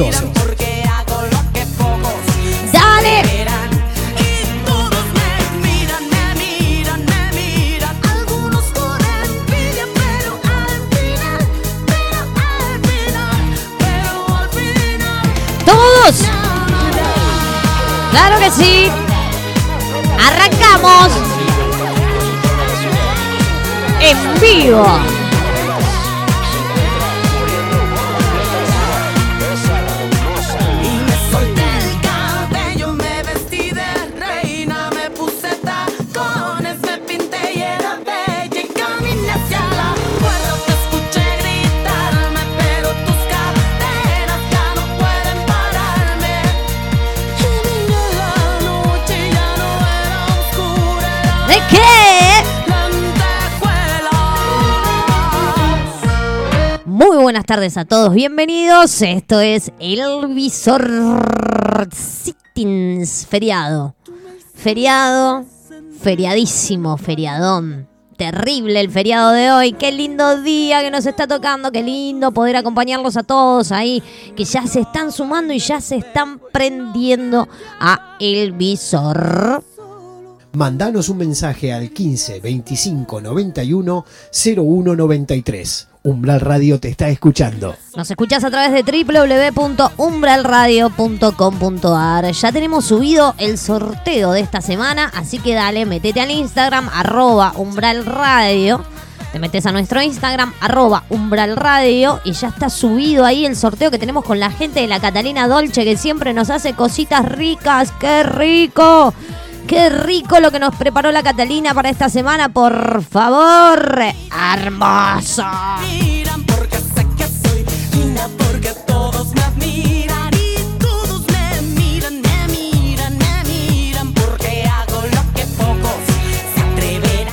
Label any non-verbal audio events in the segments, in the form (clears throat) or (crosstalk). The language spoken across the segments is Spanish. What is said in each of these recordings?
me a todos, bienvenidos. Esto es El Visor Sittings Feriado. Feriado, feriadísimo, feriadón. Terrible el feriado de hoy. Qué lindo día que nos está tocando. Qué lindo poder acompañarlos a todos ahí que ya se están sumando y ya se están prendiendo a El Visor. Mandanos un mensaje al 15 25 91 01 93. Umbral Radio te está escuchando. Nos escuchás a través de www.umbralradio.com.ar. Ya tenemos subido el sorteo de esta semana, así que dale, metete al Instagram, arroba umbralradio. Te metes a nuestro Instagram, arroba umbralradio, y ya está subido ahí el sorteo que tenemos con la gente de la Catalina Dolce, que siempre nos hace cositas ricas. ¡Qué rico! Qué rico lo que nos preparó la Catalina para esta semana, por favor. Hermoso.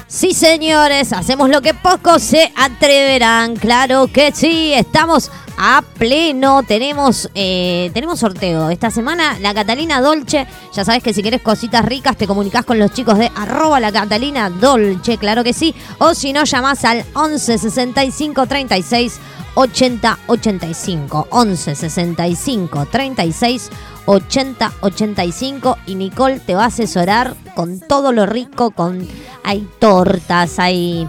Sí, señores, hacemos lo que pocos se atreverán. Claro que sí, estamos a pleno. Tenemos, eh, tenemos sorteo. Esta semana la Catalina Dolce. Ya sabes que si querés cositas ricas te comunicas con los chicos de arroba la Catalina Dolce, claro que sí. O si no, llamás al 11 65 36 80 85. 11 65 36 80 85 y Nicole te va a asesorar con todo lo rico, con hay tortas, hay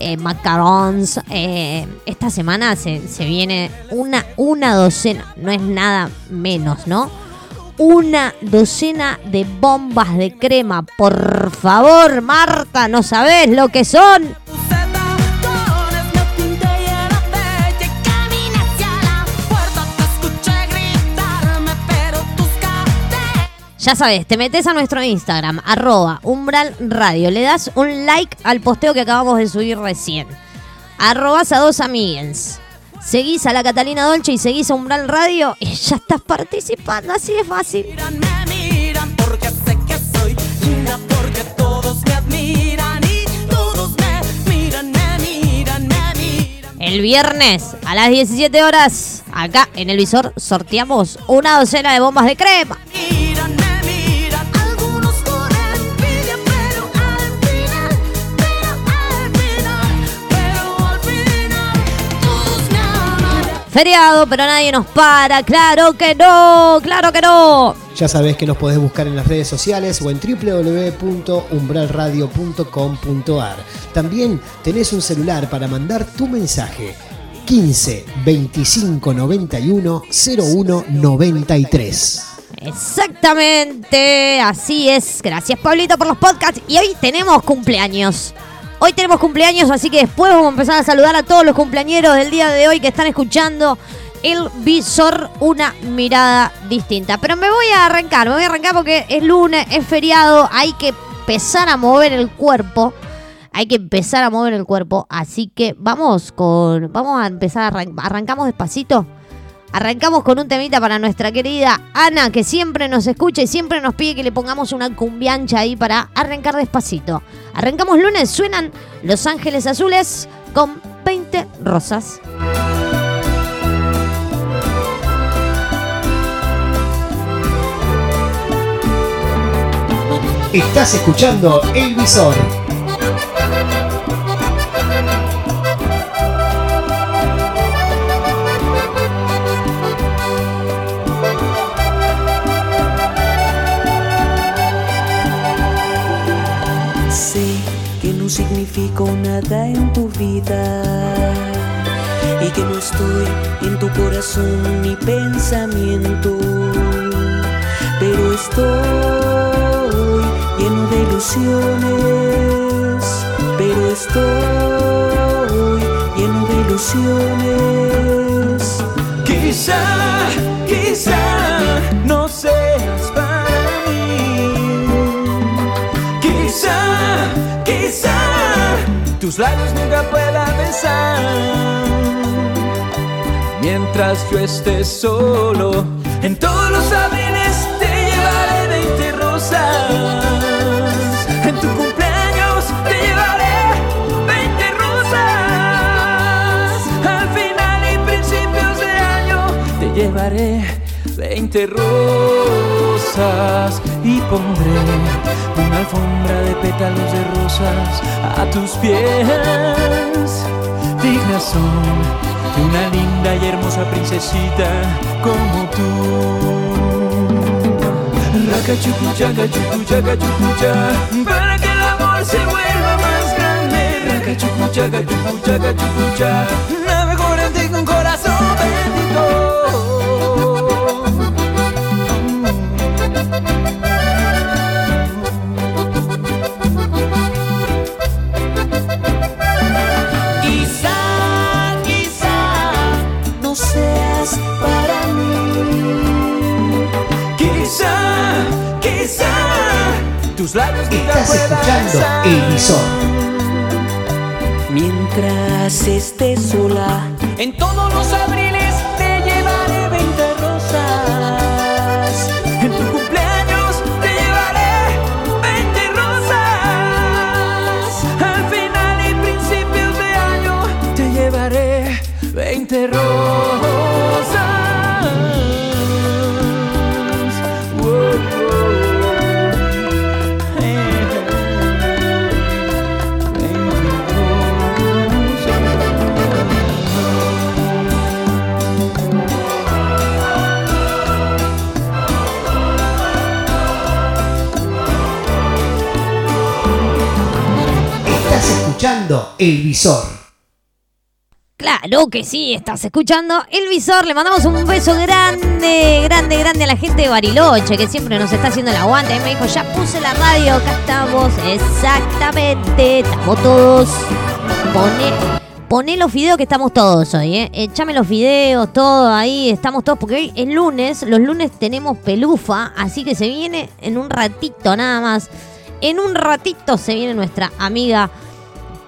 eh, macarons. Eh, esta semana se, se viene una, una docena, no es nada menos, ¿no? Una docena de bombas de crema. Por favor, Marta, ¿no sabes lo que son? Ya sabes, te metes a nuestro Instagram, arroba umbral radio, le das un like al posteo que acabamos de subir recién. Arrobas a dos amigues. Seguís a la Catalina Dolce y seguís a Umbral Radio y ya estás participando, así de fácil. El viernes a las 17 horas, acá en el visor, sorteamos una docena de bombas de crema. Feriado, pero nadie nos para. Claro que no, claro que no. Ya sabés que nos podés buscar en las redes sociales o en www.umbralradio.com.ar. También tenés un celular para mandar tu mensaje. 15 25 91 01 93. Exactamente, así es. Gracias, Pablito, por los podcasts. Y hoy tenemos cumpleaños. Hoy tenemos cumpleaños, así que después vamos a empezar a saludar a todos los cumpleañeros del día de hoy que están escuchando el visor, una mirada distinta. Pero me voy a arrancar, me voy a arrancar porque es lunes, es feriado, hay que empezar a mover el cuerpo. Hay que empezar a mover el cuerpo, así que vamos con, vamos a empezar, a arran- arrancamos despacito. Arrancamos con un temita para nuestra querida Ana, que siempre nos escucha y siempre nos pide que le pongamos una cumbiancha ahí para arrancar despacito. Arrancamos lunes, suenan Los Ángeles Azules con 20 rosas. Estás escuchando El Visor. Significo nada en tu vida y que no estoy en tu corazón ni pensamiento, pero estoy lleno de ilusiones, pero estoy lleno de ilusiones. Quizá, quizá tus labios nunca pueda besar. Mientras yo esté solo, en todos los abriles te llevaré 20 rosas. En tu cumpleaños te llevaré 20 rosas. Al final y principios de año te llevaré 20 rosas y pondré una alfombra de pétalos de rosas a tus pies. Dignas son de una linda y hermosa princesita como tú. Chucuchaca, chucucha, para que el amor se vuelva más grande. Chucuchaca, chucucha, navego en Estás escuchando Visor. Mientras estés sola, En todos los abriles escuchando El Visor. Claro que sí, estás escuchando el visor. Le mandamos un beso grande, grande, grande a la gente de Bariloche que siempre nos está haciendo el aguante. Ahí me dijo, ya puse la radio, acá estamos. Exactamente, estamos todos. Pone, pone los videos que estamos todos hoy, ¿eh? Echame los videos, todo ahí, estamos todos. Porque hoy es lunes, los lunes tenemos pelufa, así que se viene en un ratito nada más. En un ratito se viene nuestra amiga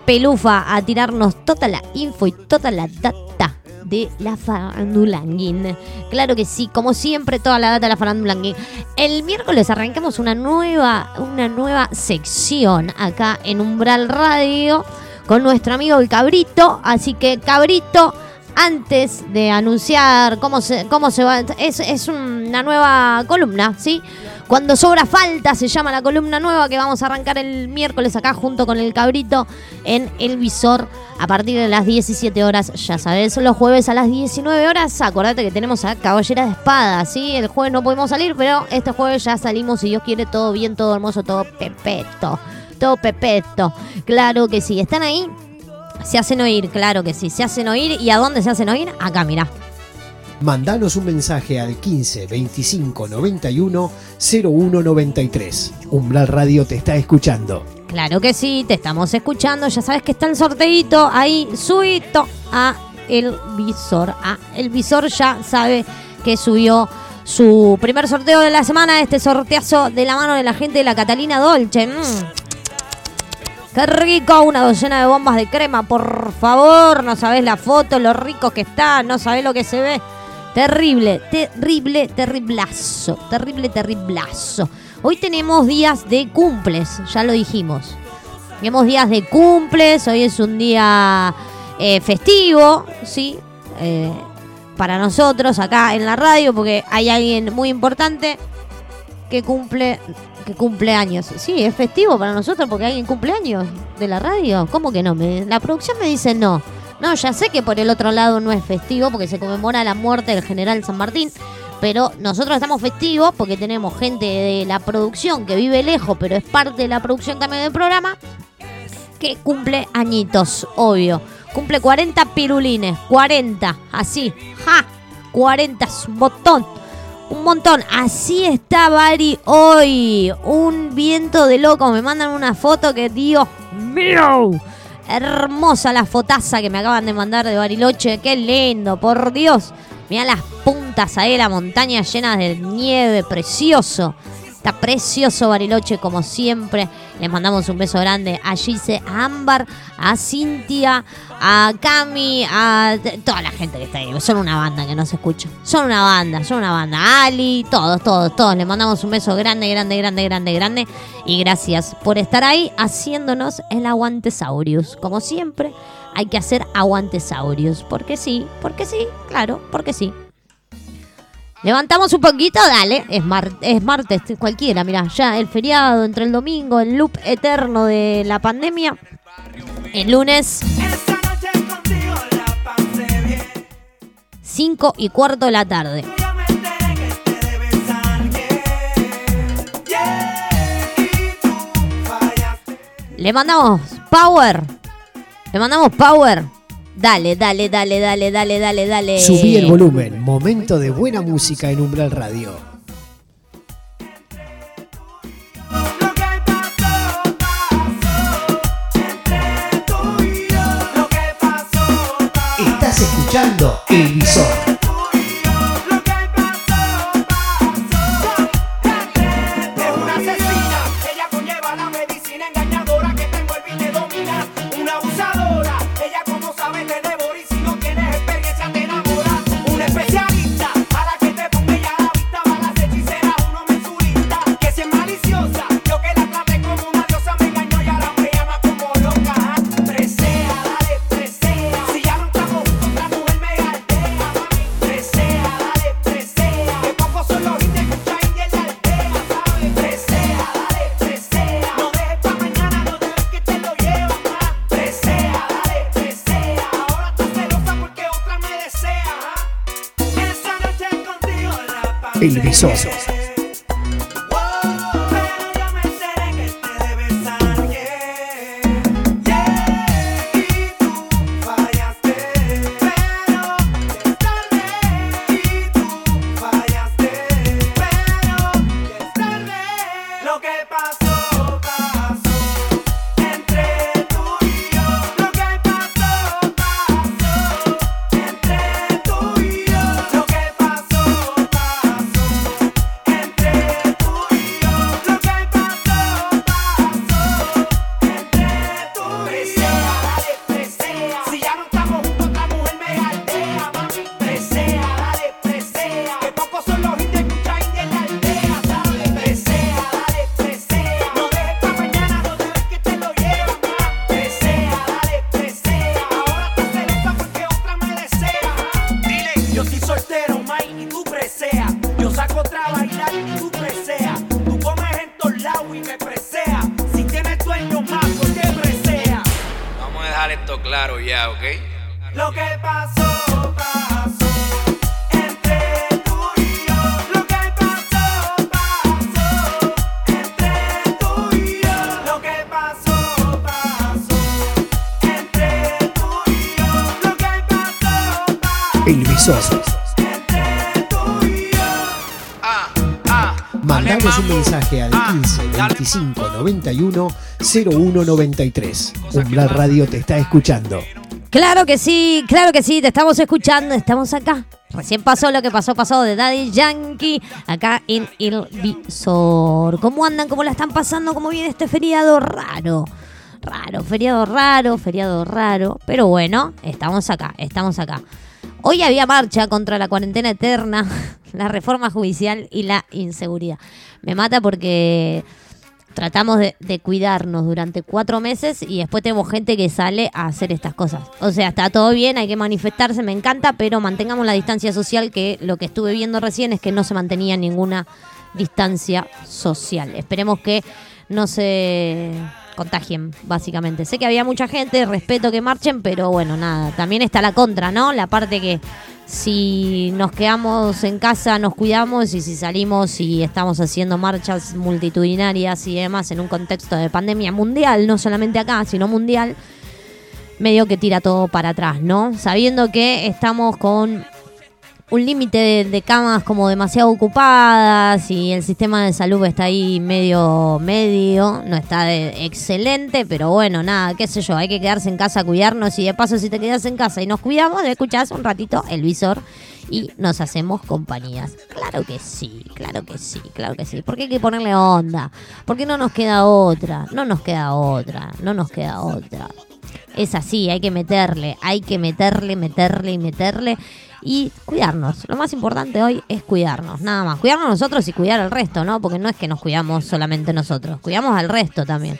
Pelufa a tirarnos toda la info y toda la data de la farandulanguín. Claro que sí, como siempre, toda la data de la farandulanguín. El miércoles arrancamos una nueva, una nueva sección acá en Umbral Radio con nuestro amigo el Cabrito. Así que, Cabrito, antes de anunciar cómo se, cómo se va, es, es una nueva columna, ¿sí? Cuando sobra falta se llama la columna nueva que vamos a arrancar el miércoles acá junto con el cabrito en el visor a partir de las 17 horas. Ya sabes, los jueves a las 19 horas. Acordate que tenemos a Caballera de Espada, ¿sí? El jueves no podemos salir, pero este jueves ya salimos, si Dios quiere, todo bien, todo hermoso, todo pepeto. Todo pepeto. Claro que sí. ¿Están ahí? Se hacen oír, claro que sí. Se hacen oír. ¿Y a dónde se hacen oír? Acá, mirá. Mandanos un mensaje al 15 25 91 01 93. Umbral Radio te está escuchando. Claro que sí, te estamos escuchando. Ya sabes que está el sorteito ahí, subito a el visor. A el visor ya sabe que subió su primer sorteo de la semana, este sorteazo de la mano de la gente de la Catalina Dolce. Mm. Qué rico, una docena de bombas de crema, por favor. No sabes la foto, lo rico que está, no sabes lo que se ve. Terrible, terrible, terriblazo, terrible, terriblazo. Hoy tenemos días de cumples, ya lo dijimos. Tenemos días de cumples, hoy es un día eh, festivo, ¿sí? Eh, para nosotros acá en la radio, porque hay alguien muy importante que cumple que cumple años. Sí, es festivo para nosotros porque alguien cumple años de la radio. ¿Cómo que no? Me, la producción me dice no. No, ya sé que por el otro lado no es festivo porque se conmemora la muerte del general San Martín, pero nosotros estamos festivos porque tenemos gente de la producción que vive lejos, pero es parte de la producción también del programa, que cumple añitos, obvio. Cumple 40 pirulines, 40, así, ja, 40 es un botón. Un montón. Así está Bari hoy. Un viento de loco. Me mandan una foto que, Dios mío. Hermosa la fotaza que me acaban de mandar de Bariloche. Qué lindo, por Dios. Mira las puntas ahí, la montaña llena de nieve, precioso. Está precioso Bariloche como siempre. Les mandamos un beso grande a Gise, a Ámbar, a Cintia, a Cami, a toda la gente que está ahí. Son una banda que no se escucha. Son una banda, son una banda. A Ali, todos, todos, todos. Les mandamos un beso grande, grande, grande, grande, grande. Y gracias por estar ahí haciéndonos el aguantesaurius. Como siempre, hay que hacer aguantesaurius. Porque sí, porque sí, claro, porque sí. Levantamos un poquito, dale. Es, mar- es martes, cualquiera, mirá. Ya el feriado entre el domingo, el loop eterno de la pandemia. El lunes. 5 y cuarto de la tarde. Le mandamos power. Le mandamos power. Dale, dale, dale, dale, dale, dale, dale. Subí el volumen. Momento de buena música en Umbral Radio. Estás escuchando El Visor. Pasé 91 01 93. Umbral Radio te está escuchando. Claro que sí, claro que sí, te estamos escuchando, estamos acá. Recién pasó lo que pasó, pasó de Daddy Yankee, acá en El Visor. ¿Cómo andan? ¿Cómo la están pasando? ¿Cómo viene este feriado raro? Raro, feriado raro, feriado raro. Pero bueno, estamos acá, estamos acá. Hoy había marcha contra la cuarentena eterna, (laughs) la reforma judicial y la inseguridad. Me mata porque tratamos de, cuidarnos durante cuatro meses y después tenemos gente que sale a hacer estas cosas. O sea, está todo bien, hay que manifestarse, me encanta, pero mantengamos la distancia social, que lo que estuve viendo recién es que no se mantenía ninguna distancia social. Esperemos que no se contagien, básicamente. Sé que había mucha gente, respeto que marchen, pero bueno, nada, también está la contra, ¿no? La parte que si nos quedamos en casa nos cuidamos y si salimos y estamos haciendo marchas multitudinarias y demás en un contexto de pandemia mundial, no solamente acá, sino mundial, medio que tira todo para atrás, ¿no? Sabiendo que estamos con un límite de, de camas como demasiado ocupadas y el sistema de salud está ahí medio, medio, no está de excelente, pero bueno, nada, qué sé yo, hay que quedarse en casa, cuidarnos y de paso si te quedas en casa y nos cuidamos, escuchás un ratito el visor y nos hacemos compañías. Claro que sí, claro que sí, claro que sí, porque hay que ponerle onda, porque no nos queda otra, no nos queda otra, no nos queda otra. Es así, hay que meterle, hay que meterle, meterle y meterle y cuidarnos. Lo más importante hoy es cuidarnos, nada más. Cuidarnos nosotros y cuidar al resto, ¿no? Porque no es que nos cuidamos solamente nosotros, cuidamos al resto también.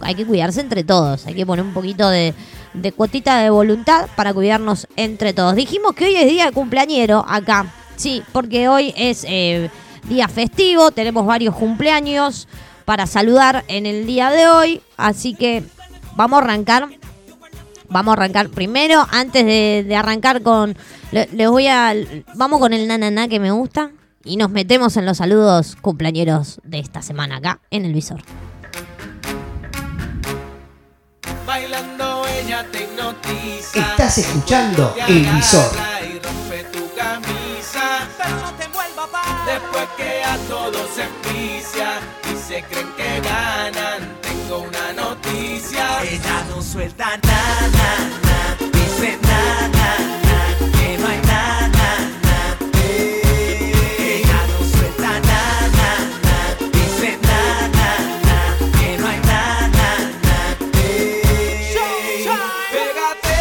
Hay que cuidarse entre todos, hay que poner un poquito de, de cuotita de voluntad para cuidarnos entre todos. Dijimos que hoy es día de cumpleañero acá, sí, porque hoy es eh, día festivo, tenemos varios cumpleaños para saludar en el día de hoy, así que vamos a arrancar Vamos a arrancar primero, antes de, de arrancar con. le- Les voy a. Vamos con el nananá que me gusta. Y nos metemos en los saludos cumpleañeros de esta semana acá en el visor. Bailando ella te hipnotiza. Estás escuchando El Visor. y rompe tu camisa. Pero no te vuelva pa. Después que a todos se envicia y se creen que ganan, tengo una noticia. Ella no suelta nada, nada, dice nada, nada, que no hay nada, nada. Ella no suelta nada, nada, dice nada, nada, que no hay nada, nada. Pégate,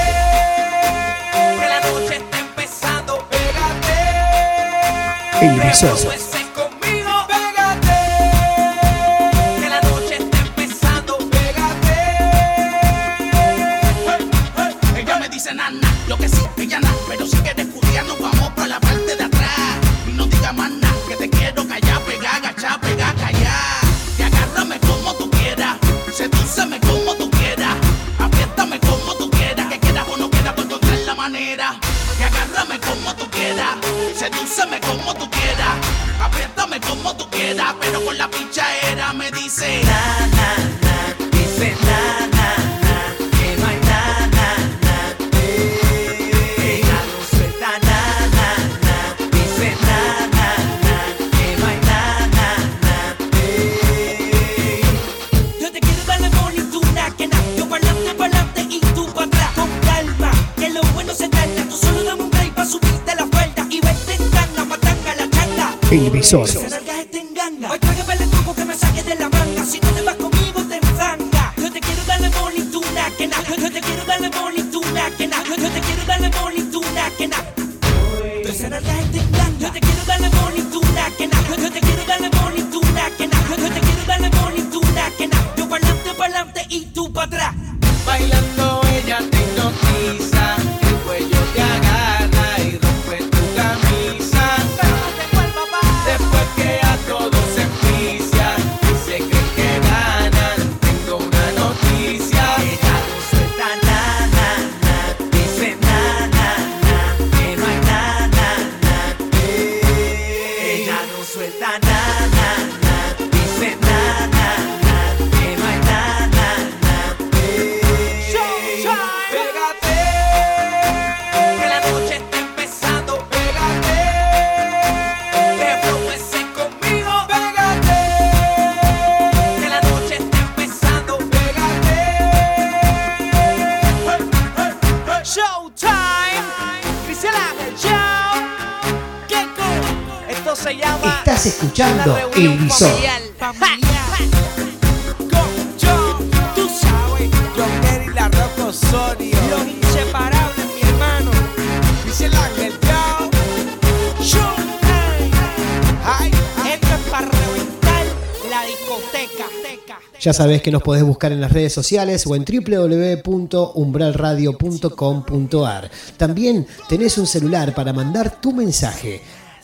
Ya sabés que nos podés buscar en las redes sociales o en www.umbralradio.com.ar. También tenés un celular para mandar tu mensaje.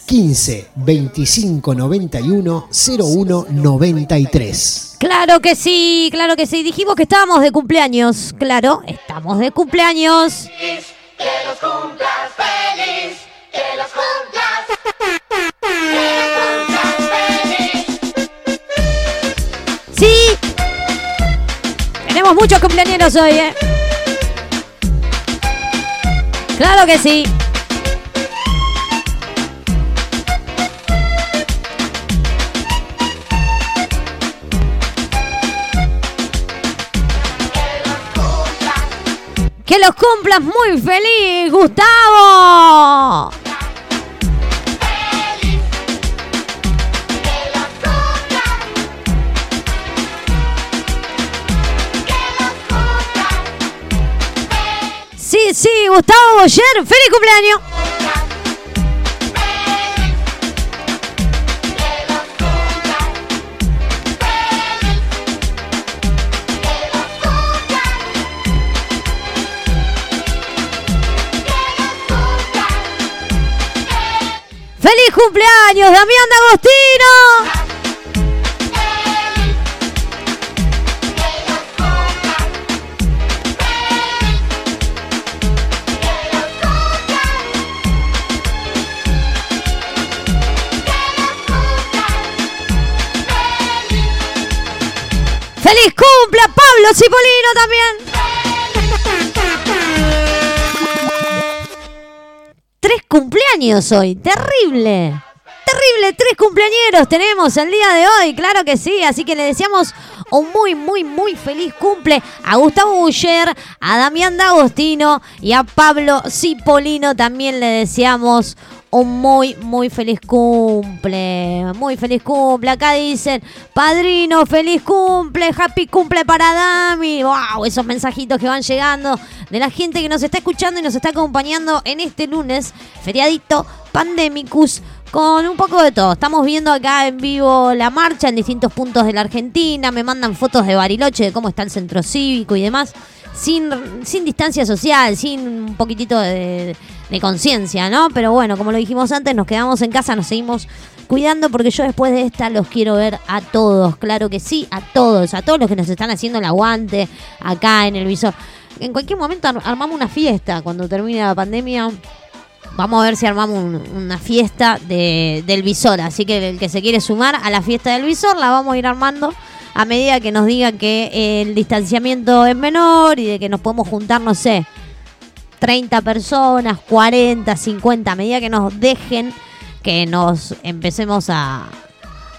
15 25 91 01 93. Claro que sí, claro que sí. Dijimos que estábamos de cumpleaños. Claro, estamos de cumpleaños. Muchos cumpleaños hoy, ¿eh? Claro que sí. Que los cumplas muy feliz, Gustavo. Gustavo Boyer, feliz cumpleaños. ¡Feliz cumpleaños, Damián D'Agostino! Pablo Cipolino también! Tres cumpleaños hoy, terrible. Terrible, tres cumpleañeros tenemos el día de hoy, claro que sí, así que le deseamos un muy, muy, muy feliz cumple a Gustavo Buller, a Damián D'Agostino y a Pablo Cipolino también le deseamos un muy, muy feliz cumple. Muy feliz cumple. Acá dicen, padrino, feliz cumple, happy cumple para Dami. Wow, esos mensajitos que van llegando de la gente que nos está escuchando y nos está acompañando en este lunes, feriadito pandemicus. Con un poco de todo. Estamos viendo acá en vivo la marcha en distintos puntos de la Argentina. Me mandan fotos de Bariloche, de cómo está el centro cívico y demás. Sin, sin distancia social, sin un poquitito de, de conciencia, ¿no? Pero bueno, como lo dijimos antes, nos quedamos en casa, nos seguimos cuidando porque yo después de esta los quiero ver a todos, claro que sí, a todos, a todos los que nos están haciendo el aguante acá en el visor. En cualquier momento ar- armamos una fiesta cuando termine la pandemia. Vamos a ver si armamos un- una fiesta de, del visor. Así que el que se quiere sumar a la fiesta del visor la vamos a ir armando a medida que nos digan que el distanciamiento es menor y de que nos podemos juntar, no sé, 30 personas, 40, 50, a medida que nos dejen que nos empecemos a,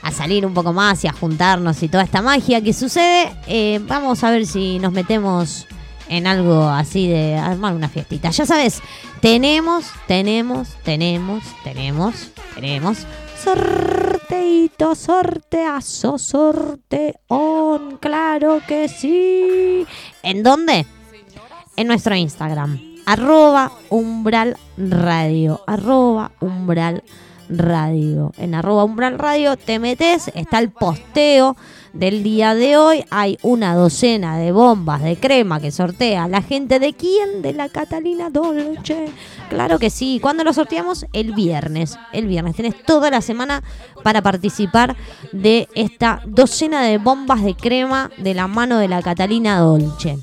a salir un poco más y a juntarnos y toda esta magia que sucede, eh, vamos a ver si nos metemos en algo así de armar una fiestita. Ya sabes, tenemos, tenemos, tenemos, tenemos, tenemos sorteito, sorteazo, sorteón, claro que sí. ¿En dónde? en nuestro Instagram. Arroba umbral radio. Arroba umbral radio. En arroba umbral radio te metes, está el posteo del día de hoy. Hay una docena de bombas de crema que sortea la gente de quién? De la Catalina Dolce. Claro que sí. ¿Cuándo lo sorteamos? El viernes. El viernes. Tenés toda la semana para participar de esta docena de bombas de crema de la mano de la Catalina Dolce.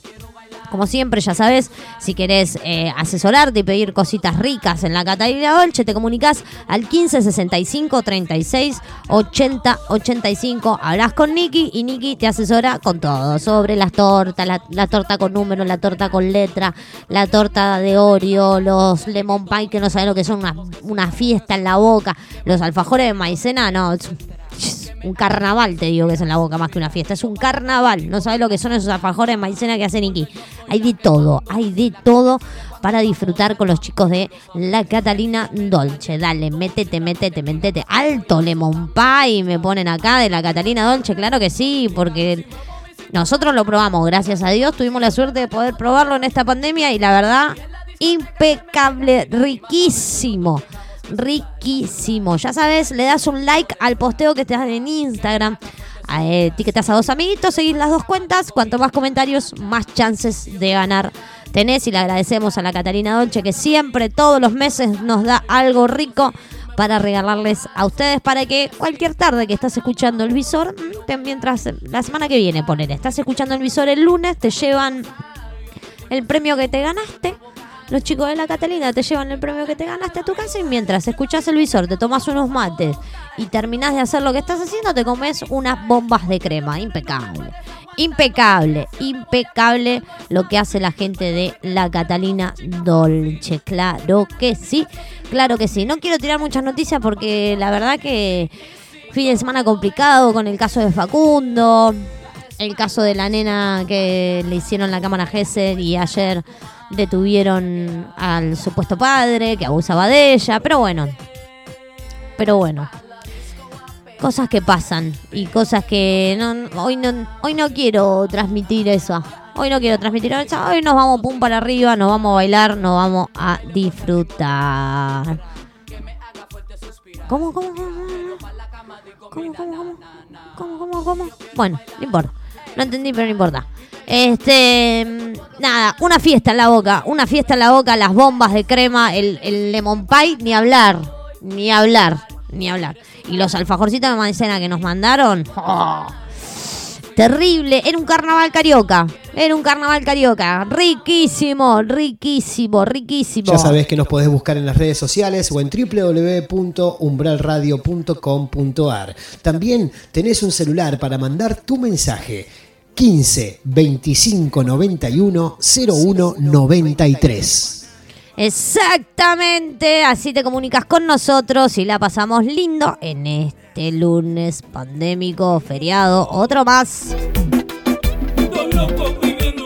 Como siempre, ya sabes, si querés eh, asesorarte y pedir cositas ricas en la Catalina Dolce, te comunicas al 15 65 36 80 85. Hablas con Nicky y Nicky te asesora con todo: sobre las tortas, la, torta con número, la torta con letra, la torta de Oreo, los lemon pie que no sabes lo que son, una, fiesta en la boca, los alfajores de maicena, no. Un carnaval, te digo que es en la boca más que una fiesta. Es un carnaval. No sabes lo que son esos alfajores de maicena que hacen Iki. Hay de todo, hay de todo para disfrutar con los chicos de la Catalina Dolce. Dale, métete, métete, métete. Alto lemon pie me ponen acá de la Catalina Dolce. Claro que sí, porque nosotros lo probamos, gracias a Dios. Tuvimos la suerte de poder probarlo en esta pandemia y la verdad, impecable, riquísimo. Riquísimo. Ya sabes, le das un like al posteo que te das en Instagram. eh, etiquetas a dos amiguitos, seguís las dos cuentas. Cuanto más comentarios, más chances de ganar tenés. Y le agradecemos a la Catalina Dolce que siempre, todos los meses, nos da algo rico para regalarles a ustedes para que cualquier tarde que estás escuchando el visor, mm, mientras la semana que viene, poner, estás escuchando el visor el lunes, te llevan el premio que te ganaste. Los chicos de la Catalina te llevan el premio que te ganaste a tu casa y mientras escuchas el visor, te tomas unos mates y terminás de hacer lo que estás haciendo, te comes unas bombas de crema. Impecable. Impecable, impecable lo que hace la gente de la Catalina Dolce. Claro que sí, claro que sí. No quiero tirar muchas noticias porque la verdad que fin de semana complicado con el caso de Facundo, el caso de la nena que le hicieron la cámara Gesser y ayer detuvieron al supuesto padre que abusaba de ella, pero bueno, pero bueno, cosas que pasan y cosas que no, hoy no hoy no quiero transmitir eso. Hoy no quiero transmitir eso. Hoy nos vamos pum para arriba, nos vamos a bailar, nos vamos a disfrutar. ¿Cómo, cómo, cómo? ¿Cómo, cómo, cómo? ¿Cómo, cómo, cómo? Bueno, no importa. No entendí, pero no importa. Este, nada, una fiesta en la boca, una fiesta en la boca, las bombas de crema, el, el lemon pie, ni hablar, ni hablar, ni hablar. Y los alfajorcitos de maicena que nos mandaron, ¡oh! terrible, era un carnaval carioca, era un carnaval carioca, riquísimo, riquísimo, riquísimo. Ya sabés que nos podés buscar en las redes sociales o en www.umbralradio.com.ar. También tenés un celular para mandar tu mensaje. 15 25 91 01 93. Exactamente, así te comunicas con nosotros y la pasamos lindo en este lunes pandémico, feriado, otro más. Dos locos viviendo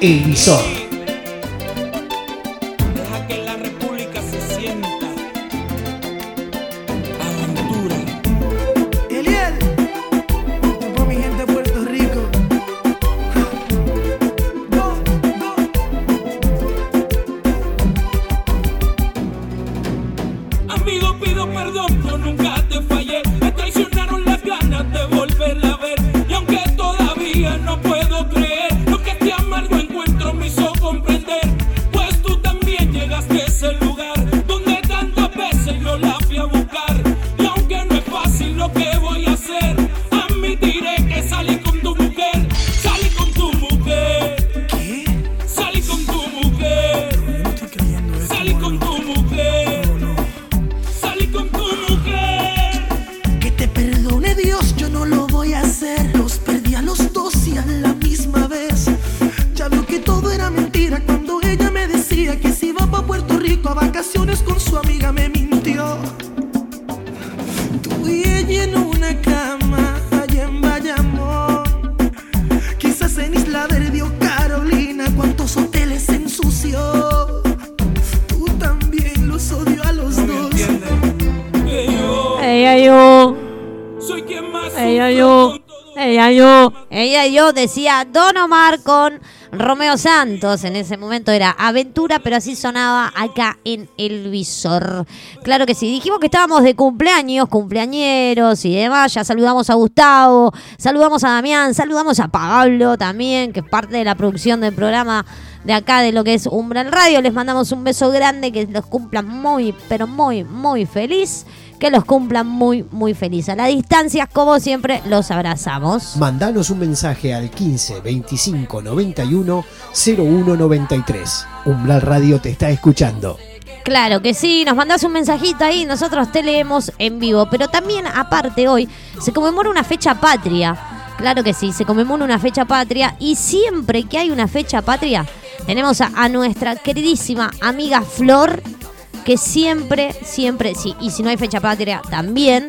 escuchando decía Don Omar con Romeo Santos. En ese momento era Aventura, pero así sonaba acá en el visor. Claro que sí. Dijimos que estábamos de cumpleaños, cumpleañeros y demás. Ya saludamos a Gustavo, saludamos a Damián, saludamos a Pablo también, que es parte de la producción del programa de acá de lo que es Umbral Radio. Les mandamos un beso grande, que los cumplan muy, pero muy, muy feliz. Que los cumplan muy, muy feliz. A la distancia, como siempre, los abrazamos. Mandanos un mensaje al 15 25 91 01 93. Umbral Radio te está escuchando. Claro que sí, nos mandás un mensajito ahí, nosotros te leemos en vivo. Pero también, aparte, hoy se conmemora una fecha patria. Claro que sí, se conmemora una fecha patria. Y siempre que hay una fecha patria, tenemos a, a nuestra queridísima amiga Flor, que siempre, siempre, sí, y si no hay fecha patria, también.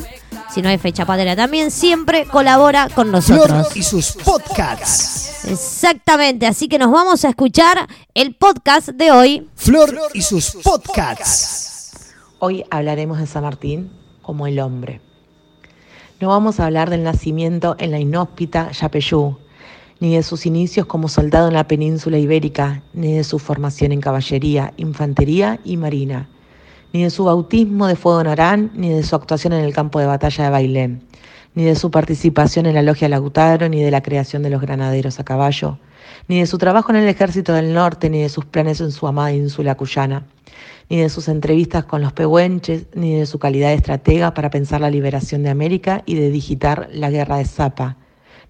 Si no hay fecha patria también, siempre colabora con nosotros. Flor y sus podcasts. Exactamente, así que nos vamos a escuchar el podcast de hoy. Flor y sus podcasts. Hoy hablaremos de San Martín como el hombre. No vamos a hablar del nacimiento en la inhóspita Yapeyú, ni de sus inicios como soldado en la península ibérica, ni de su formación en caballería, infantería y marina, ni de su bautismo de fuego en Orán, ni de su actuación en el campo de batalla de Bailén, ni de su participación en la logia Lautaro, ni de la creación de los granaderos a caballo, ni de su trabajo en el ejército del norte, ni de sus planes en su amada ínsula cuyana, ni de sus entrevistas con los pehuenches, ni de su calidad de estratega para pensar la liberación de América y de digitar la guerra de Zapa,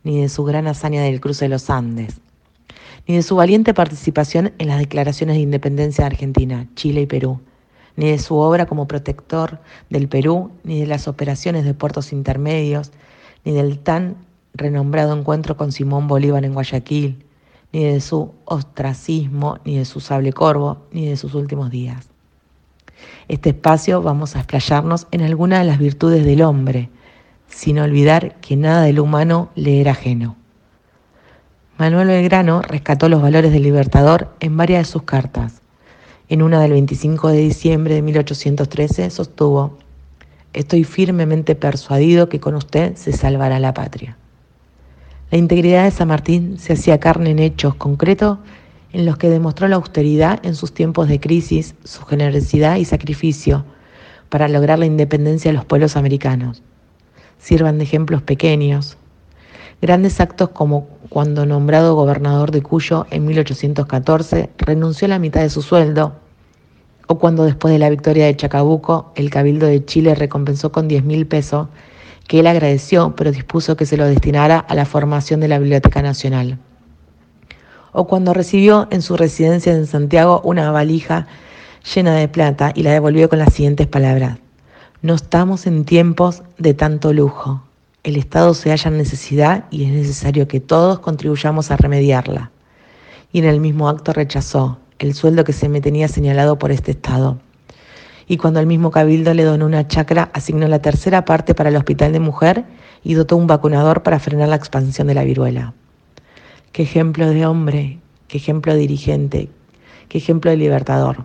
ni de su gran hazaña del cruce de los Andes, ni de su valiente participación en las declaraciones de independencia de Argentina, Chile y Perú, ni de su obra como protector del Perú, ni de las operaciones de puertos intermedios, ni del tan renombrado encuentro con Simón Bolívar en Guayaquil, ni de su ostracismo, ni de su sable corvo, ni de sus últimos días. Este espacio vamos a explayarnos en alguna de las virtudes del hombre, sin olvidar que nada del humano le era ajeno. Manuel Belgrano rescató los valores del Libertador en varias de sus cartas. En una del 25 de diciembre de 1813 sostuvo, Estoy firmemente persuadido que con usted se salvará la patria. La integridad de San Martín se hacía carne en hechos concretos en los que demostró la austeridad en sus tiempos de crisis, su generosidad y sacrificio para lograr la independencia de los pueblos americanos. Sirvan de ejemplos pequeños. Grandes actos como cuando nombrado gobernador de Cuyo en 1814 renunció a la mitad de su sueldo, o cuando después de la victoria de Chacabuco el Cabildo de Chile recompensó con 10 mil pesos, que él agradeció pero dispuso que se lo destinara a la formación de la Biblioteca Nacional o cuando recibió en su residencia en Santiago una valija llena de plata y la devolvió con las siguientes palabras. No estamos en tiempos de tanto lujo. El Estado se halla en necesidad y es necesario que todos contribuyamos a remediarla. Y en el mismo acto rechazó el sueldo que se me tenía señalado por este Estado. Y cuando el mismo Cabildo le donó una chacra, asignó la tercera parte para el Hospital de Mujer y dotó un vacunador para frenar la expansión de la viruela. Qué ejemplo de hombre, qué ejemplo de dirigente, qué ejemplo de libertador.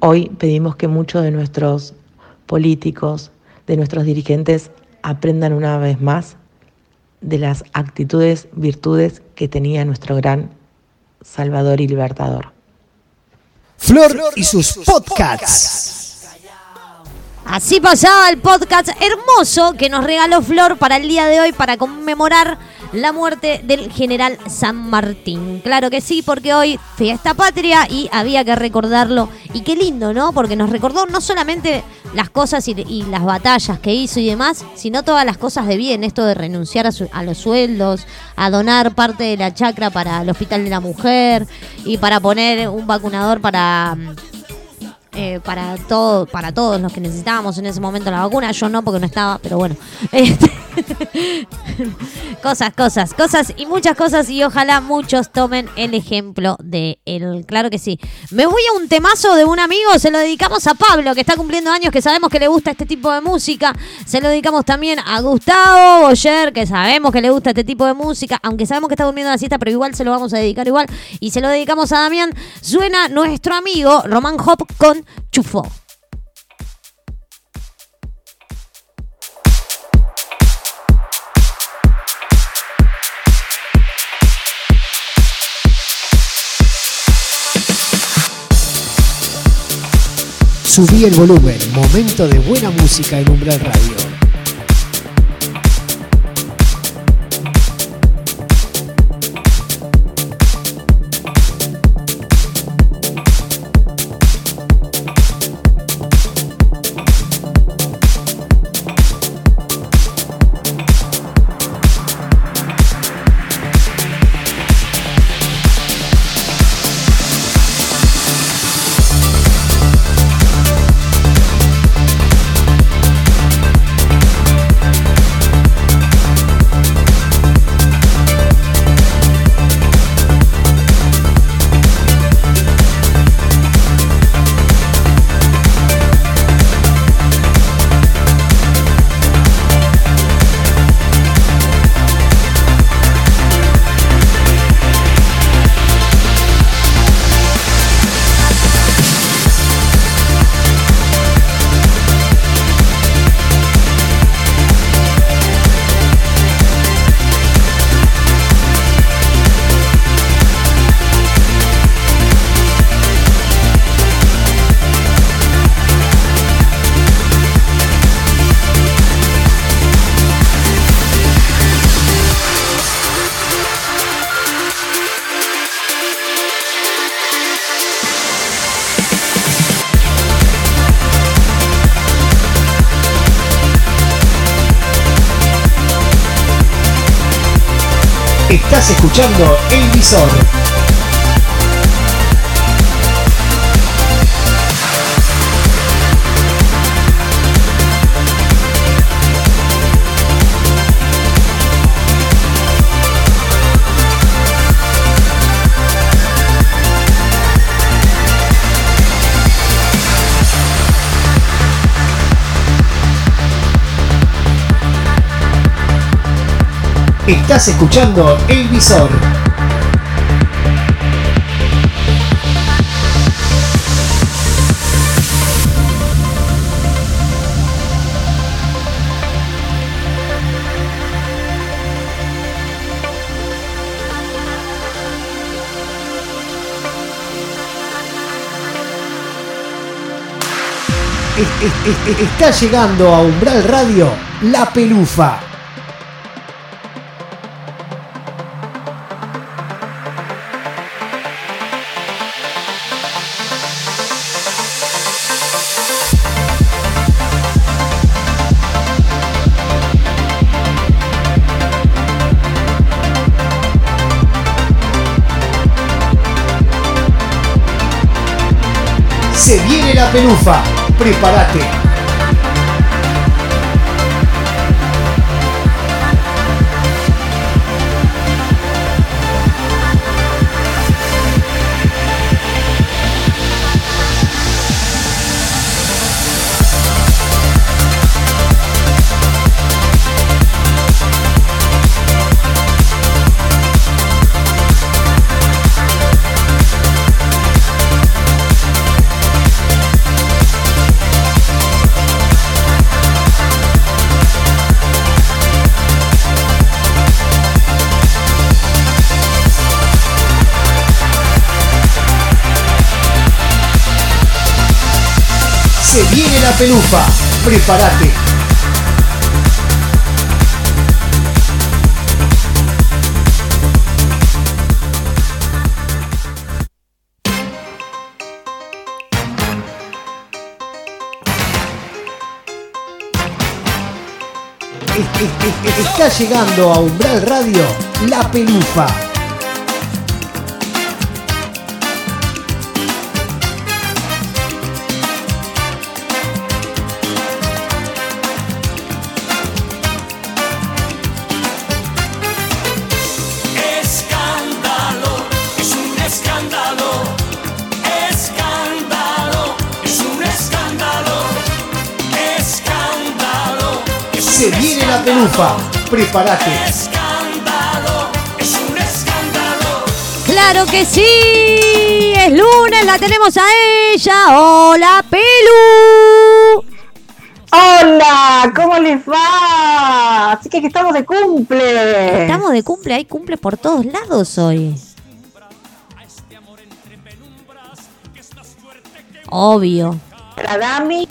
Hoy pedimos que muchos de nuestros políticos, de nuestros dirigentes, aprendan una vez más de las actitudes, virtudes que tenía nuestro gran Salvador y Libertador. Flor y sus podcasts. Así pasaba el podcast hermoso que nos regaló Flor para el día de hoy para conmemorar la muerte del general San Martín. Claro que sí, porque hoy fiesta patria y había que recordarlo. Y qué lindo, ¿no? Porque nos recordó no solamente las cosas y, las batallas que hizo y demás, sino todas las cosas de bien. Esto de renunciar a, su- a los sueldos, a donar parte de la chacra para el Hospital de la Mujer y para poner un vacunador para... eh, para todo, para todos los que necesitábamos en ese momento la vacuna. Yo no, porque no estaba, pero bueno. Este, (laughs) cosas, cosas, cosas y muchas cosas. Y ojalá muchos tomen el ejemplo de él. Claro que sí. Me voy a un temazo de un amigo. Se lo dedicamos a Pablo, que está cumpliendo años, que sabemos que le gusta este tipo de música. Se lo dedicamos también a Gustavo Boyer, que sabemos que le gusta este tipo de música. Aunque sabemos que está durmiendo la siesta, pero igual se lo vamos a dedicar igual. Y se lo dedicamos a Damián. Suena nuestro amigo Román Hop con chufó. Subí el volumen, momento de buena música en Umbral Radio. Escuchando El Visor. Estás escuchando El Visor. Es- es- es- Está llegando a Umbral Radio La Pelufa. Prepárate. La pelufa. Prepárate. Es- es- es- Está llegando a Umbral Radio La Pelufa. Pelufa. Prepárate. escándalo. Es un escándalo. Claro que sí. Es lunes, la tenemos a ella. Hola, Pelu. Hola, ¿cómo les va? Así que que estamos de cumple. Estamos de cumple, hay cumple por todos lados hoy. Obvio. La Dami.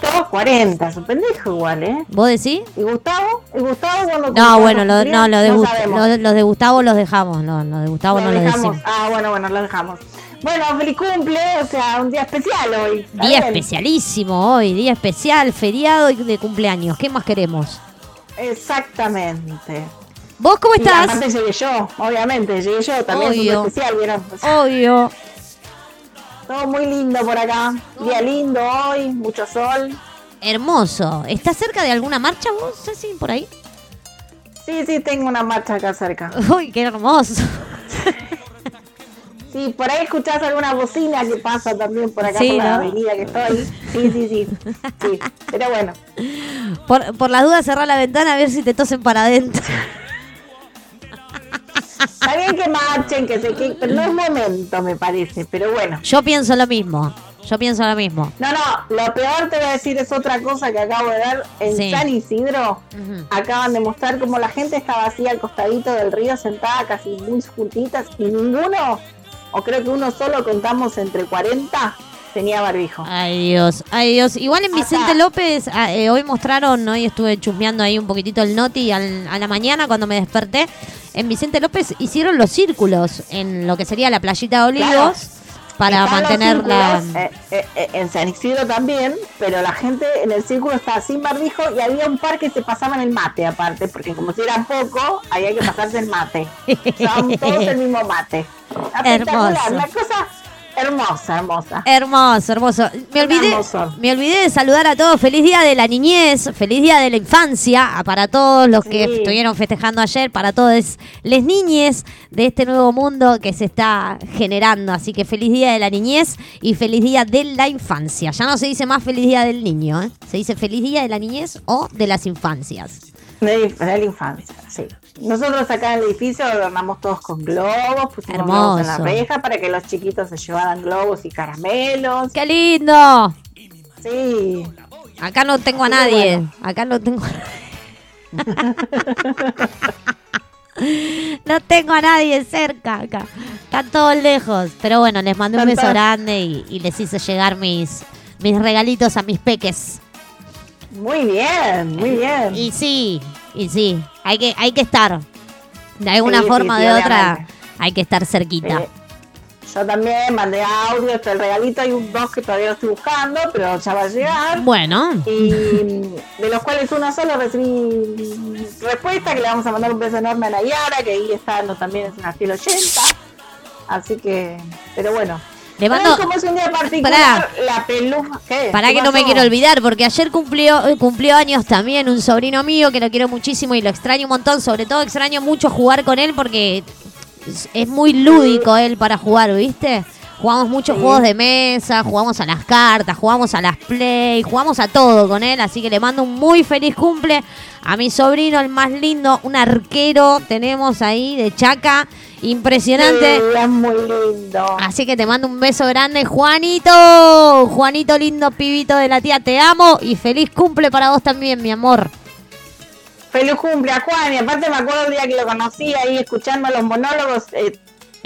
Todos 40, su pendejo igual, ¿eh? ¿Vos decís? ¿Y Gustavo? ¿Y Gustavo cuando No, bueno, lo- no, lo de, No los de Gustavo los dejamos. No, los de Gustavo Lo no los dejamos. decimos. Ah, bueno, bueno, lo dejamos. Bueno, feliz cumple, o sea, un día especial hoy. ¿está Día bien? especialísimo hoy, día especial, feriado y de cumpleaños. ¿Qué más queremos? Exactamente. ¿Vos cómo Y estás? aparte llegué yo, obviamente, llegué yo, también es Obvio. un especial, ¿vieron? O sea, Obvio. Todo muy lindo por acá. Día lindo hoy, mucho sol. Hermoso. ¿Estás cerca de alguna marcha vos, Ceci, por ahí? Sí, sí, tengo una marcha acá cerca. (laughs) Uy, qué hermoso. Sí, por ahí escuchás alguna bocina que pasa también por acá Sí, por la avenida que estoy. Sí, sí, sí. Sí, pero bueno. Por, por las dudas, cerrar la ventana a ver si te tosen para adentro. (laughs) Está bien que marchen, que se que, pero no es momento, me parece, pero bueno. Yo pienso lo mismo. Yo pienso lo mismo. No, no, lo peor te voy a decir es otra cosa que acabo de ver. En Sí. San Isidro acaban de mostrar como la gente estaba así al costadito del río, sentada casi muy juntitas, y ninguno, o creo que uno solo contamos entre 40, tenía barbijo. Ay Dios, ay Dios. Igual en Vicente López, ah, eh, hoy mostraron, hoy estuve chusmeando ahí un poquitito el noti al- a la mañana cuando me desperté. En Vicente López hicieron los círculos en lo que sería la playita de Olivos Claro. para mantener la... eh, eh, en San Isidro también, pero la gente en el círculo estaba sin barbijo y había un par que se pasaban el mate aparte, porque como si eran poco, ahí hay que pasarse el mate. (laughs) Estaban todos el mismo mate. Hermoso. una cosa hermosa, hermosa. Hermoso, hermoso. Me olvidé, Hermoso. me olvidé de saludar a todos. Feliz día de la niñez, feliz día de la infancia. Para todos los que Sí. estuvieron festejando ayer, para todas las niñes de este nuevo mundo que se está generando. Así que feliz día de la niñez y feliz día de la infancia. Ya no se dice más feliz día del niño, ¿eh? se dice feliz día de la niñez o de las infancias. De, de la infancia, sí. Nosotros acá en el edificio adornamos todos con globos, pusimos globos en la reja para que los chiquitos se llevaran globos y caramelos. ¡Qué lindo! Sí. Acá no tengo a nadie. bueno. Acá no tengo a (laughs) No tengo a nadie cerca acá. Están todos lejos. Pero bueno, les mandé un beso grande y, y les hice llegar mis, mis regalitos a mis peques. Muy bien, muy bien. Y sí, y sí. Hay que, hay que estar. De alguna Sí, forma o sí, de otra, obviamente. hay que estar cerquita. Yo también mandé audio, el regalito, hay un dos que todavía lo estoy buscando, pero ya va a llegar. Bueno, Y de los cuales uno solo recibí respuesta, que le vamos a mandar un beso enorme a Nayara, que ahí está no, también es una fiel 80. Así que, pero bueno. Le mando- como es un día particular, la peluja. ¿qué? Para ¿Qué que no me quiero olvidar, porque ayer cumplió, eh, cumplió años también un sobrino mío que lo quiero muchísimo y lo extraño un montón. Sobre todo extraño mucho jugar con él porque es- es muy lúdico él para jugar, ¿viste? Jugamos muchos Sí. juegos de mesa, jugamos a las cartas, jugamos a las play, jugamos a todo con él, así que le mando un muy feliz cumple a mi sobrino, el más lindo, un arquero tenemos ahí de Chaca, impresionante. Sí, es muy lindo. Así que te mando un beso grande, Juanito. Juanito, lindo pibito de la tía, te amo y feliz cumple para vos también, mi amor. Feliz cumple a Juan, y aparte me acuerdo el día que lo conocí ahí escuchando los monólogos. Eh,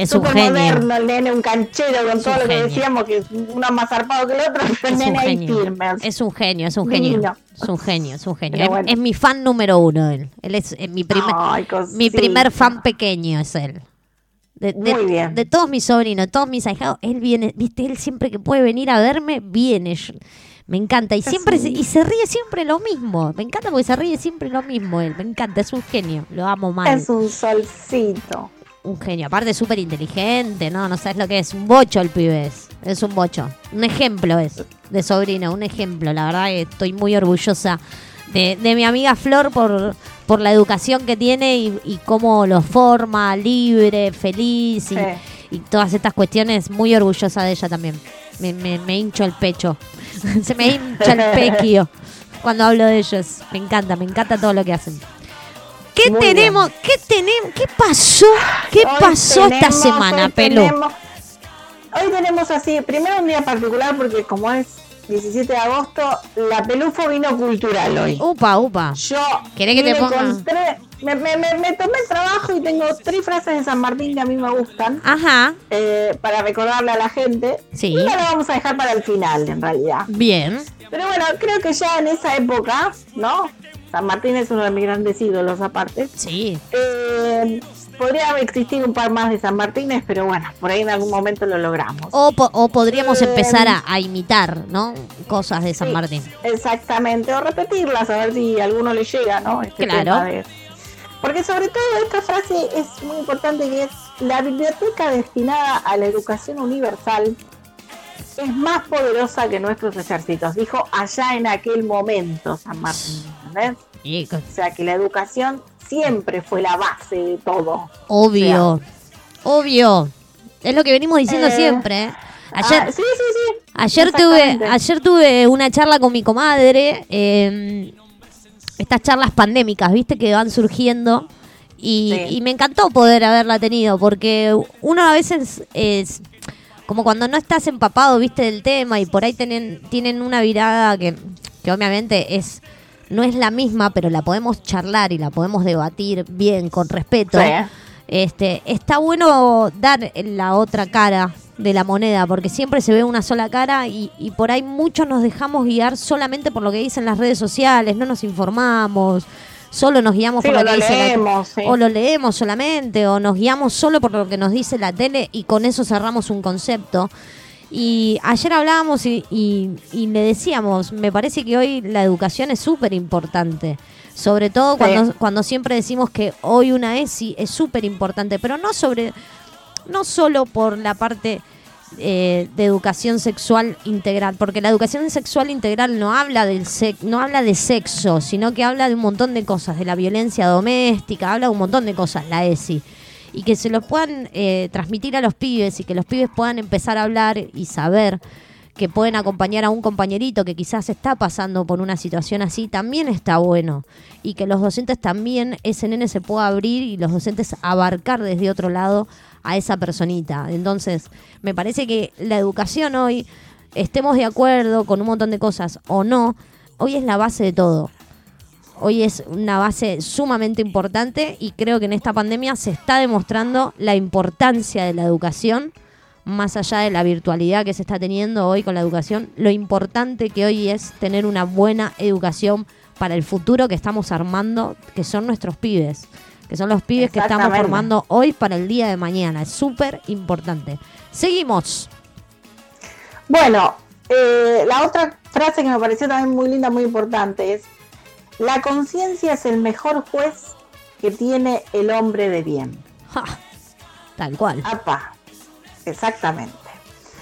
Es un genio. moderno, el nene, un canchero con Es todo un lo que genio. decíamos, que es uno más zarpado que el otro, pero el Es nene ahí firme. Es un genio, es un genio. Es un genio, es un genio. Pero Es, bueno. es mi fan número uno él. Él es eh, mi primer, Ay, mi primer fan pequeño es él. De, de- Muy bien. de todos mis sobrinos, de todos mis ahijados, él viene, viste, él siempre que puede venir a verme, viene. Yo- me encanta. Y siempre se, y se ríe siempre lo mismo. Me encanta porque se ríe siempre lo mismo él. Me encanta, es un genio. Lo amo mal. Es un solcito. Un genio, aparte súper inteligente, ¿no? No sabes lo que es. Un bocho el pibe es. Es un bocho. Un ejemplo es de sobrino, un ejemplo. La verdad que estoy muy orgullosa de, de mi amiga Flor por, por la educación que tiene y, y cómo lo forma, libre, feliz y, Sí. y todas estas cuestiones. Muy orgullosa de ella también. Me, me, me hincho el pecho. (laughs) Se me hincha el (laughs) pequio cuando hablo de ellos. Me encanta, me encanta todo lo que hacen. ¿Qué Muy tenemos? ¿Qué tenemos? ¿Qué pasó? ¿Qué Hoy pasó esta semana, tenemos- Hoy tenemos así, primero un día particular porque como es 17 de agosto, la Pelufo vino cultural hoy. Upa, upa. Yo ¿Querés que te ponga? encontré, me, me, me, me tomé el trabajo y tengo tres frases de San Martín que a mí me gustan Ajá, eh, para recordarle a la gente. Sí. Y la vamos a dejar para el final, en realidad. bien. Pero bueno, creo que ya en esa época, ¿no? San Martín es uno de mis grandes ídolos aparte. Sí. Eh, podría existir un par más de San Martínez, pero bueno, por ahí en algún momento lo logramos. O, po- o podríamos Eh, empezar a, a imitar, ¿no? Cosas de San Sí, Martín. Exactamente, o repetirlas, a ver si a alguno le llega, ¿no? Este Claro. de- Porque sobre todo esta frase es muy importante que es la biblioteca destinada a la educación universal es más poderosa que nuestros ejércitos, dijo allá en aquel momento San Martín, ¿entendés? Y co- O sea que la educación siempre fue la base de todo. obvio, obvio. Es lo que venimos diciendo Eh, siempre. ¿eh? Ayer, Ah, sí, sí, sí. Ayer tuve, ayer tuve una charla con mi comadre, eh, estas charlas pandémicas, viste, que van surgiendo. Y, Sí. y me encantó poder haberla tenido, porque uno a veces es como cuando no estás empapado, viste, del tema y por ahí tienen, tienen una virada que, que obviamente es no es la misma, pero la podemos charlar y la podemos debatir bien, con respeto. Sí. Este, está bueno dar la otra cara de la moneda, porque siempre se ve una sola cara y, y por ahí muchos nos dejamos guiar solamente por lo que dicen las redes sociales, no nos informamos, solo nos guiamos Sí, por lo que dice la- leemos, sí. o lo leemos solamente, o nos guiamos solo por lo que nos dice la tele y con eso cerramos un concepto. Y ayer hablábamos y, y- y le decíamos, me parece que hoy la educación es súper importante. Sobre todo cuando, cuando siempre decimos que hoy una ESI es súper importante, pero no sobre, no solo por la parte eh, de educación sexual integral, porque la educación sexual integral no habla del sex, no habla de sexo, sino que habla de un montón de cosas, de la violencia doméstica, habla de un montón de cosas, la ESI. Y que se lo puedan eh, transmitir a los pibes y que los pibes puedan empezar a hablar y saber que pueden acompañar a un compañerito que quizás está pasando por una situación así, también está bueno. Y que los docentes también, ese nene se pueda abrir y los docentes abarcar desde otro lado a esa personita. Entonces, me parece que la educación hoy, estemos de acuerdo con un montón de cosas o no, hoy es la base de todo. Hoy es una base sumamente importante y creo que en esta pandemia se está demostrando la importancia de la educación, más allá de la virtualidad que se está teniendo hoy con la educación, lo importante que hoy es tener una buena educación para el futuro que estamos armando, que son nuestros pibes, que son los pibes que estamos formando hoy para el día de mañana. Es súper importante. Seguimos. Bueno, eh, la otra frase que me pareció también muy linda, muy importante es, la conciencia es el mejor juez que tiene el hombre de bien. Ja, tal cual, Apa, exactamente.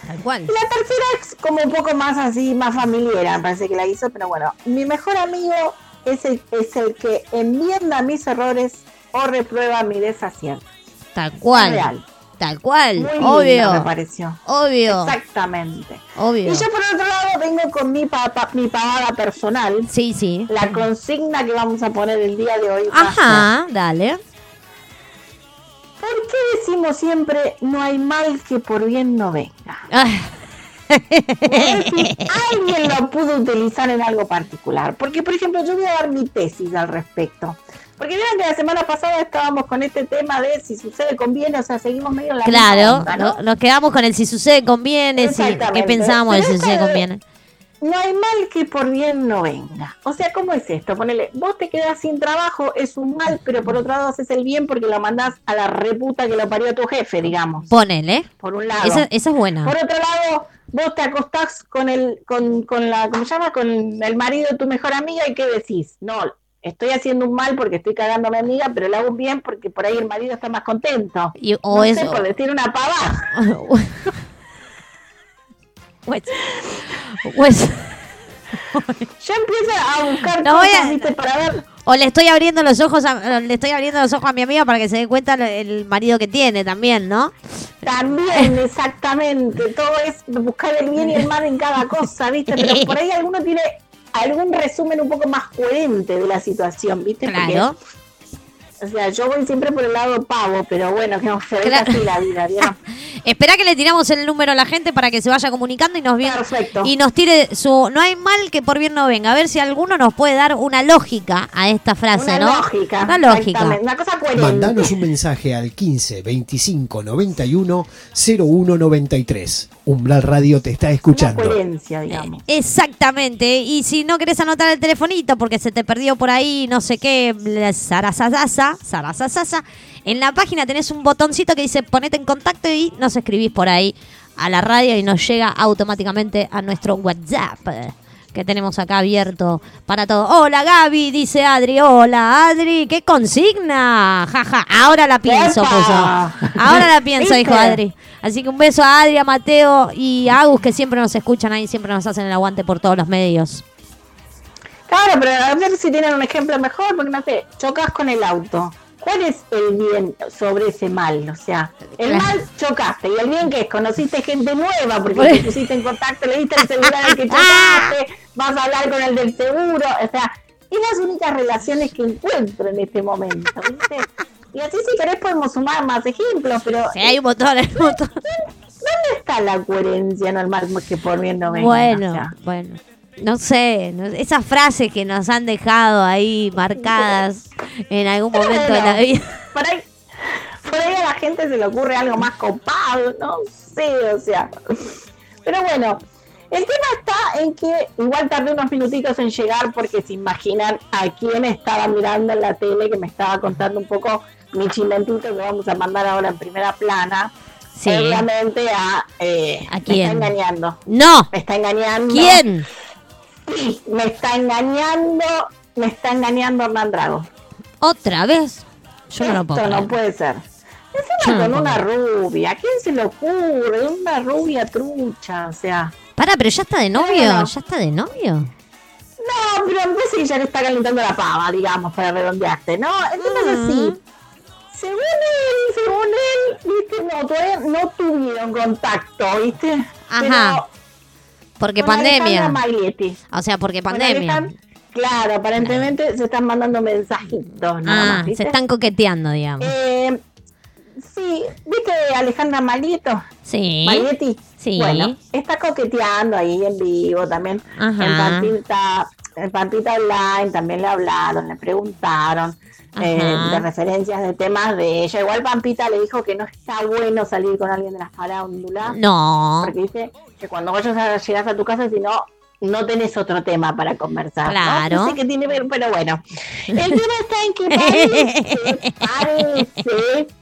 tal cual. Y la tercera es como un poco más así, más familiar, me parece que la hizo, pero bueno, mi mejor amigo es el, es el que enmienda mis errores o reprueba mi desacierto. Tal cual. Real. Tal cual. Muy obvio. me pareció. Obvio. Exactamente. Obvio. Y yo por otro lado vengo con mi, pa- pa- mi pavada personal. Sí, sí. La consigna que vamos a poner el día de hoy. Ajá, dale. ¿Por qué decimos siempre no hay mal que por bien no venga? Ah, si alguien lo pudo utilizar en algo particular. Porque, por ejemplo, yo voy a dar mi tesis al respecto. Porque vieron que la semana pasada estábamos con este tema de si sucede conviene, o sea, seguimos medio en la misma claro, onda, ¿no? no- nos quedamos con el si sucede conviene, si, qué pensamos del si sucede conviene. No hay mal que por bien no venga. O sea, ¿cómo es esto? Ponele, vos te quedás sin trabajo, es un mal, pero por otro lado haces el bien porque lo mandás a la reputa que lo parió tu jefe, digamos. Ponele. Por un lado. Esa, esa es buena. Por otro lado, vos te acostás con el, con, con la, ¿cómo se llama? Con el marido de tu mejor amiga y ¿qué decís? No, estoy haciendo un mal porque estoy cagando a mi amiga, pero lo hago un bien porque por ahí el marido está más contento. Y- o no eso. sé, por decir una pavada. (laughs) Pues- pues- Yo empiezo a buscar No voy cosas, a- ¿viste? Para ver o le estoy abriendo los ojos a, le estoy abriendo los ojos a mi amiga para que se dé cuenta el marido que tiene también, ¿no? También, exactamente. Todo es buscar el bien y el mal en cada cosa, ¿viste? Pero por ahí alguno tiene algún resumen un poco más coherente de la situación, ¿viste? Porque, Claro. O sea, yo voy siempre por el lado pavo, pero bueno, que se ve Claro. así la vida, ¿vieron? (laughs) Espera que le tiramos el número a la gente para que se vaya comunicando y nos bien, Perfecto. y nos tire su no hay mal que por bien no venga. A ver si alguno nos puede dar una lógica a esta frase, Una ¿no? lógica. Una lógica. exactamente, Una cosa coherente. Mandanos un mensaje al 15 25 91 01 93. Umbral Radio te está Una escuchando. coherencia, digamos. Exactamente. Y si no querés anotar el telefonito porque se te perdió por ahí, no sé qué, bla, zarazazasa, zarazazasa, en la página tenés un botoncito que dice ponete en contacto y nos escribís por ahí a la radio y nos llega automáticamente a nuestro WhatsApp eh, que tenemos acá abierto para todo. Hola Gaby, dice Adri. Hola Adri, ¿qué consigna? Jaja, ahora la pienso, puso. Ahora la pienso, dijo. Adri. Así que un beso a Adri, a Mateo y a Agus que siempre nos escuchan ahí, siempre nos hacen el aguante por todos los medios. Claro, pero a ver si tienen un ejemplo mejor, porque no sé, chocas con el auto. ¿Cuál es el bien sobre ese mal? O sea, el Claro. mal chocaste y el bien que es, conociste gente nueva porque Por- te pusiste en contacto, le diste el celular al que chocaste, vas a hablar con el del seguro, o sea, es las únicas relaciones que encuentro en este momento, ¿viste? Y así si querés podemos sumar más ejemplos, pero Sí, hay un montón, hay un montón. ¿dónde está la coherencia normal que por bien no venga? Bueno, O sea, bueno. No sé, no- esas frases que nos han dejado ahí marcadas en algún momento de la vida. Por ahí, por ahí a la gente se le ocurre algo más copado, no sé, o sea. Pero bueno, el tema está en que igual tardé unos minutitos en llegar porque se imaginan a quién estaba mirando en la tele que me estaba contando un poco mi chimentito que vamos a mandar ahora en primera plana. Sí. Obviamente a... eh, ¿A Me quién? está engañando. No. Me está engañando. ¿Quién? Sí, (clears throat) me está engañando, me está engañando Hernán Drago. ¿Otra vez? Yo no lo puedo Esto no puede ser. Encima con una rubia. ¿A quién se le ocurre? Una rubia trucha, o sea. Para, pero ya está de novio. ¿Ya está de novio? No, pero vez que ya le está calentando la pava, digamos, para redondearte, ¿no? El tema es así. Según él, según él, viste, no, todavía no tuvieron contacto, ¿viste? Ajá. Porque con pandemia. O sea, porque pandemia. Claro, aparentemente se están mandando mensajitos, nada Ah, más, se están coqueteando, digamos. Eh, sí, ¿viste Alejandra Maglieto? Sí. Maglietti. Sí. Bueno, está coqueteando ahí en vivo también. Ajá. En Pampita, en Pampita Online también le hablaron, le preguntaron eh, de referencias de temas de ella. Igual Pampita le dijo que no está bueno salir con alguien de la farándula. No. Porque dice que cuando vayas a llegas a tu casa, si no, no tenés otro tema para conversar. Claro. No sé tiene que ver, pero bueno. El tema está en que (laughs) parece, parece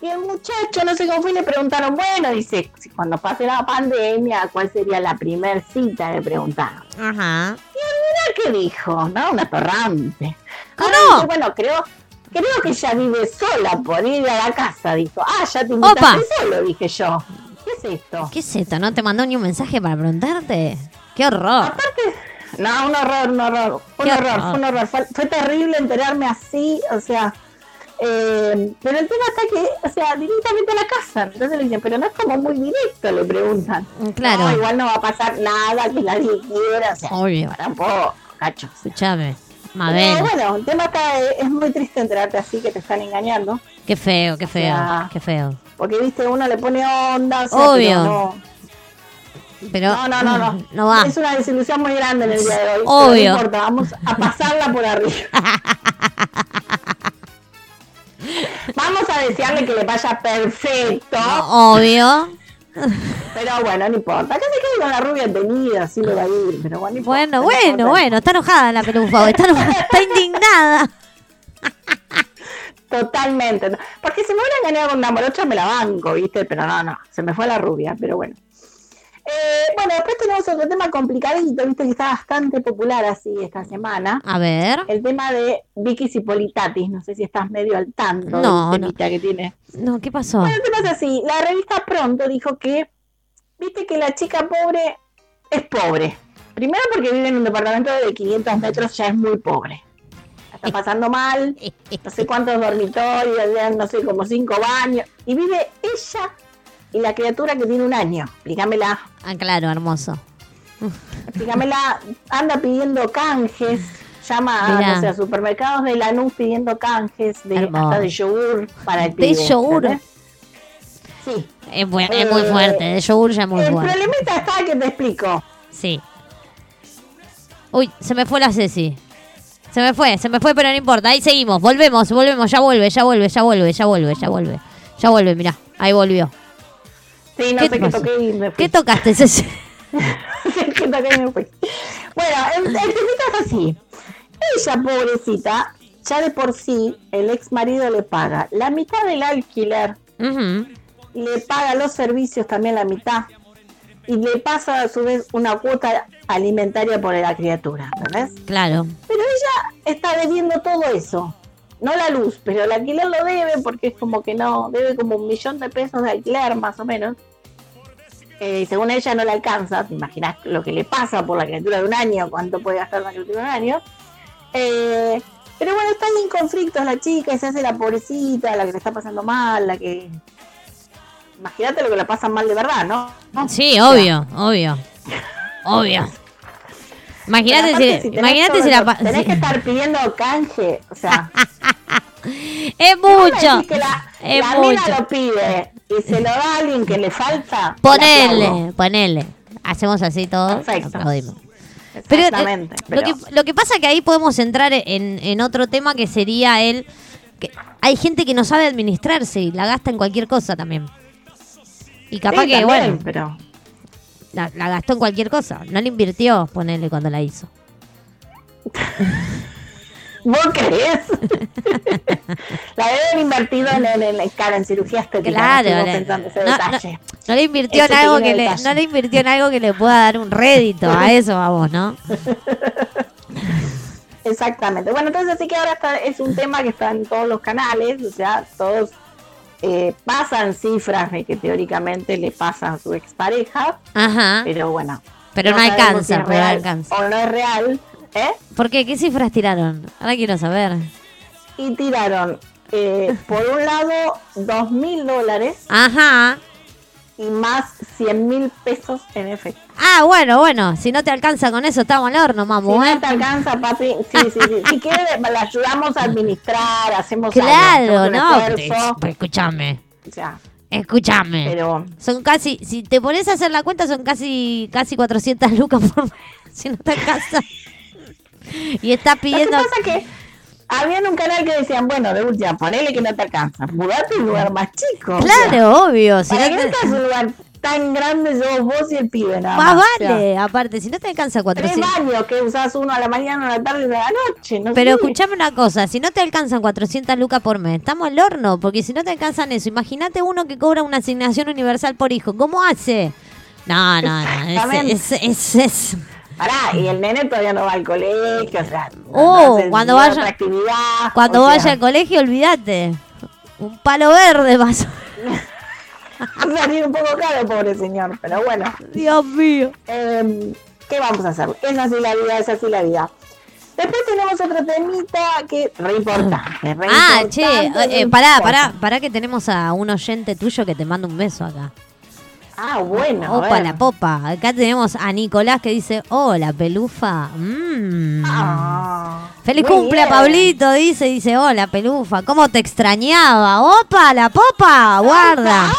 que el muchacho, no sé cómo fue, le preguntaron, bueno, dice, si cuando pase la pandemia, ¿cuál sería la primer cita? Le preguntaron. Ajá. Mira qué dijo, ¿no? Un atorrante. ¿Cómo Ahora no? dice, bueno, creo, creo que ella vive sola por ir a la casa, dijo. Ah, ya te invitaste Opa. solo, dije yo. ¿Qué es esto? ¿Qué es esto? ¿No te mandó ni un mensaje para preguntarte? ¡Qué horror! No, un horror, un horror. Un horror, horror. un horror. Fue, fue terrible enterarme así, o sea. Eh, pero el tema está que, o sea, directamente a la casa. Entonces le dicen, pero no es como muy directo, le preguntan. Mm, Claro. No, igual no va a pasar nada, que nadie quiera, o sea. Obvio. Para un poco, cacho. Escuchame. Pero Mabel. bueno, el tema está, eh, es muy triste enterarte así que te están engañando. Qué feo, qué feo, sea, qué feo. Porque, viste, uno le pone onda, o sea, Obvio. pero no. Pero No, no, no, no. no va. Es una desilusión muy grande en el día de hoy. pero Obvio. No importa, vamos a pasarla por arriba. (laughs) vamos a desearle que le vaya perfecto. Obvio. Pero bueno, no importa. Acá se quede con la rubia tenida, así le va a ir. Pero bueno, no importa, Bueno, no bueno, bueno. Está enojada la pelufa. Está, está indignada. Totalmente. Porque si me hubiera engañado con una morocha me la banco, ¿viste? Pero no, no. Se me fue la rubia, pero bueno. Eh, bueno, después tenemos otro tema complicadito, viste que está bastante popular así esta semana. A ver. El tema de Vicky Cipolitatis, no sé si estás medio al tanto No, del no. temita que tiene. No, ¿qué pasó? Bueno, el tema es así, la revista Pronto dijo que, viste que la chica pobre es pobre. Primero porque vive en un departamento de 500 metros, ya es muy pobre. La Está pasando mal, (laughs) no sé cuántos dormitorios, no sé, como cinco baños. Y vive ella y la criatura que tiene un año. Explícamela. Ah, claro, hermoso. Explícamela, anda pidiendo canjes, llama a, Mirá. supermercados de Lanús pidiendo canjes de, Hermoso. hasta de yogur para el De yogur. Sí, Es, es muy Eh, fuerte, de yogur ya es muy el fuerte. problemita está que te explico. Sí. Uy, se me fue la Ceci. Se me fue, se me fue, pero no importa. Ahí seguimos, volvemos, volvemos, ya vuelve, ya vuelve, ya vuelve, ya vuelve, ya vuelve. Ya vuelve, mirá, ahí volvió. Sí, no ¿Qué sé qué toqué y me fui. ¿Qué tocaste, (laughs) que toqué y me fui. Bueno, el, el es así. Ella, pobrecita, ya de por sí, el ex marido le paga la mitad del alquiler, Ujú, le paga los servicios también la mitad, y le pasa a su vez una cuota alimentaria por la criatura, ¿entendés? Claro. Pero ella está debiendo todo eso. No la luz, pero el alquiler lo debe porque es como que no, debe como un millón de pesos de alquiler más o menos. Eh, según ella no le alcanza, te imaginas lo que le pasa por la criatura de un año, cuánto puede gastar una criatura de un año. Eh, pero bueno, están en conflictos la chica y se hace la pobrecita, la que le está pasando mal, la que... Imagínate lo que le pasa mal de verdad, ¿no? Sí, obvio, obvio. (laughs) Obvio. Imagínate si, tenés imagínate si la Tenés si- que estar pidiendo canje, o sea... (laughs) Es mucho. que la, Es la mina mucho. lo pide y se lo da a alguien que le falta. Ponele, ponele. Hacemos así todo. Perfecto. eh, Exactamente. Lo, que, lo que pasa que ahí podemos entrar en, en otro tema que sería el... Que hay gente que no sabe administrarse y la gasta en cualquier cosa también. Y capaz Sí, que, también, bueno, Pero... la, la gastó en cualquier cosa. No le invirtió, ponele cuando la hizo. (laughs) ¿Vos crees? (laughs) la deben invertido en, en, en, cara, en cirugía estética. Claro, no le- pensando ese no, detalle. No le invirtió en algo que le, no le invirtió en algo que le pueda dar un rédito. A (laughs) eso vamos, ¿no? Exactamente. Bueno, entonces así que ahora está, es un tema que está en todos los canales, o sea, todos eh, pasan cifras de que teóricamente le pasa a su expareja, Ajá. pero bueno. Pero no alcanza, si pero no real alcanza. O no es real, ¿eh? ¿Por qué? ¿Qué cifras tiraron? Ahora quiero saber. Y tiraron, eh, por un lado, dos mil dólares Ajá. y más 100 mil pesos en efectivo. Ah, bueno, bueno. Si no te alcanza con eso, estamos al horno, Si mamu, ¿eh? no te alcanza, papi, sí, sí, sí. Si quiere, (laughs) la ayudamos a administrar, hacemos algo, Claro, hacemos un no. escúchame. sea, Escúchame. pero Son casi, si te pones a hacer la cuenta, son casi casi 400 lucas por mes. (laughs) Si no te alcanza. (laughs) Y estás Lo que pidiendo. pasa es que había en un canal que decían, bueno, de última, ponele que no te alcanza, mudate a un lugar más chico. o sea, Claro, obvio. Si ¿Para no qué te- estás en un lugar tan grande sos vos y el pibe nada Más más? O sea, vale, aparte, si no te alcanza Tres 400. baños que usás uno a la mañana, a la tarde y a la noche. No Pero sé. escuchame una cosa, si no te alcanzan 400 lucas por mes, estamos al horno, porque si no te alcanzan eso, imagínate uno que cobra una asignación universal por hijo, ¿cómo hace? No, no, no, es, es, es, es- Pará, y el nene todavía no va al colegio, o sea, Oh, cuando vaya- otra actividad. Cuando vaya sea, al colegio, olvídate. Un palo verde más. Va a salir un poco caro, pobre señor, pero bueno. Dios mío. Eh, ¿Qué vamos a hacer? Es así la vida, es así la vida. Después tenemos otro temita que re importante. re Ah, importante, che, eh, pará, pará, pará que tenemos a un oyente tuyo que te manda un beso acá. Ah, bueno. Opa, la popa. Acá tenemos a Nicolás que dice, hola, pelufa. Mm. Ah, Feliz cumple bien. Pablito, dice, dice, hola, pelufa. ¿Cómo te extrañaba? Opa, la popa, guarda.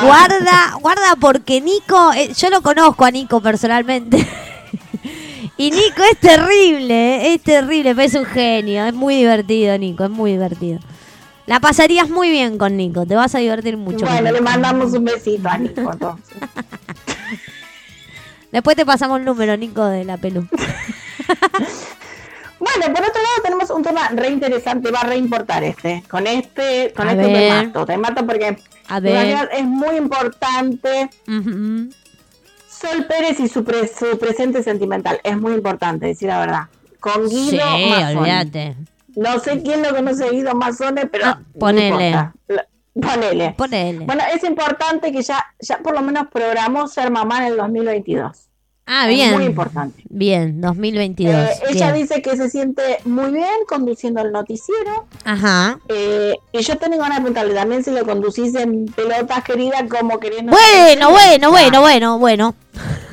Guarda, guarda porque Nico, eh, yo lo conozco a Nico personalmente. (laughs) y Nico es terrible, eh, es terrible, pero es un genio, es muy divertido Nico, es muy divertido. La pasarías muy bien con Nico, te vas a divertir mucho. Bueno, le Nico. mandamos un besito a Nico entonces. (laughs) Después te pasamos el número, Nico, de la pelu. (laughs) Bueno, por otro lado tenemos un tema re interesante, va a re importar este. Con este, con A este te ver. mato, te mato porque A ver. es muy importante. Sol Pérez y su, pre- su presente sentimental. Es muy importante, decir la verdad. Con Sí, Guido Mazzoni. olvídate. No sé quién lo conoce a Guido Mazzone, pero Ah, ponele. Ponele. Ponele. Bueno, es importante que ya, ya por lo menos programó ser mamá en el 2022. Ah, Es bien. muy importante. Bien, 2022. Eh, ella bien. dice que se siente muy bien conduciendo el noticiero. Ajá. Eh, y yo tengo ganas de preguntarle también si lo conducís en pelotas, querida, como queriendo. Bueno, bueno, bueno, bueno, bueno.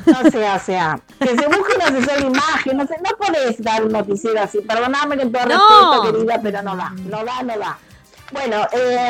No sé, o sea, que se busque un asesor de imagen, no sé, no podés dar un noticiero así. Perdóname con todo No. respeto, querida, pero no da, no da, no da. Bueno, eh,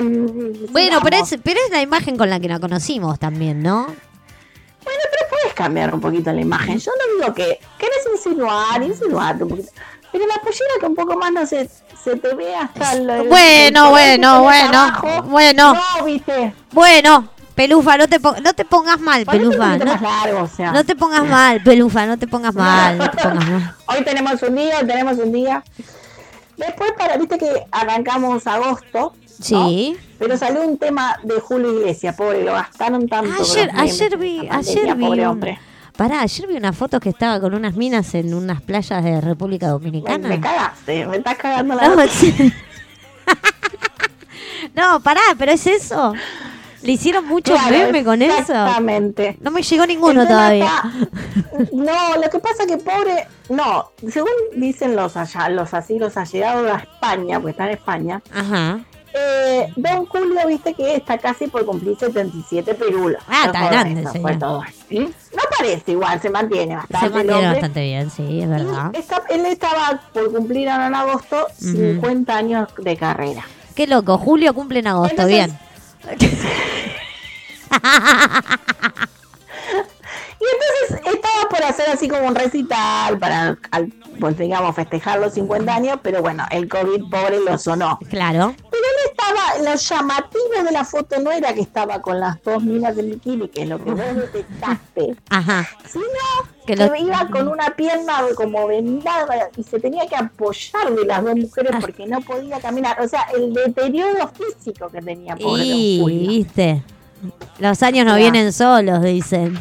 Bueno, pero es, pero es la imagen con la que la conocimos también, ¿no? Bueno, pero puedes cambiar un poquito la imagen. Yo no digo que querés insinuar, insinuarte un poquito. Pero la pollera que un poco más no se, se te ve hasta el. Bueno, el bueno, bueno, bueno. No, viste. Bueno, Pelufa, no te, no te pongas mal, Pelufa. No, más largo, o sea. no te pongas mal, Pelufa, no te pongas mal, no te pongas mal. (laughs) Hoy tenemos un día, hoy tenemos un día. Después, para, viste que arrancamos agosto. ¿no? Sí. Pero salió un tema de Julio Iglesias, pobre, lo gastaron tanto. Ayer, ayer vi, pandemia, ayer vi pobre hombre. Pará, ayer vi una foto que estaba con unas minas en unas playas de República Me, Dominicana. me cagaste, me estás cagando la. No, (laughs) (laughs) pará, pero es eso. Le hicieron mucho Claro, meme con eso. Exactamente. No me llegó ninguno todavía. está- No, lo que pasa que pobre, no, según dicen los allá, los así, los allegados a España, porque está en España, Ajá. eh, Don Julio, viste que está casi por cumplir 77 perulos. Ah, No está grande, eso señor. fue todo. ¿Sí? No parece igual, se mantiene bastante. Se mantiene bastante bien, sí, es verdad. Está- él estaba por cumplir ahora en agosto 50 años de carrera. Qué loco, Julio cumple en agosto, Entonces- bien. ha ha ha ha ha ha Y entonces estaba por hacer así como un recital para, al- pues digamos, festejar los 50 años, pero bueno, el COVID pobre lo sonó. Claro. Pero él estaba, lo llamativo de la foto no era que estaba con las dos minas en bikini, que es lo que vos detestaste, Ajá. sino Que que, iba con una pierna como vendada y se tenía que apoyar de las dos mujeres Ah. porque no podía caminar. O sea, el deterioro físico que tenía pobre Y, viste. Los años no vienen solos, dicen.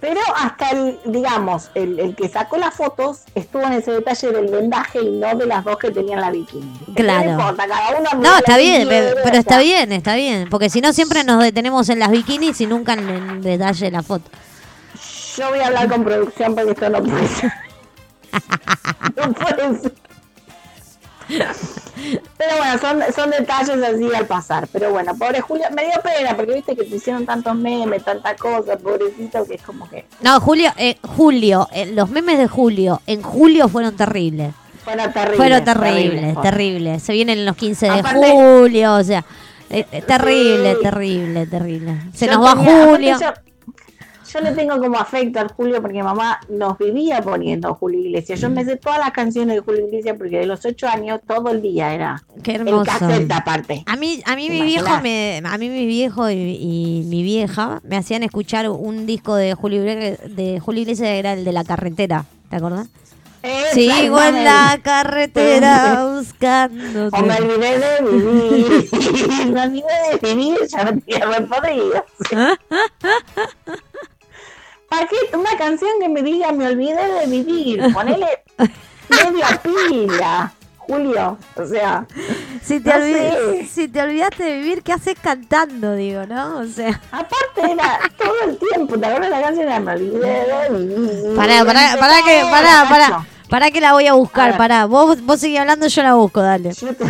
Pero hasta el, digamos, el, el que sacó las fotos estuvo en ese detalle del vendaje y no de las dos que tenían la bikini. Claro. No importa, cada uno No, está bien, pero o está bien, está bien. Porque si no, siempre nos detenemos en las bikinis y nunca en el detalle de la foto. Yo voy a hablar con producción porque esto no puede ser. (laughs) no puede ser. (laughs) Pero bueno, son, son detalles así al pasar. Pero bueno, pobre Julio, me dio pena porque viste que te hicieron tantos memes, tanta cosa, pobrecito, que es como que No, Julio, eh, Julio, eh, los memes de Julio en julio fueron terribles. fueron terribles. fueron terribles, fueron. terribles. Se vienen los 15 de Aparte- julio, o sea, eh, terrible, terrible, terrible. Se nos va tenía- Julio. Yo, yo le tengo como afecto al Julio porque mamá nos vivía poniendo Julio Iglesias. Yo me sé todas las canciones de Julio Iglesias porque de los ocho años todo el día era Qué hermoso. caseta aparte. A mí, a mí mi viejo me, a mí mi viejo y, y mi vieja me hacían escuchar un disco de Julio Iglesias, de Julio Iglesias era el de la carretera, ¿te acordás? Sigo en la carretera buscando. O me olvidé de vivir. (laughs) me olvidé de vivir, ya no tenía respondido. ¿Para qué? Una canción que me diga me olvidé de vivir. Ponele (laughs) media pila, Julio. O sea, Si te, No olvid- si te olvidaste de vivir, ¿qué haces cantando? Digo, ¿no? O sea. aparte era todo el tiempo. ¿Te acuerdas la canción? Era me olvidé de vivir. Pará, pará, pará que, pará, pará. Pará que la voy a A buscar, pará. Vos, vos seguís hablando, yo la busco, dale. Yo te-.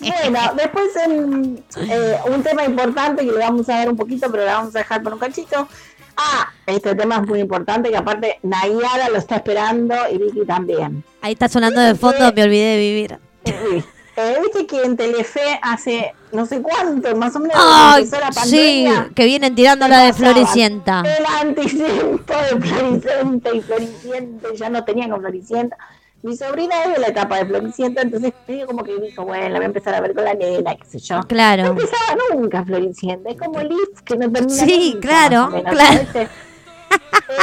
Bueno, después en, eh, un tema importante que le vamos a dar un poquito, pero le vamos a dejar por un cachito. Ah, este tema es muy importante, que aparte Nayara lo está esperando y Vicky también. Ahí está sonando de fondo, me olvidé de vivir. Eh, Viste que en Telefe hace no sé cuánto, más o menos la sí, que vienen tirando la de Floricienta. El anticipo de Floricienta y Floricienta, ya no tenían con Floricienta. Mi sobrina es de la etapa de Floricienta, entonces como que dijo, bueno, la voy a empezar a ver con la nena, qué sé yo. Claro. No empezaba nunca Floricienta, es como Liz que no termina Sí, nunca, claro, menos, claro. ¿viste? (laughs)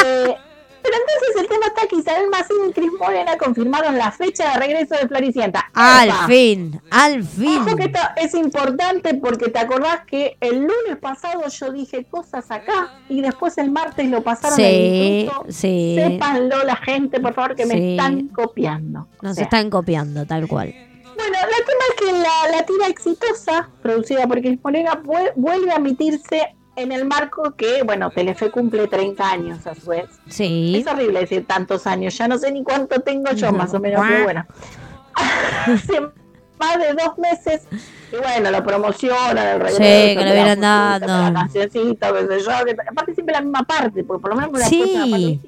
Eh, pero entonces el tema está que Isabel Macín y Cris Morena confirmaron la fecha de regreso de Floricienta. Al fin, al fin. Ojo que esto es importante porque te acordás que el lunes pasado yo dije cosas acá y después el martes lo pasaron al Sí, instituto. sí. Sépanlo la gente, por favor, que me están copiando. O Nos sea, están copiando, tal cual. Bueno, el tema es que la, la tira exitosa, producida por Cris Morena, vuel- vuelve a emitirse en el marco que, bueno, Telefe cumple 30 años a su vez. Sí. Es horrible decir tantos años, ya no sé ni cuánto tengo yo, más o menos, pero bueno. (laughs) Hace más de dos meses, y bueno, lo promocionan, el regreso. Sí, que lo musiquita, dando. La cancioncita, qué sé yo, que- aparte siempre la misma parte, porque por lo menos la Sí.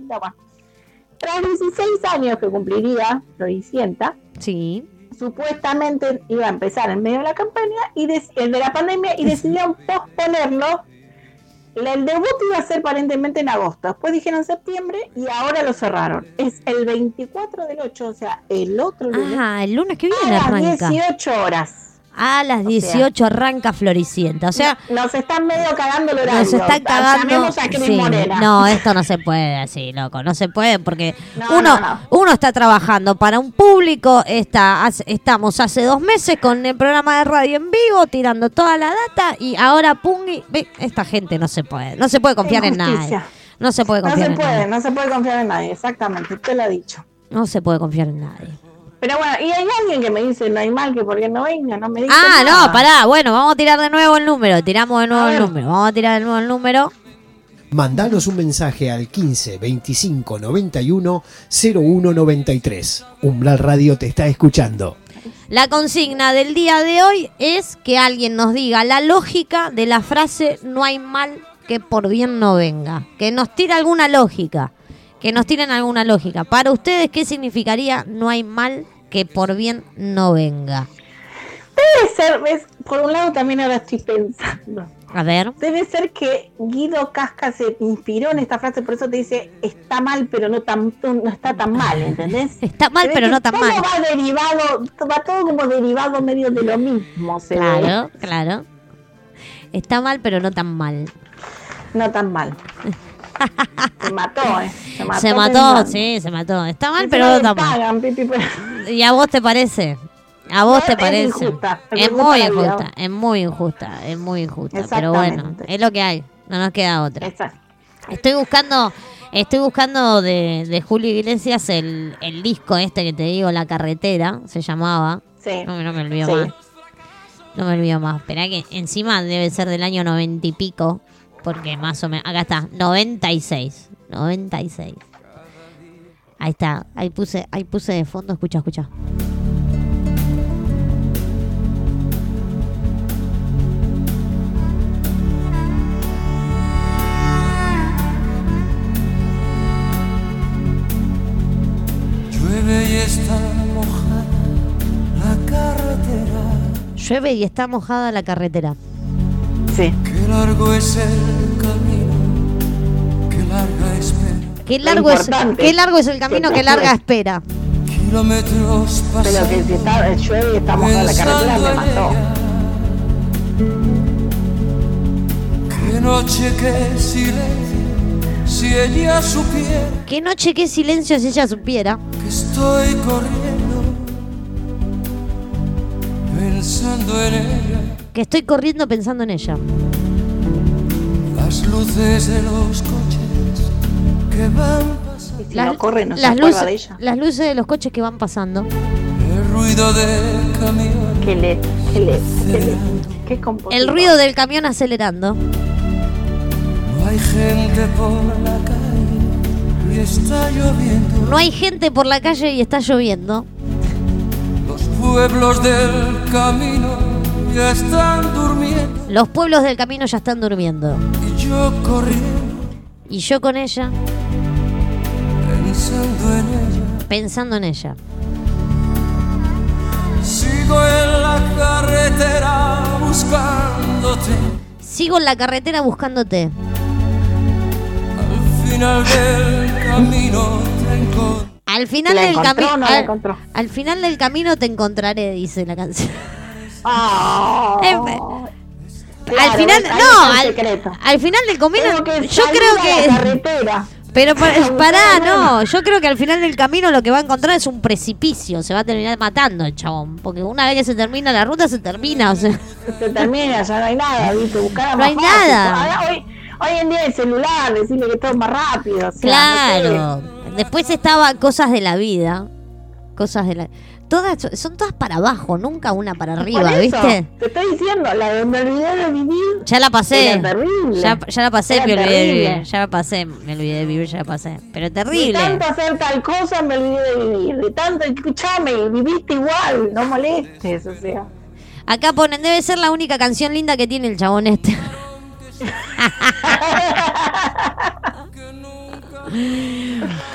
Tras 16 años que cumpliría Floricienta, Sí. supuestamente iba a empezar en medio de la campaña y de, el de la pandemia y decidieron posponerlo. El debut iba a ser aparentemente en agosto, después dijeron septiembre y ahora lo cerraron. Es el 24 del 8, o sea, el otro lunes. Ajá, el lunes que a viene las arranca. 18 horas. A las 18 arranca Floricienta. O sea, Nos están medio cagando el horario. nos están cagando. Sí. No, esto no se puede así, loco. No se puede porque No, uno, no, no. uno está trabajando para un público. Está, estamos hace dos meses con el programa de radio en vivo, tirando toda la data y ahora ve, esta gente no se puede. No se puede confiar en nadie. No se puede No confiar se en puede, nadie. no se puede confiar en nadie, exactamente, usted lo ha dicho. No se puede confiar en nadie. Pero bueno, y hay alguien que me dice, no hay mal que porque no venga, no me dice Ah, nada. no, pará. Bueno, vamos a tirar de nuevo el número. Tiramos de nuevo el número. Vamos a tirar de nuevo el número. Mandanos un mensaje al 15 25 91 01 93. Umbral Radio te está escuchando. La consigna del día de hoy es que alguien nos diga la lógica de la frase no hay mal que por bien no venga. Que nos tire alguna lógica. Que nos tiren alguna lógica. Para ustedes, ¿qué significaría no hay mal que por bien no venga? Debe ser, ves, por un lado también ahora estoy pensando. A ver. Debe ser que Guido Casca se inspiró en esta frase, por eso te dice, está mal, pero no tan no está tan mal, ¿entendés? (laughs) Está mal, pero no tan todo mal. va derivado, va todo como derivado medio de lo mismo, se ve. Claro, claro. Está mal, pero no tan mal. No tan mal. Se mató, ¿eh? Se mató. Se mató, pensando. sí, se mató. Está mal, pero no pagan, Pipi, pero- ¿Y a vos te parece? ¿A vos te es parece? injusta, es muy injusta, es muy injusta, es muy injusta. Pero bueno, es lo que hay, no nos queda otra. Exacto. Estoy buscando, estoy buscando de, de Julio Iglesias el, el disco este que te digo, La Carretera, se llamaba. Sí. No, no me olvido Sí. más. No me olvido más. Esperá que encima debe ser del año noventa y pico. Porque más o menos. Acá está, 96. 96. Ahí está. Ahí puse, ahí puse de fondo. Escucha, escucha. Llueve y está mojada la carretera. Llueve y está mojada la carretera. Qué largo es el camino, qué larga espera. Qué largo, es, qué largo es el camino, Que qué larga espera. Kilómetros Pero que si está, llueve y está mojada la carretera, me mató. Qué noche, qué silencio, si ella supiera Qué noche, qué silencio si ella supiera. que estoy corriendo, pensando en ella. Que estoy corriendo pensando en ella. Las luces de los coches que van pasando, si no corre, no se las, luces, de ella. las luces de los coches que van pasando. el ruido del camión. Que le, que le, que le, qué compositor. El ruido del camión acelerando. No hay gente por la calle y está lloviendo. No hay gente por la calle y está lloviendo. Los pueblos del camino ya están durmiendo Los pueblos del camino ya están durmiendo. y yo corriendo Y yo con ella, pensando en ella. pensando en ella. Sigo en la carretera buscándote. Sigo en la carretera buscándote. Al final del camino te encontré. Al final ¿La del o no al, encontró? al final del camino te encontraré, dice la canción. Claro, al final, no, al, al final del camino, yo creo a que. carretera. Pero pa- (laughs) Buscar pará, no. Yo creo que al final del camino lo que va a encontrar es un precipicio. Se va a terminar matando el chabón. Porque una vez que se termina la ruta, se termina. O sea, Se termina, ya no hay nada, ¿viste? Buscar No más hay fácil. nada. Hoy, hoy en día el celular, decirle que todo es más rápido. o sea, no claro. Después estaba cosas de la vida. Cosas de la. Todas son todas para abajo, nunca una para arriba, eso, ¿viste? Te estoy diciendo, la de me olvidé de vivir. Ya la pasé. Era terrible. Ya, ya la pasé, Era me olvidé de vivir. Ya la pasé, me olvidé de vivir, ya la pasé. Pero De terrible. tanto hacer tal cosa me olvidé de vivir. De tanto, escuchame, viviste igual, no molestes, o sea. Acá ponen, debe ser la única canción linda que tiene el chabón este. (laughs)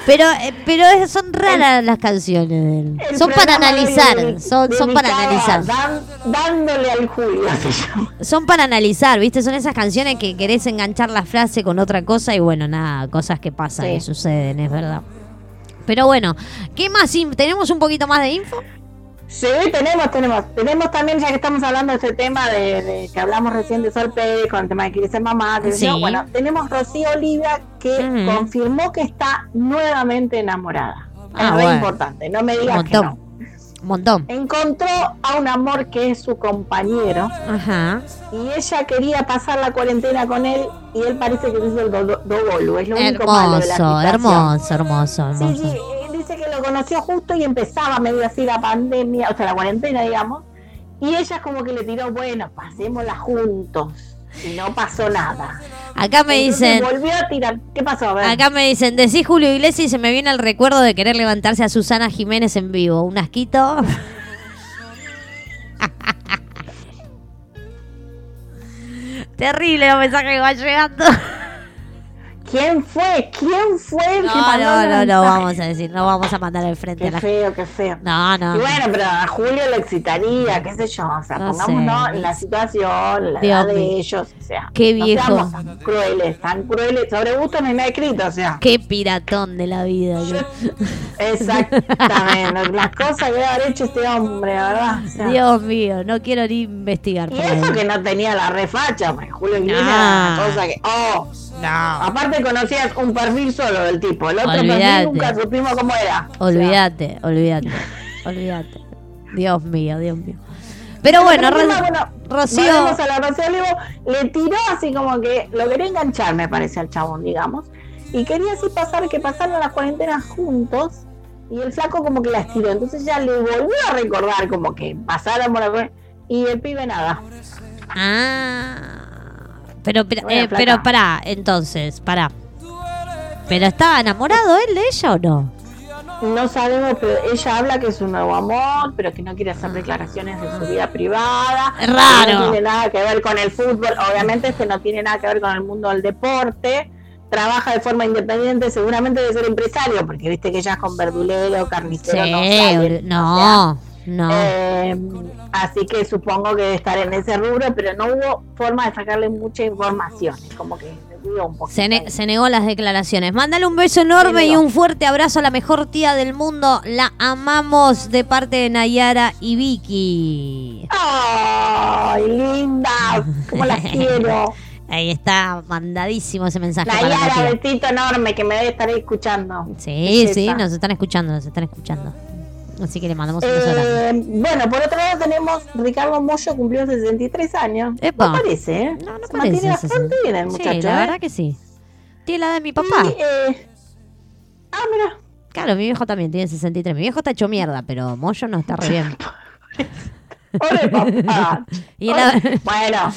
Pero, eh, pero son raras las canciones de él. El Son para analizar. de- Son, son para analizar. dan- dándole al Julio. (laughs) Son para analizar, ¿viste? Son esas canciones que querés enganchar la frase con otra cosa y bueno, nada, cosas que pasan, Sí. que suceden, es verdad. Pero bueno, ¿qué más? ¿Tenemos un poquito más de info? Sí, tenemos, tenemos. Tenemos también, ya que estamos hablando de este tema de, de que hablamos recién de Sol Pérez, con el tema de quiere ser mamá, que Sí. yo, bueno, tenemos Rocío Olivia que Ujú. confirmó que está nuevamente enamorada. Ah, es re bueno. importante, no me digas que no. Un montón. Encontró a un amor que es su compañero Ajá. y ella quería pasar la cuarentena con él y él parece que hizo el do- do- dogolu, es lo único malo de la Hermoso, hermoso, hermoso, Sí, hermoso. sí, él dice que lo conoció justo y empezaba medio así la pandemia, o sea, la cuarentena, digamos. Y ella como que le tiró, bueno, pasémosla juntos. Y no pasó nada. Acá me Entonces dicen, volvió a tirar. ¿Qué pasó? A ver. acá me dicen, decís Julio Iglesias y se me viene el recuerdo de querer levantarse a Susana Jiménez en vivo. Un asquito. (laughs) Terrible los mensajes que van llegando. ¿Quién fue? ¿Quién fue el que No, mandó no, no, no vamos a decir, no vamos a mandar al frente Qué a la feo, qué feo. No, no. Y bueno, pero a Julio lo excitaría, qué sé yo. O sea, No pongámonos sé. en la situación, la Dios edad de ellos. O sea, Qué no viejo. seamos tan crueles, tan crueles. Sobre gusto no hay nada escrito, o sea. Qué piratón de la vida. Exactamente. (laughs) Las cosas que haber hecho este hombre, ¿verdad? O sea, Dios mío, no quiero ni investigar. Y eso ahí. que no tenía la refacha, Julio No. era una cosa que. ¡Oh! Aparte conocías un perfil solo del tipo. El otro perfil nunca supimos cómo era. Olvídate, olvídate, (laughs) olvídate. Dios mío, Dios mío. Pero bueno, Ro- bueno, Rocío. volvemos a la Rocío Olivo, le tiró así como que lo quería enganchar, me parece, al chabón, digamos. Y quería así pasar, que pasaran las cuarentenas juntos. Y el flaco como que la estiró. Entonces ya le volvió a recordar como que pasáramos la cuarentena. Y el pibe nada. Ah. Pero, pero, eh, pero pará, entonces, pará. ¿Pero estaba enamorado él de ella o no? No sabemos, pero ella habla que es un nuevo amor, pero que no quiere hacer declaraciones de su vida privada. Es raro. que No tiene nada que ver con el fútbol. Obviamente este no tiene nada que ver con el mundo del deporte. Trabaja de forma independiente, seguramente de ser empresario, porque viste que ella es con verdulero, carnicero, Sí, no no, no. Eh, así que supongo que debe estar en ese rubro, pero no hubo forma de sacarle mucha información. Como que un. Se, ne- se negó las declaraciones. Mándale un beso enorme y un fuerte abrazo a la mejor tía del mundo. La amamos de parte de Nayara y Vicky. ¡Ay, linda! ¿Cómo las quiero? (laughs) Ahí está mandadísimo ese mensaje la Nayara, besito enorme que me debe estar escuchando. Sí, sí, nos están escuchando, nos están escuchando. Así que le mandamos un beso. Eh, bueno, por otro lado tenemos Ricardo Moyo cumplió 63 años. Epa. No parece, ¿eh? No, no Se parece mantiene bastante sí. bien el Sí, muchacho. la ¿eh? verdad que sí. Tiene la edad de mi papá. Y, eh, Ah, mira. Claro, mi viejo también tiene 63. Mi viejo está hecho mierda, pero Moyo no está re bien. (laughs) Pobre papá. (laughs) Y la- Bueno.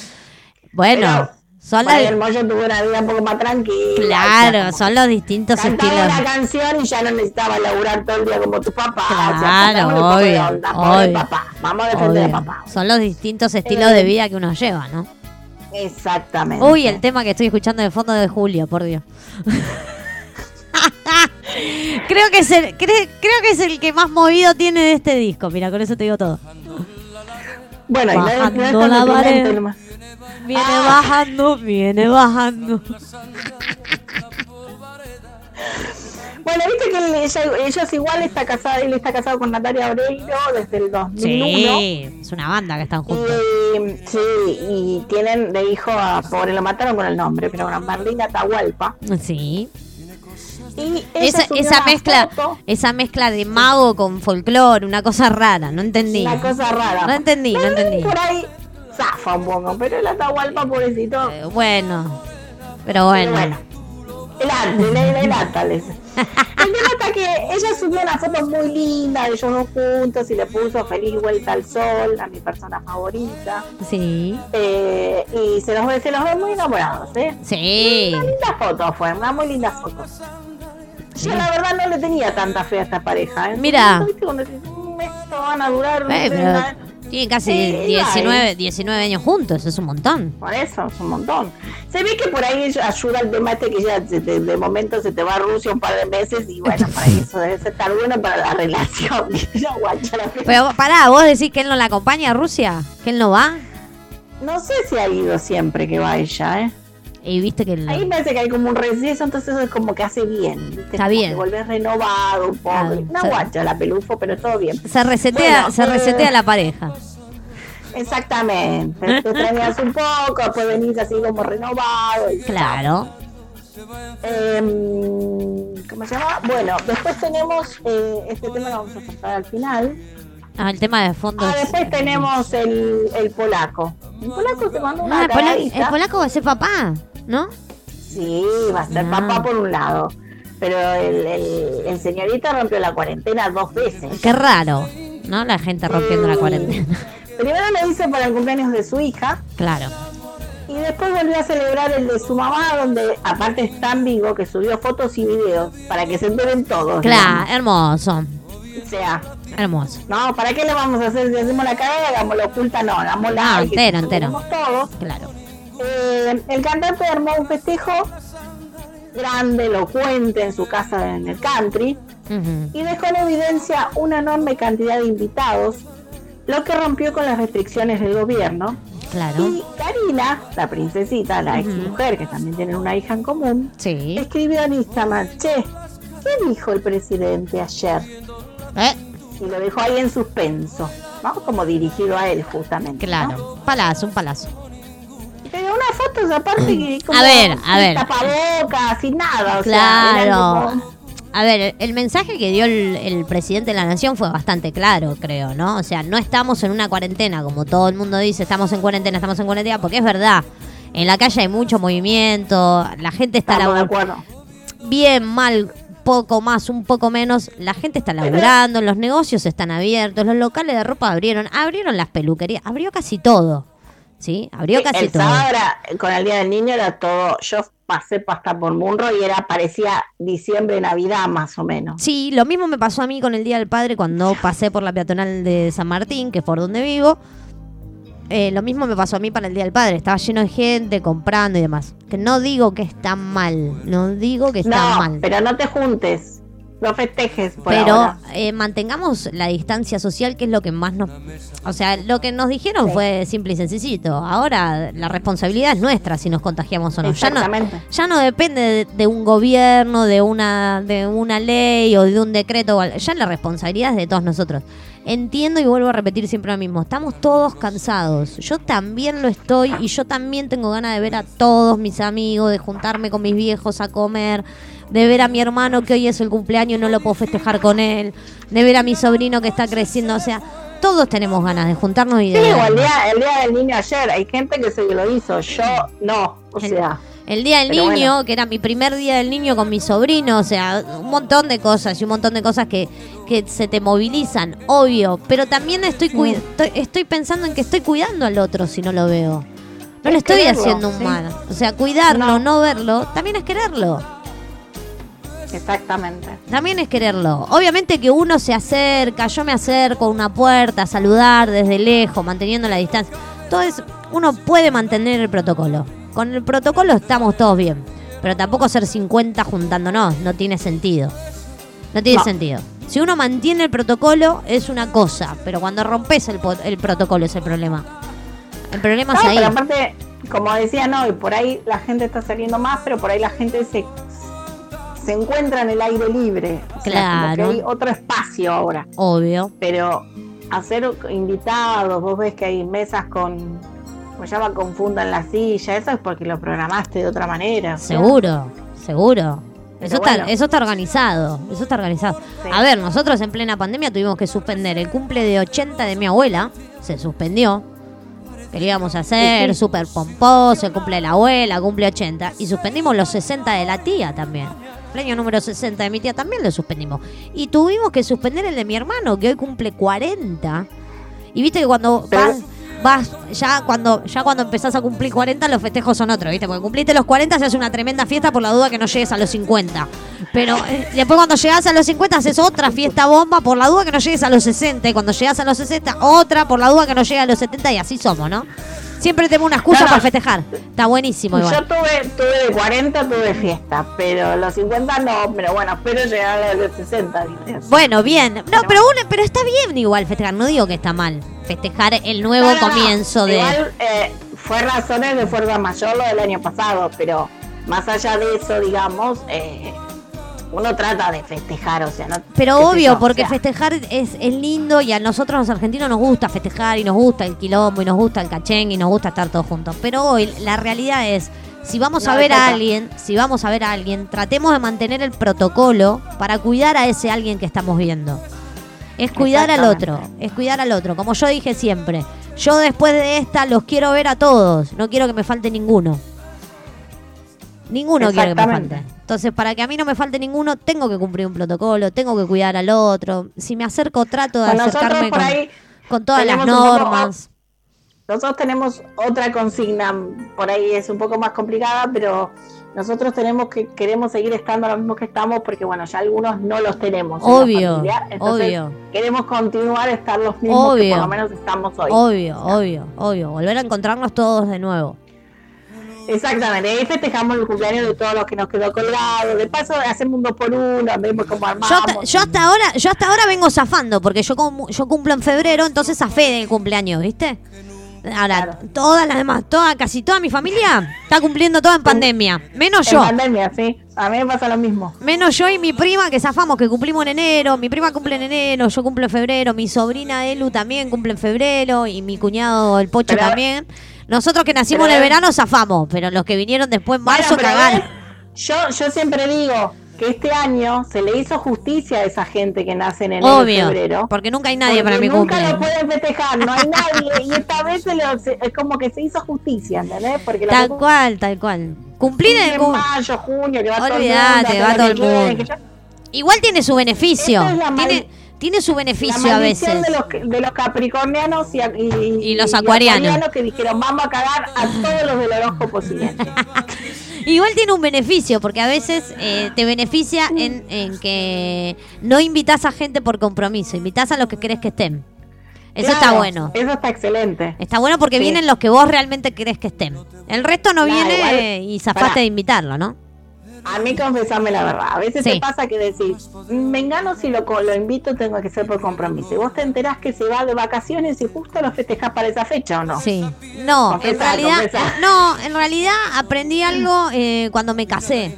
Bueno, pero, son las... el Moyo tuvo una vida un poco más tranquila. Claro, o sea, son los distintos Cantaba estilos. una canción y ya no necesitaba laburar todo el día como tu papá. o sea, Claro, poco de obvio, obvio. papá. Vamos a defender Obvio. a papá. Son los distintos estilos de vida que uno lleva, ¿no? Exactamente. Uy, el tema que estoy escuchando de fondo de Julio, por Dios. (laughs) creo que es el, cre- creo que es el que más movido tiene de este disco. Mira, con eso te digo todo. Bueno, es Bajando la pared. Viene Ah. bajando, viene bajando. Bueno, viste que ella, ella es igual, está casada, él está casado con Natalia Oreiro desde el 2001. Sí, es una banda que están juntos. Y, sí, y tienen de hijo a, pobre, lo mataron con el nombre, pero bueno, Marlene Atahualpa. Sí. Y Esa, esa mezcla, foto, esa mezcla de mago con folclore, una cosa rara, no entendí. Una cosa rara. No entendí, no entendí. Por ahí zafa un poco, pero el Atahualpa, pobrecito. Eh, Bueno, pero bueno. bueno. El arte, el, el, el. El tema está que ella subió una foto muy linda de ellos dos juntos y le puso feliz vuelta al sol a mi persona favorita. Sí. Eh, y se los ve, se los ve muy enamorados, ¿eh? Sí. Una linda foto fue, una muy linda foto. Yo la verdad no le tenía tanta fe a esta pareja, ¿eh? Mira. Porque, ¿viste? Cuando decís, "Mm, esto van a durar. Eh, pero Tienen casi Sí, 19, 19 años juntos, es un montón. Por eso, es un montón. Se ve que por ahí ayuda el tema este que ya te- de momento se te va a Rusia un par de meses y bueno, para (laughs) eso debe ser estar bueno para la relación. (laughs) Pero pará, vos decís que él no la acompaña a Rusia, que él no va. No sé si ha ido siempre que va ella, ¿eh? Y viste que el- Ahí parece que hay como un receso, entonces es como que hace bien. ¿viste? Está Como bien. que volvés renovado un poco. Una se- guacha la pelufo, pero todo bien. se resetea, Bueno, se eh, resetea la pareja. Exactamente. Te extrañas un poco, después venís así como renovado. y Claro. Em, ¿Cómo se llama? Bueno, después tenemos eh, este tema lo vamos a tratar al final. Ah, el tema de fondo. Ah, es- después tenemos el, el polaco. El polaco te mandó una Ah, el, pola- cagadita. el polaco va a ser papá, ¿no? Sí, va a ser Ah. papá por un lado. Pero el, el, el señorito rompió la cuarentena dos veces. Qué raro, ¿no? La gente rompiendo la cuarentena. (laughs) Primero lo hice para el cumpleaños de su hija Claro. y después volvió a celebrar el de su mamá, donde aparte es tan vivo que subió fotos y videos para que se enteren todos. Claro, hermoso. O sea, Hermoso. no, ¿para qué le vamos a hacer? Si hacemos la cagada, hagámoslo oculta, no, hagámosla. Ah, y que entero, entero. Claro. Eh, el cantante armó un festejo grande, elocuente en su casa en el country y dejó en evidencia una enorme cantidad de invitados, lo que rompió con las restricciones del gobierno. Claro. Y Karina, la princesita, la ex mujer, que también tienen una hija en común, Sí. escribió en Instagram, che, ¿qué dijo el presidente ayer? Eh, Y lo dejó ahí en suspenso, ¿no? Como dirigido a él justamente. ¿no? claro. Palazo, un palazo. Pero unas fotos aparte que (clears throat) como A ver, a sin ver. tapabocas, sin nada, o sea, Claro. como- A ver, el mensaje que dio el, el presidente de la nación fue bastante claro, creo, ¿no? O sea, no estamos en una cuarentena, como todo el mundo dice, estamos en cuarentena, estamos en cuarentena, porque es verdad. En la calle hay mucho movimiento, la gente está Estamos laburando. Bien, mal, poco más, un poco menos. La gente está laburando, los negocios están abiertos, los locales de ropa abrieron, abrieron las peluquerías, abrió casi todo. ¿Sí? Abrió Sí, casi el todo. sábado era- con el día del niño era todo, yo pasé hasta por Munro y era parecía diciembre, navidad más o menos. Sí, lo mismo me pasó a mí con el Día del Padre cuando (laughs) pasé por la peatonal de San Martín, que es por donde vivo. Eh, lo mismo me pasó a mí para el Día del Padre. Estaba lleno de gente comprando y demás. Que no digo que está mal. No digo que está No, mal. pero no te juntes, no festejes por Pero eh, mantengamos la distancia social, que es lo que más nos... O sea, lo que nos dijeron fue simple y sencillito. Ahora la responsabilidad es nuestra si nos contagiamos o no. Ya no, ya no depende de, de un gobierno, de una, de una ley o de un decreto. Ya la responsabilidad es de todos nosotros. Entiendo y vuelvo a repetir siempre lo mismo. Estamos todos cansados. Yo también lo estoy y yo también tengo ganas de ver a todos mis amigos, de juntarme con mis viejos a comer, de ver a mi hermano que hoy es el cumpleaños y no lo puedo festejar con él, de ver a mi sobrino que está creciendo. O sea, todos tenemos ganas de juntarnos y Sí, de... o el día, el día del niño ayer, hay gente que se lo hizo, yo no, o El- sea, El día del niño, bueno. que era mi primer día del niño con mi sobrino, o sea, un montón de cosas y un montón de cosas que, que se te movilizan, obvio. Pero también estoy, estoy, estoy pensando en que estoy cuidando al otro si no lo veo. No le Es estoy quererlo, haciendo un sí. mal. O sea, cuidarlo, no. verlo, también es quererlo. Exactamente. También es quererlo. Obviamente que uno se acerca, yo me acerco a una puerta a saludar desde lejos, manteniendo la distancia. Todo es, uno puede mantener el protocolo. Con el protocolo estamos todos bien. Pero tampoco ser 50 juntándonos, no tiene sentido. No tiene No. sentido. Si uno mantiene el protocolo es una cosa, pero cuando rompes el, el protocolo es el problema. El problema No, es ahí. pero aparte, como decía no, y por ahí la gente está saliendo más, pero por ahí la gente se, se encuentra en el aire libre. O sea, Claro. hay otro espacio ahora. Obvio. Pero hacer invitados, vos ves que hay mesas con, como llama, confundan la silla, eso es porque lo programaste de otra manera. Seguro, seguro. Eso está, eso está organizado, eso está organizado. Sí. A ver, nosotros en plena pandemia tuvimos que suspender el cumple de 80 de mi abuela, se suspendió. Que lo íbamos a hacer, sí. (laughs) súper pomposo, el cumple de la abuela, cumple 80. Y suspendimos los 60 de la tía también. Año número 60 de mi tía también lo suspendimos. Y tuvimos que suspender el de mi hermano, que hoy cumple 40. Y viste que cuando Pero- vas, vas, ya cuando, ya cuando empezás a cumplir 40, los festejos son otros, ¿viste? Porque cumpliste los 40 se hace una tremenda fiesta por la duda que no llegues a los 50. Pero eh, después cuando llegas a los 50 haces otra fiesta bomba por la duda que no llegues a los 60. Y cuando llegas a los 60, otra por la duda que no llegues a los 70 y así somos, ¿no? Siempre tengo una excusa para festejar. Está buenísimo Yo igual. tuve, tuve de 40, tuve fiesta, pero los 50 no, pero bueno, espero llegar a los 60. ¿viste? Bueno, bien. No, pero uno, pero está bien igual festejar. No digo que está mal. Festejar el nuevo no. comienzo de. Igual eh, fue razones de fuerza mayor lo del año pasado, pero más allá de eso, digamos, eh, uno trata de festejar, o sea, no. Pero obvio, yo, porque o sea, festejar es, es lindo y a nosotros los argentinos nos gusta festejar y nos gusta el quilombo y nos gusta el cachén y nos gusta estar todos juntos. Pero hoy la realidad es, si vamos a ver a alguien, si vamos a ver a alguien, tratemos de mantener el protocolo para cuidar a ese alguien que estamos viendo. Es cuidar al otro, es cuidar al otro. Como yo dije siempre, yo después de esta los quiero ver a todos, no quiero que me falte ninguno. Ninguno quiere que me falte. Entonces, para que a mí no me falte ninguno, tengo que cumplir un protocolo, tengo que cuidar al otro. Si me acerco, trato de Con acercarme por con, ahí con todas las poco- normas. Nosotros tenemos otra consigna, por ahí es un poco más complicada, pero nosotros tenemos que queremos seguir estando lo mismo que estamos porque bueno, ya algunos no los tenemos. en la Obvio, entonces obvio. Queremos continuar a estar los mismos que Obvio. por lo menos estamos hoy. Obvio, obvio, obvio. Volver a encontrarnos todos de nuevo. Exactamente, ahí festejamos el cumpleaños de todos los que nos quedó colgado. De paso hacemos un dos por uno, vemos cómo armamos. Yo, hasta- yo hasta ahora, yo hasta ahora vengo zafando, porque yo como, yo cumplo en febrero, entonces zafé del cumpleaños, ¿viste? Ahora, todas las demás, toda, casi toda mi familia está cumpliendo toda en pandemia. Menos En yo. pandemia, sí. A mí me pasa lo mismo. Menos yo y mi prima que zafamos, que cumplimos en enero. Mi prima cumple en enero, yo cumplo en febrero. Mi sobrina Elu también cumple en febrero. Y mi cuñado el Pocho Pero- también. Nosotros que nacimos en el verano zafamos, pero los que vinieron después en Bueno, marzo pero cagaron. Yo, yo siempre digo que este año se le hizo justicia a esa gente que nace en enero y Obvio, febrero. porque nunca hay nadie para mi nunca cumple. lo pueden festejar, no hay (laughs) nadie. y esta vez se lo- se- es como que se hizo justicia, ¿entendés? Porque Tal la cual, tal cual. Cumplir en el mayo, junio, que va todo el Olvídate, mundo, va todo el mundo. Igual tiene su beneficio. Es Tiene, tiene su La beneficio a veces. de los, de los capricornianos y, y- Y los acuarianos. que dijeron, vamos a cagar a todos los del horóscopo siguiente. (laughs) Igual tiene un beneficio, porque a veces eh, te beneficia en, en que no invitas a gente por compromiso, invitas a los que crees que estén. Eso está bueno. Eso está excelente. Está bueno porque Sí. vienen los que vos realmente crees que estén. El resto no viene igual, y zafaste de invitarlo, ¿no? A mí confesame la verdad. A veces Sí. te pasa que decís, me engano si lo, lo invito, tengo que ser por compromiso. Y vos te enterás que se va de vacaciones y justo lo festejás para esa fecha, ¿o no? Sí. No, en realidad, confesá. no, en realidad aprendí algo eh, cuando me casé.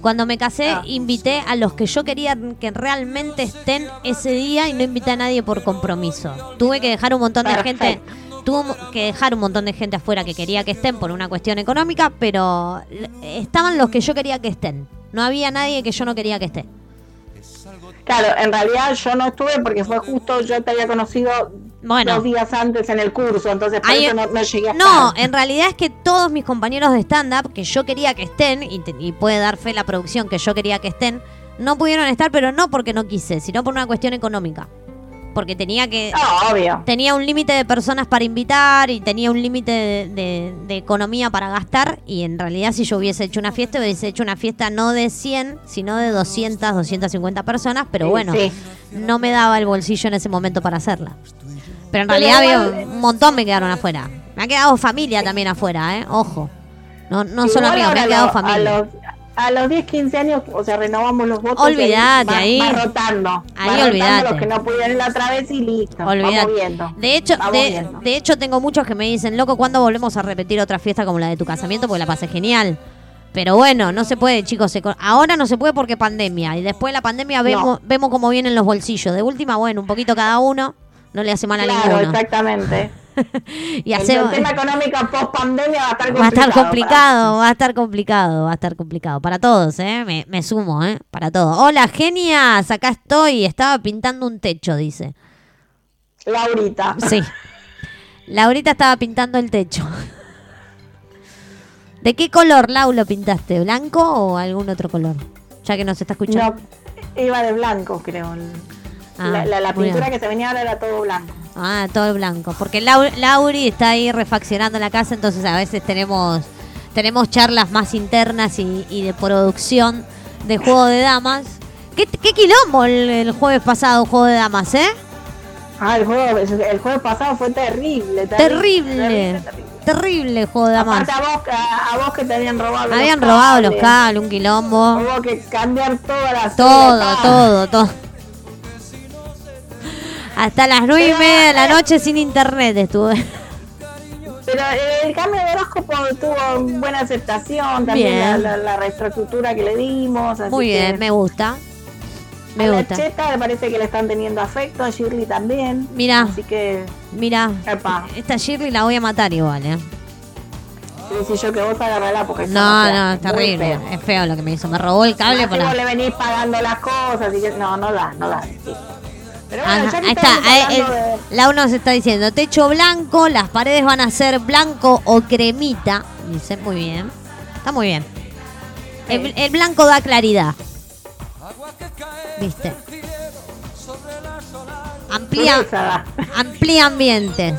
Cuando me casé, Ah. invité a los que yo quería que realmente estén ese día y no invité a nadie por compromiso. Tuve que dejar un montón de gente, tuve que dejar un montón de gente afuera que quería que estén por una cuestión económica, pero estaban los que yo quería que estén. No había nadie que yo no quería que esté. Claro, en realidad yo no estuve porque fue justo, yo te había conocido Bueno. dos días antes en el curso, entonces por eso no, no llegué a No, estar. en realidad es que todos mis compañeros de stand-up, que yo quería que estén, y, te- y puede dar fe la producción que yo quería que estén, no pudieron estar, pero no porque no quise, sino por una cuestión económica. Porque tenía que. No, obvio. Tenía un límite de personas para invitar y tenía un límite de, de- de economía para gastar. Y en realidad, si yo hubiese hecho una fiesta, hubiese hecho una fiesta no de 100, sino de 200, 250 personas. Pero Sí, bueno, sí. no me daba el bolsillo en ese momento para hacerla. Pero en Pero realidad igual- un montón me quedaron afuera. Me ha quedado familia también afuera, ¿eh? Ojo. No, no solo mío, me ha quedado lo- familia. A los, a los 10, 15 años, o sea, renovamos los votos. y Olvídate, va- ahí. Va rotando. Ahí va rotando los que no pudieron la otra vez y listo. Viendo. De hecho, de, viendo. de hecho tengo muchos que me dicen, loco, ¿cuándo volvemos a repetir otra fiesta como la de tu casamiento? Porque la pasé genial. Pero bueno, no se puede, chicos. Ahora no se puede porque pandemia. Y después de la pandemia vemos, vemos cómo vienen los bolsillos. De última, bueno, un poquito cada uno. No le hace mal a Claro, ninguno. exactamente. (laughs) Y El hacemos- tema económico post pandemia va a estar complicado. Va a estar complicado, va a estar complicado, va a estar complicado. Para todos, ¿eh? Me, me sumo, ¿eh? Para todos. Hola, genias, acá estoy. Estaba pintando un techo, dice. Laurita. Sí. Laurita estaba pintando el techo. (laughs) ¿De qué color, Lau, lo pintaste? ¿Blanco o algún otro color? Ya que nos está escuchando. No, iba de blanco, creo. Ah, la la- pintura que se venía ahora era todo blanco. Ah, todo blanco. Porque Lau- Lauri está ahí refaccionando la casa, entonces a veces tenemos tenemos charlas más internas y, y de producción de juego de damas. ¿Qué, qué quilombo el, el jueves pasado, juego de damas, eh? Ah, el juego, el juego pasado fue terrible. Terrible. Terrible juego de damas. Aparte a vos, a, a vos que te habían robado los Habían robado los cables. cables, un quilombo. Hubo que cambiar toda la Todo, todo, todo. Hasta las nueve y media de la noche sin internet estuve. Pero el cambio de horóscopo tuvo buena aceptación, también la, la, la reestructura que le dimos. Así Muy que bien, me gusta. Me a la gusta. Cheta me parece que le están teniendo afecto, a Shirley también. Mira. Así que, Mira, epa, esta Shirley la voy a matar igual, ¿eh? decís yo que vos agarrala porque No, no, es terrible. feo. Es feo lo que me hizo. Me robó el cable para. le venís pagando las cosas y que no, no da, no da. sí. Pero bueno, Ajá, ya que ahí está. ahí, eh, nos diciendo, techo blanco, las paredes van a ser blanco o cremita. Dice, muy bien. Está muy bien. El, el blanco da claridad. ¿Viste? Amplía, amplía ambientes.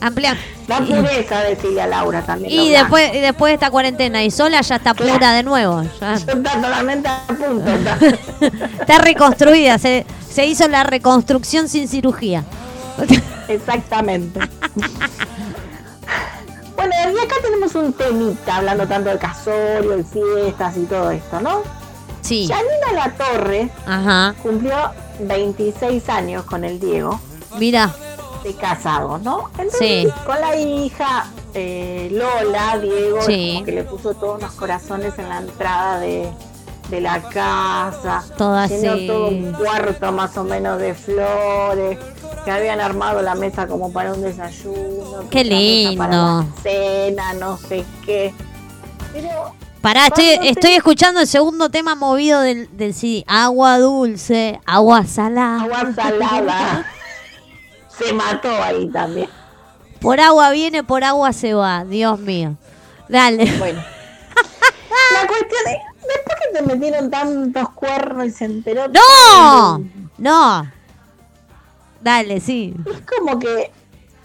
Amplía. Da pureza, decirle a Laura también. Y después, y después de esta cuarentena y sola ya está pura de nuevo. ya. (laughs) Está totalmente a punto. está. (laughs) Está reconstruida. Se, se hizo la reconstrucción sin cirugía. Exactamente. (laughs) bueno, y acá tenemos un temita, hablando tanto del casorio, de fiestas y todo esto, ¿no? Sí. Janina La Torre Ajá. cumplió 26 años con el Diego Mira. De casados, ¿no? Entonces, Sí. con la hija eh, Lola, Diego, Sí. que le puso todos unos corazones en la entrada de, de la casa. Todo todo un cuarto más o menos de flores. Que habían armado la mesa como para un desayuno. Qué Para lindo. la cena, no sé qué. Pero Pará, estoy, estoy escuchando el segundo tema movido del, del CD. Agua dulce, agua salada. agua salada. (laughs) Se mató ahí también. Por agua viene, por agua se va. Dios mío. Dale. Bueno. La cuestión es, después que te metieron tantos cuernos y se enteró. ¡No! No. Dale, sí. Es como que.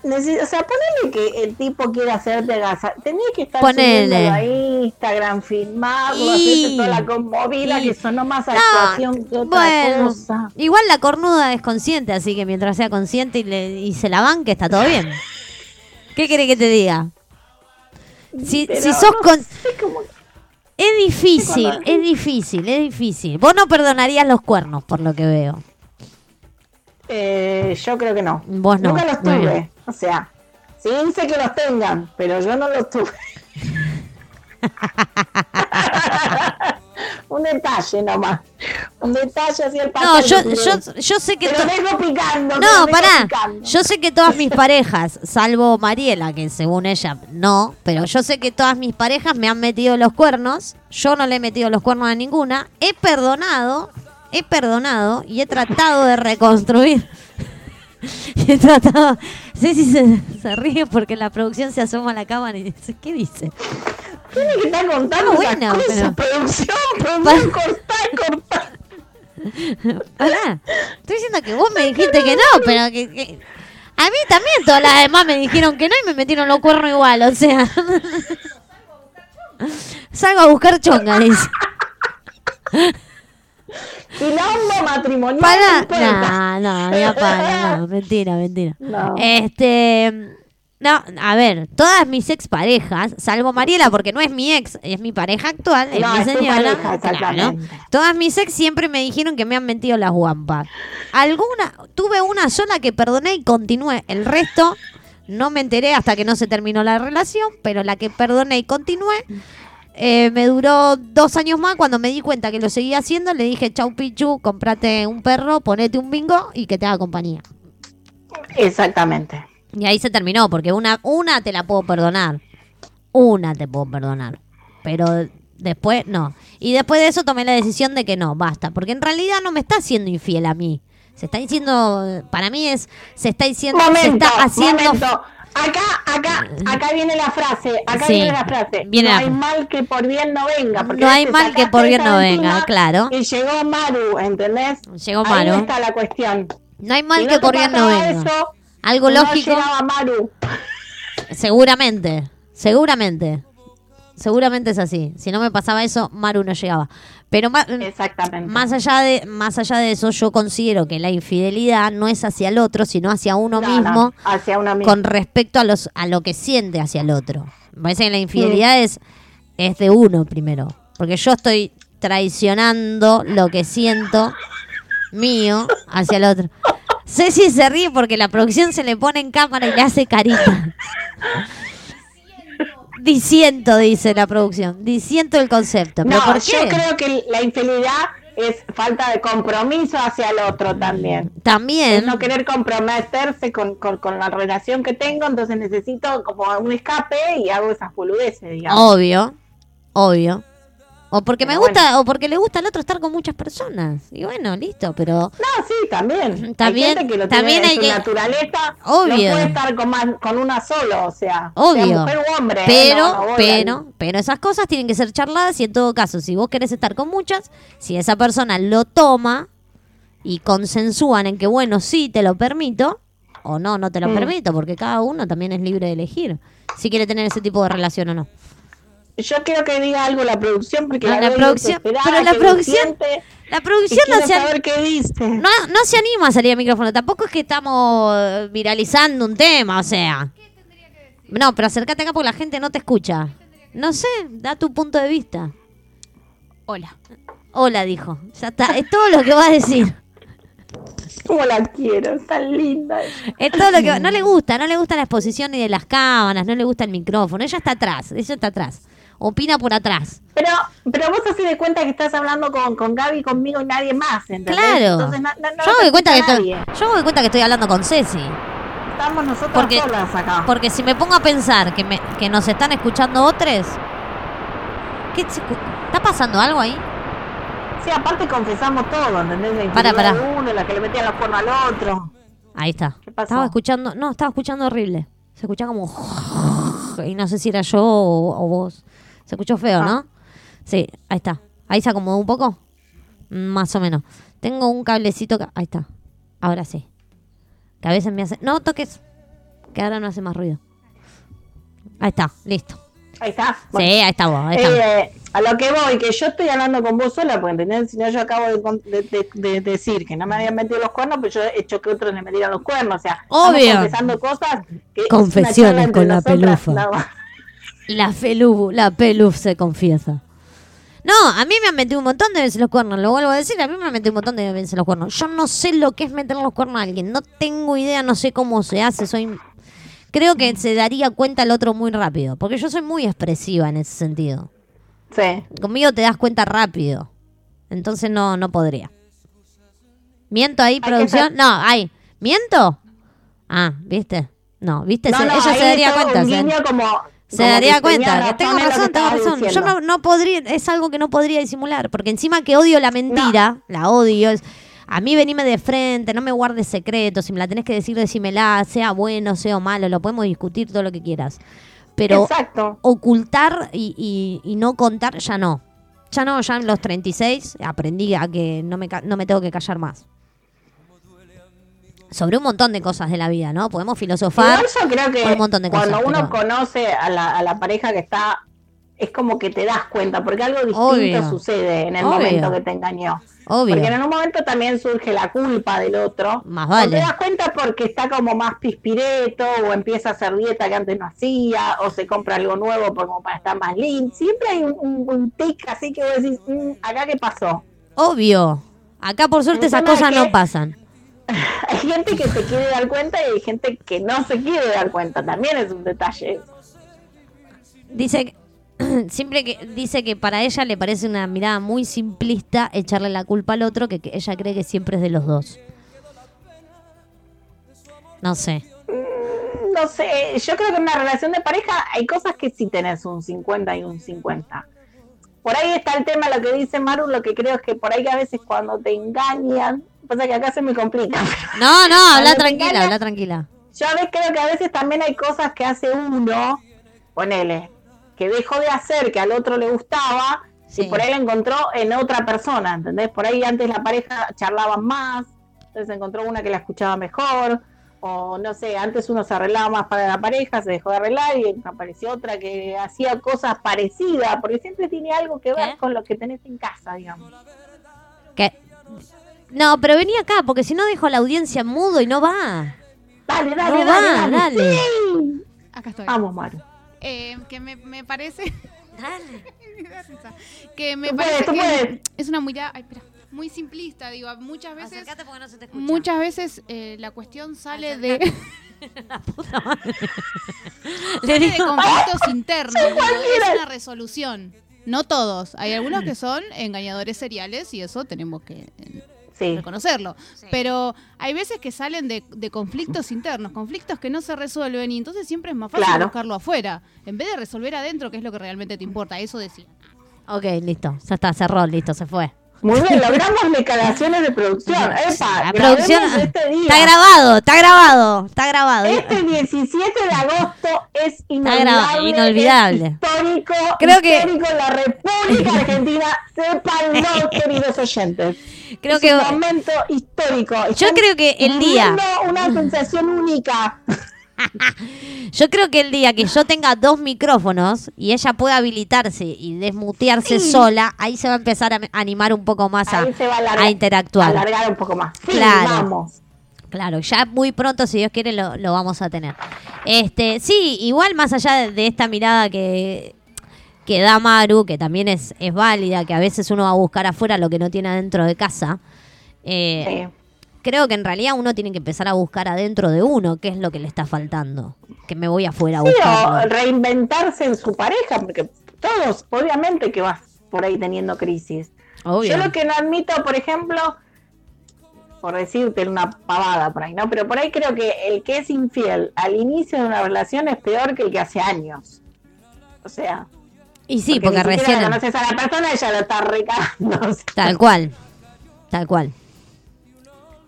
O sea, ponele que el tipo quiere hacerte gasar. Tenía que estar Ponele. a Instagram, filmarlo, Y- hacerte toda la conmovida y- que sonó más No, actuación que otra bueno, cosa. igual la cornuda es consciente, así que mientras sea consciente y, le, y se la banque, está todo bien. (laughs) ¿Qué quiere que te diga? Si, Pero si sos no con... cómo- Es difícil, es difícil, es difícil. Vos no perdonarías los cuernos, por lo que veo. Eh, yo creo que no. Vos no. Nunca los tuve. O sea, sí sé que los tengan, pero yo no los tuve. (laughs) Un detalle nomás. Un detalle así el No, yo, yo, yo sé que... Te to- lo dejo picando. No, pará. picando. Yo sé que todas mis parejas, salvo Mariela, que según ella no, pero yo sé que todas mis parejas me han metido los cuernos. Yo no le he metido los cuernos a ninguna. He perdonado, he perdonado y he tratado de reconstruir. (laughs) He tratado. Ceci se, se ríe porque la producción se asoma a la cámara y dice: ¿Qué dice? Tiene que estar contando cosas, pero- producción, (laughs) producción, cortá, cortá. Pará. Estoy diciendo que vos me dijiste que no, pero que. que- A mí también todas las demás me dijeron que no y me metieron los cuernos igual, o sea. (laughs) Salgo a buscar chonga, dice. Quilombo matrimonial. Para. no. No, no, para, no, mentira, mentira. No. Este. No, a ver, todas mis exparejas, salvo Mariela, porque no es mi ex, es mi pareja actual, es No, mi es pareja, claro. Todas mis ex siempre me dijeron que me han mentido las guampas. Alguna, tuve una sola que perdoné y continué. El resto no me enteré hasta que no se terminó la relación, pero la que perdoné y continué. Eh, me duró dos años más cuando me di cuenta que lo seguía haciendo. Le dije, chau Pichu, comprate un perro, ponete un bingo y que te haga compañía. Exactamente. Y ahí se terminó, porque una, una te la puedo perdonar. Una te puedo perdonar. Pero después no. Y después de eso tomé la decisión de que no, basta. Porque en realidad no me está haciendo infiel a mí. Se está diciendo, para mí es, se está diciendo, se está haciendo... momento. Acá, acá, acá viene la frase, acá Sí, viene la frase. viene no la hay mal que por bien no venga. porque No hay mal que por bien no venga, claro. Y llegó Maru, ¿entendés? Llegó Ahí Maru. está la cuestión. No hay mal Si que no por bien no venga. Eso, Algo No lógico. Maru. Seguramente, seguramente. Seguramente es así. Si no me pasaba eso, Maru no llegaba. Pero ma- Exactamente. más allá de más allá de eso, yo considero que la infidelidad no es hacia el otro, sino hacia uno No, mismo, no, hacia uno mismo. con respecto a los a lo que siente hacia el otro. Me parece que la infidelidad es es de uno primero, porque yo estoy traicionando lo que siento mío hacia el otro. Ceci se ríe porque la producción se le pone en cámara y le hace carita. Diciendo, dice la producción. Diciendo el concepto. ¿Pero No, por yo creo que la infidelidad es falta de compromiso hacia el otro también. También. Es no querer comprometerse con, con, con la relación que tengo, entonces necesito como un escape y hago esas boludeces, digamos. Obvio, obvio. O porque me gusta, o porque le gusta al otro estar con muchas personas. Y bueno, listo, pero No, sí, también. También- hay gente que lo también tiene hay en su naturaleza. Obvio. No puede estar con, más, con una sola, o sea. obvio. Sea mujer u hombre. ¿eh? Pero, No, no voy pero, pero esas cosas tienen que ser charladas y en todo caso, si vos querés estar con muchas, si esa persona lo toma y consensúan en que bueno, sí, te lo permito, o no, no te lo Mm. permito, porque cada uno también es libre de elegir si quiere tener ese tipo de relación o no. Yo quiero que diga algo la producción, porque No, la, la producción- pero la que producción- siente La producción no se, saber qué dice. no, no se anima a salir al micrófono. Tampoco es que estamos viralizando un tema, o sea. No, pero acércate acá porque la gente no te escucha. No sé, da tu punto de vista. Hola. Hola, dijo. Ya está, es todo lo que va a decir. ¿Cómo la quiero? Es tan linda. Es todo lo que va- No le gusta, no le gusta la exposición ni de las cámaras, no le gusta el micrófono. Ella está atrás, ella está atrás. Opina por atrás. Pero, pero vos haces de cuenta que estás hablando con, con Gaby, conmigo y nadie más, ¿entendés? Claro. Entonces, no, no, no yo, me te doy cuenta que estoy, yo me doy cuenta que estoy hablando con Ceci. Estamos nosotros Porque, solas acá. porque si me pongo a pensar que, me, que nos están escuchando otros. ¿Qué ¿Está pasando algo ahí? Sí, aparte confesamos todo, ¿entendés? La pará. de uno, la que le metía los cuernos al otro. Ahí está. pasó? Estaba escuchando, no, estaba escuchando horrible. Se escuchaba como (laughs) y no sé si era yo o, o vos. Se escuchó feo, Ah. ¿no? Sí, ahí está. Ahí se acomodó un poco. Más o menos. Tengo un cablecito que... Ahí está. Ahora sí. Que a veces me hace... No toques. Que ahora no hace más ruido. Ahí está, listo. Ahí está. Sí, ahí está vos. Ahí está. Eh, a lo que voy, que yo estoy hablando con vos sola, porque ¿entendés? Si no, yo acabo de, con- de- de- de decir que no me habían metido los cuernos, pero yo he hecho que otros le metieran los cuernos. O sea, Obvio. confesando cosas que Confesiones con la nosotras, pelufa. no. La Felu, la Peluf se confiesa. No, a mí me han metido un montón de veces los cuernos, lo vuelvo a decir, a mí me han metido un montón de veces los cuernos. Yo no sé lo que es meter los cuernos a alguien, no tengo idea, no sé cómo se hace, soy... Creo que se daría cuenta el otro muy rápido, porque yo soy muy expresiva en ese sentido. Sí. Conmigo te das cuenta rápido, entonces no, no podría. ¿Miento ahí, producción? No, ahí. ¿Miento? Ah, ¿viste? No, ¿viste? No, Se- no, ella se daría cuenta. un guiño como, se daría cuenta que tengo razón, tengo razón. Yo no, no podría, es algo que no podría disimular, porque encima que odio la mentira, la odio, es, a mí venime de frente, no me guardes secretos, si me la tenés que decir, decímela, sea bueno, sea malo, lo podemos discutir todo lo que quieras. Pero Exacto. ocultar y, y- y no contar, ya no. Ya no, ya en los 36 aprendí a que no me, no me tengo que callar más. Sobre un montón de cosas de la vida, ¿no? Podemos filosofar. Yo creo que por un montón de cuando cosas, uno pero- conoce a la, a la pareja que está, es como que te das cuenta, porque algo distinto Obvio. sucede en el Obvio. momento que te engañó. Obvio. Porque en un momento también surge la culpa del otro. Más O vale. te das cuenta porque está como más pispireto, o empieza a hacer dieta que antes no hacía, o se compra algo nuevo como para estar más lindo. Siempre hay un, un, un tic así que vos decís, "Mm, ¿acá qué pasó? Obvio. Acá por suerte esas cosas no pasan. (laughs) Hay gente que se quiere dar cuenta y hay gente que no se quiere dar cuenta. También es un detalle. Dice que- (clears throat) siempre que dice que para ella le parece una mirada muy simplista echarle la culpa al otro que, que ella cree que siempre es de los dos. No sé. no sé, yo creo que en una relación de pareja hay cosas que sí tenés un 50 y un 50. Por ahí está el tema, lo que dice Maru, lo que creo es que por ahí que a veces cuando te engañan, pasa que acá se me complica. (laughs) No, no, habla tranquila, habla tranquila. Yo a veces creo que a veces también hay cosas que hace uno, ponele, que dejó de hacer, que al otro le gustaba, Sí. y por ahí lo encontró en otra persona, ¿entendés? Por ahí antes la pareja charlaban más, entonces encontró una que la escuchaba mejor, O no sé, antes uno se arreglaba más para la pareja, se dejó de arreglar y apareció otra que hacía cosas parecidas, porque siempre tiene algo que ver con lo que tenés en casa, digamos. No, pero vení acá, porque si no dejo a la audiencia mudo y no va. Dale, No dale, va, dale, dale. dale. Sí. Acá estoy. Vamos, Maru. Eh, que me, me parece. (laughs) (laughs) Me da risa. que me Tú parece puedes, tú que puedes. es una muy, ay, espera, muy simplista, digo, muchas veces Acércate porque no se te escucha. muchas veces eh, la cuestión sale de (laughs) Le sale de digo- conflictos internos, digo, es una resolución. No todos, hay algunos que son engañadores seriales y eso tenemos que Sí. reconocerlo. Pero hay veces que salen de, de conflictos internos, conflictos que no se resuelven y entonces siempre es más fácil Claro. buscarlo afuera, en vez de resolver adentro, que es lo que realmente te importa. Eso decía. Ok, listo. Ya está, cerró, listo, se fue. Muy bien, (laughs) logramos declaraciones de producción. Epa, La producción grabemos este día. está grabado, está grabado, está grabado. Este 17 de agosto es inolvidable. inolvidable. es histórico. Creo que- histórico en la República Argentina. Sépanlo, (laughs) queridos oyentes. Creo es que- un momento histórico. Yo creo que el día- una (laughs) sensación única. Yo creo que el día que yo tenga dos micrófonos y ella pueda habilitarse y desmutearse Sí. sola, ahí se va a empezar a animar un poco más a, va a alargar, a interactuar. alargar un poco más. Sí, Claro. vamos. Claro, ya muy pronto, si Dios quiere, lo, lo vamos a tener. Este, sí, igual más allá de, de esta mirada que, que da Maru, que también es, es válida, que a veces uno va a buscar afuera lo que no tiene adentro de casa. eh, Creo que en realidad uno tiene que empezar a buscar adentro de uno qué es lo que le está faltando. Que me voy afuera a Sí, o reinventarse en su pareja, porque todos, obviamente que vas por ahí teniendo crisis. Obvio. Yo lo que no admito, por ejemplo, por decirte una pavada por ahí, ¿no? Pero por ahí creo que el que es infiel al inicio de una relación es peor que el que hace años. O sea. Y sí, porque siquiera recién... conoces a la persona y ya lo está recagando. o (laughs) sea. Tal cual. Tal cual.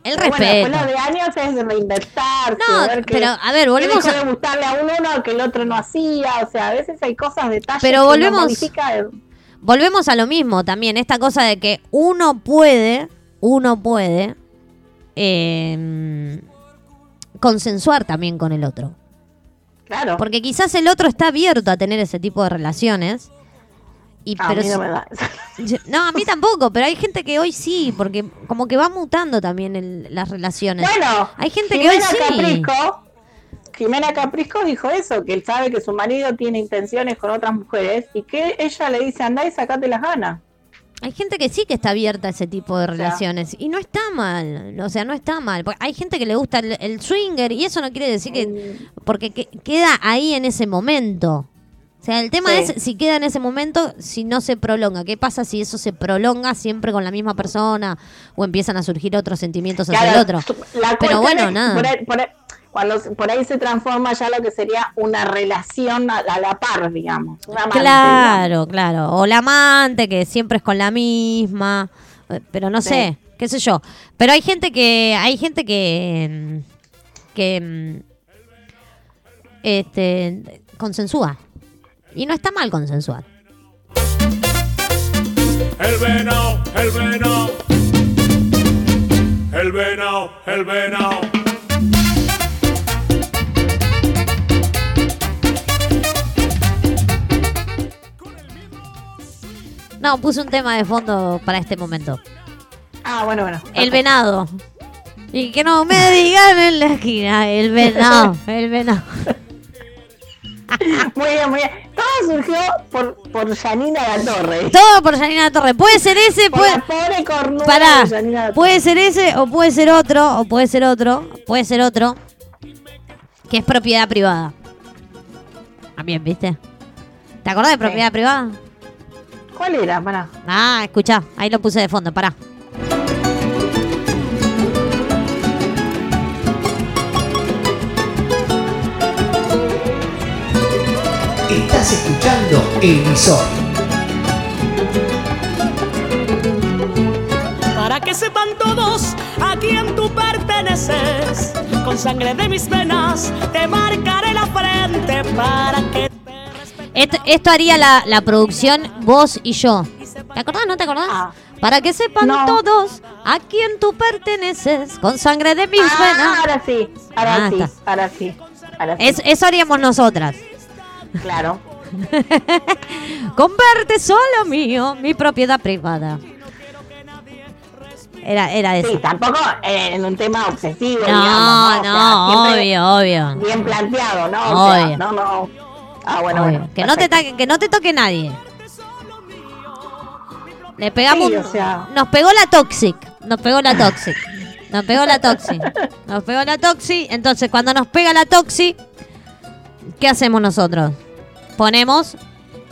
El Pero bueno, respeto. lo de años es reinventarse. No, ver que- pero, a ver, volvemos que a- gustarle a un uno que el otro no hacía. O sea, a veces hay cosas, detalles Pero que volvemos- modifica. Volvemos a lo mismo también, esta cosa de que uno puede, uno puede eh, consensuar también con el otro. Claro. Porque quizás el otro está abierto a tener ese tipo de relaciones. Y, A pero mí no me da. Yo- No, a mí tampoco, pero hay gente que hoy sí, porque como que va mutando también el- las relaciones. Bueno, hay gente que hoy sí. Jimena Caprisco dijo eso, que él sabe que su marido tiene intenciones con otras mujeres y que ella le dice, andá y sacate las ganas. Hay gente que sí que está abierta a ese tipo de relaciones y no está mal, o sea, no está mal. Porque hay gente que le gusta el, el swinger y eso no quiere decir que porque que- queda ahí en ese momento. O sea, el tema Sí. es si queda en ese momento, si no se prolonga. ¿Qué pasa si eso se prolonga siempre con la misma persona o empiezan a surgir otros sentimientos hacia Claro, el otro? Pero bueno, es, nada. Por por cuando se- por ahí se transforma ya lo que sería una relación a, a la par, digamos. Una amante, Claro, claro. O la amante que siempre es con la misma. eh, Pero no Sí. sé, qué sé yo. Pero hay gente que. Hay gente que. mm, que. mm, Este. consensúa. Y no está mal consensuar. El venao, el venao. El venao, el venao. No, puse un tema de fondo para este momento. Ah, bueno, bueno. El venado. Y que no me digan en la esquina. El venado. (laughs) El venado. Muy bien, muy bien. Todo surgió por, por Janina La Torre. Todo por Janina Torre. Puede ser ese, Por puede. la pobre cornuda Pará, de La puede ser ese o puede ser otro, o puede ser otro, puede ser otro, que es propiedad privada. También, ¿viste? ¿Te acordás de propiedad privada? ¿Cuál era? Pará. Ah, escuchá, ahí lo puse de fondo, pará. Estás escuchando Emisor. Para que sepan todos a quién tú perteneces, con sangre de mis venas te marcaré la frente para que Esto, esto haría la, la producción vos y yo. ¿Te acordás? ¿No te acordás? Para que sepan todos a quién tú perteneces con sangre de mis Ah, venas. ahora sí, ahora Ah, sí, está. ahora sí. Ahora sí. Es- eso haríamos nosotras. Claro. (laughs) Converte solo mío, mi propiedad privada. Era, era eso. Sí, tampoco eh, en un tema obsesivo, No, digamos, ¿no? no, O sea, siempre obvio, obvio. Bien planteado, ¿no? O sea, Obvio. no, no. Ah, bueno, Obvio. bueno. que, no te ta- que no te toque nadie. Le pegamos. Sí, un- o sea. Nos pegó la Toxic. Nos pegó la Toxic. Nos pegó la Toxic. Nos pegó la Toxic. Entonces, cuando nos pega la Toxic, ¿qué hacemos nosotros? Ponemos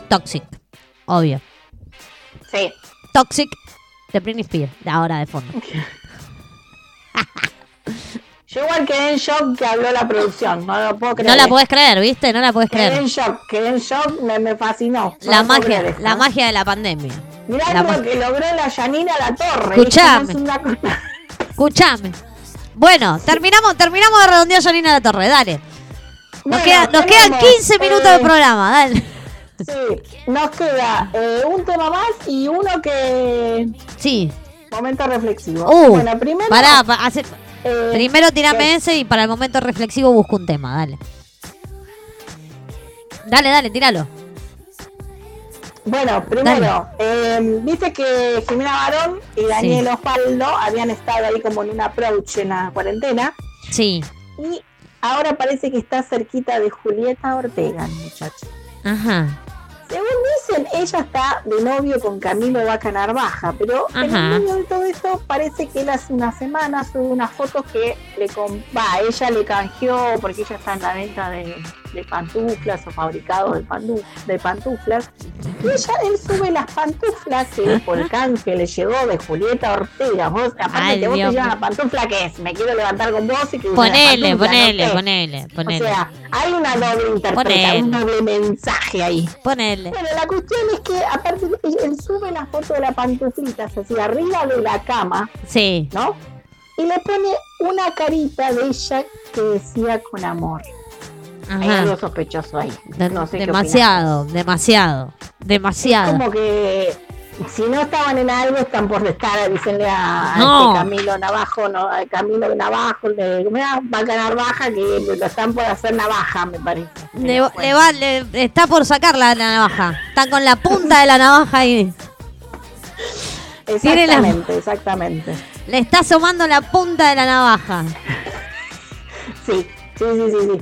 Toxic. Obvio. Sí. Toxic de Britney Spears. De ahora de fondo. (laughs) Yo igual quedé en shock que habló la producción, no lo puedo creer. No la podés creer, ¿viste? No la podés Quedé creer. en shock, quedé en shock, me, me fascinó. La magia, creer, la ¿no? magia de la pandemia. Mirá la lo que logró la Yanina La Torre. Escuchame. (laughs) Escuchame. Bueno, terminamos, terminamos de redondear Janina la Torre, dale. Nos, Bueno, queda- nos quedan tenemos, 15 minutos de eh, programa, dale. Sí, nos queda eh, un tema más y uno que. Sí. Momento reflexivo. Uh, bueno, primero. pará, pa- hace- eh, primero tirame ese y para el momento reflexivo busco un tema, dale. Dale, dale, tíralo. Bueno, primero, eh, dice que Jimena Barón y Daniel Osvaldo habían estado ahí como en un approach en la cuarentena. Sí. Y ahora parece que está cerquita de Julieta Ortega, el muchacho. Ajá. Según dicen, ella está de novio con Camilo Vaca Narvaja, pero en el medio de todo esto parece que él hace una semana sube unas fotos que le va, ella le canjeó porque ella está en la venta de, de pantuflas o fabricados de, pandu- de pantuflas. Y ella, él sube las pantuflas que por canje le llegó de Julieta Ortega. Vos, aparte Ay, que vos Dios te llevas la pantufla que es, me quiero levantar con vos y que Ponele, pantufla, ponele, no ponele, ponele. O sea, hay una doble interpretación, un doble mensaje ahí. Ponele. Bueno, la cuestión es que aparte él sube la foto de la pantuflita así arriba de la cama, Sí. ¿no? Y le pone una carita de ella que decía con amor. Hay Ajá. algo sospechoso ahí. De- no sé qué demasiado, demasiado, demasiado. opinás. Como que si no estaban en algo, están por estar, avísenle a, a No. este Camilo Navajo, no, a Camilo Navajo, de mira, Vaca Navaja, que lo están por hacer navaja, me parece. Le, le va, le- está por sacar la, la navaja. Está con la punta de la navaja ahí. La- Exactamente, exactamente. Le está asomando la punta de la navaja. Sí, sí, sí, sí, sí.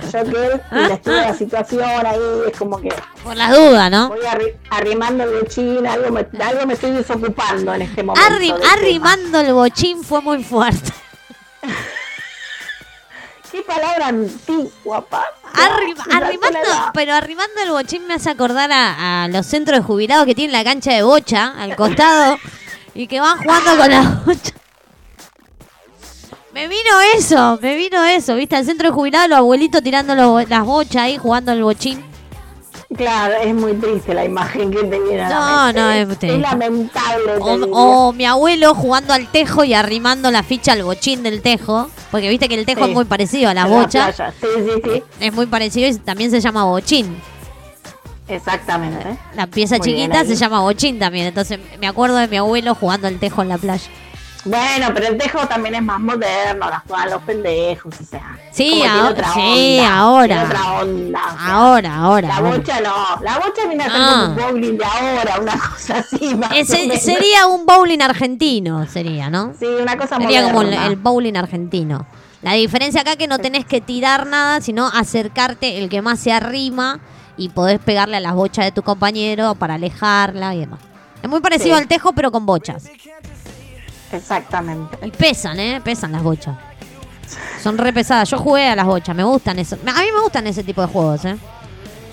Yo que él y le estuve la situación ahí, es como que Por las dudas, ¿no? voy arri- arrimando el bochín, algo me, algo me estoy desocupando en este momento. Arri- del tema. arrimando el bochín fue muy fuerte. (laughs) Qué palabra antigua, pa. Arri- Ya, ya arrimando, pero arrimando el bochín me hace acordar a, a los centros de jubilados que tienen la cancha de bocha al costado (laughs) y que van jugando con la bocha. Me vino eso, me vino eso, ¿viste? Al centro de jubilados los abuelitos tirando los- las bochas ahí jugando el bochín. Claro, es muy triste la imagen que te viene No, no, es es, triste. lamentable. O, mi abuelo jugando al tejo y arrimando la ficha al bochín del tejo. Porque viste que el tejo Sí. es muy parecido a la En bocha. playa. Sí, sí, sí. Es muy parecido y también se llama bochín. Exactamente. La pieza Muy chiquita se llama bochín también. Entonces me acuerdo de mi abuelo jugando al tejo en la playa. Bueno, pero el tejo también es más moderno, las juegan los pendejos, o sea. Sí, ahora- otra sí, onda, ahora. otra onda. o sea, Ahora, ahora. La bocha no, la bocha viene a Ah. un bowling de ahora, una (laughs) cosa así. Más Ese- sería un bowling argentino, sería, ¿no? Sí, una cosa Sería como el, moderna. el bowling argentino. La diferencia acá es que no tenés que tirar nada, sino acercarte el que más se arrima y podés pegarle a las bochas de tu compañero para alejarla y demás. Es muy parecido Sí. al tejo, pero con bochas. Exactamente. Y pesan, ¿eh? Pesan las bochas. Son re pesadas. Yo jugué a las bochas, me gustan eso. A mí me gustan ese tipo de juegos, ¿eh?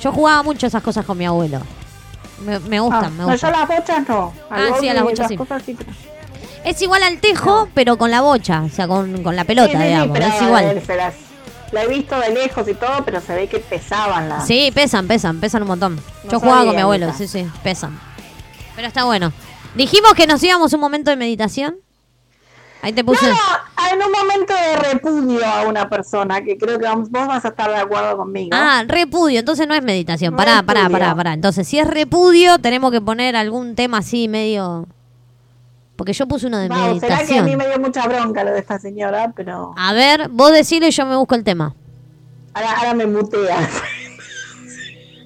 Yo jugaba mucho esas cosas con mi abuelo. Me, me gustan, Ah, me no, yo gustan. las bochas no. Ah, sí, a las bochas sí. Es igual al tejo, pero con la bocha, o sea, con, con la pelota, Sí, sí, sí, digamos. es igual. se las- La he visto de lejos y todo, pero se ve que pesaban las. Sí, pesan, pesan, pesan un montón. No Yo jugaba con mi abuelo, sí, sí, pesan. Pero está bueno. Dijimos que nos íbamos un momento de meditación. Ahí te puse. No, no, en un momento de repudio a una persona, que creo que vos vas a estar de acuerdo conmigo. Ah, repudio, entonces no es meditación. Pará, pará, Repudio. pará, pará. Entonces, si es repudio, tenemos que poner algún tema así medio. Porque yo puse uno de Vamos, será que a meditación. mí me dio mucha bronca lo de esta señora, pero A ver, vos decilo y yo me busco el tema. ahora, ahora me mutea.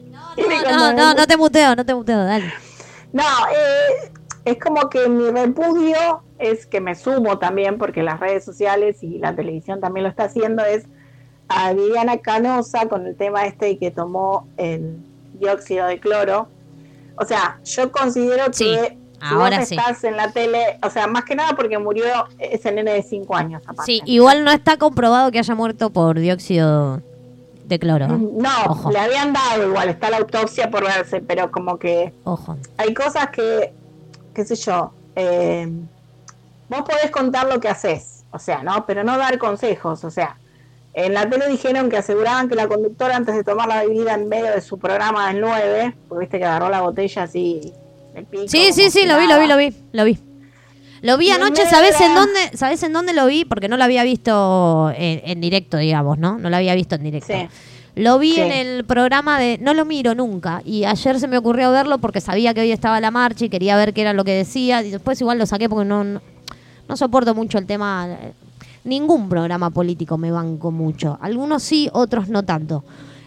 No, no, (laughs) no, no te muteo, no te muteo, dale. No, eh, es como que mi repudio es que me sumo también, porque las redes sociales y la televisión también lo está haciendo, es a Viviana Canosa con el tema este que tomó el dióxido de cloro. O sea, yo considero que si ahora vos sí. estás en la tele, o sea, más que nada porque murió ese nene de 5 años. aparte. Sí, igual no está comprobado que haya muerto por dióxido de cloro. ¿eh? No, Ojo. le habían dado igual, está la autopsia por verse, pero como que Ojo. hay cosas que, qué sé yo, eh, vos podés contar lo que haces, o sea, ¿no? Pero no dar consejos, o sea, en la tele dijeron que aseguraban que la conductora antes de tomar la bebida en medio de su programa del 9, porque viste que agarró la botella así, el pico. Sí, sí, sí, lo vi, lo vi, lo vi, lo vi. Lo vi anoche, ¿sabes en dónde, sabes en dónde lo vi? Porque no lo había visto en, en directo, digamos, ¿no? No lo había visto en directo. Sí. Lo vi Sí. en el programa de No lo miro nunca y ayer se me ocurrió verlo porque sabía que hoy estaba la marcha y quería ver qué era lo que decía y después igual lo saqué porque no, no, no soporto mucho el tema. eh, Ningún programa político me banco mucho. Algunos sí, otros no tanto.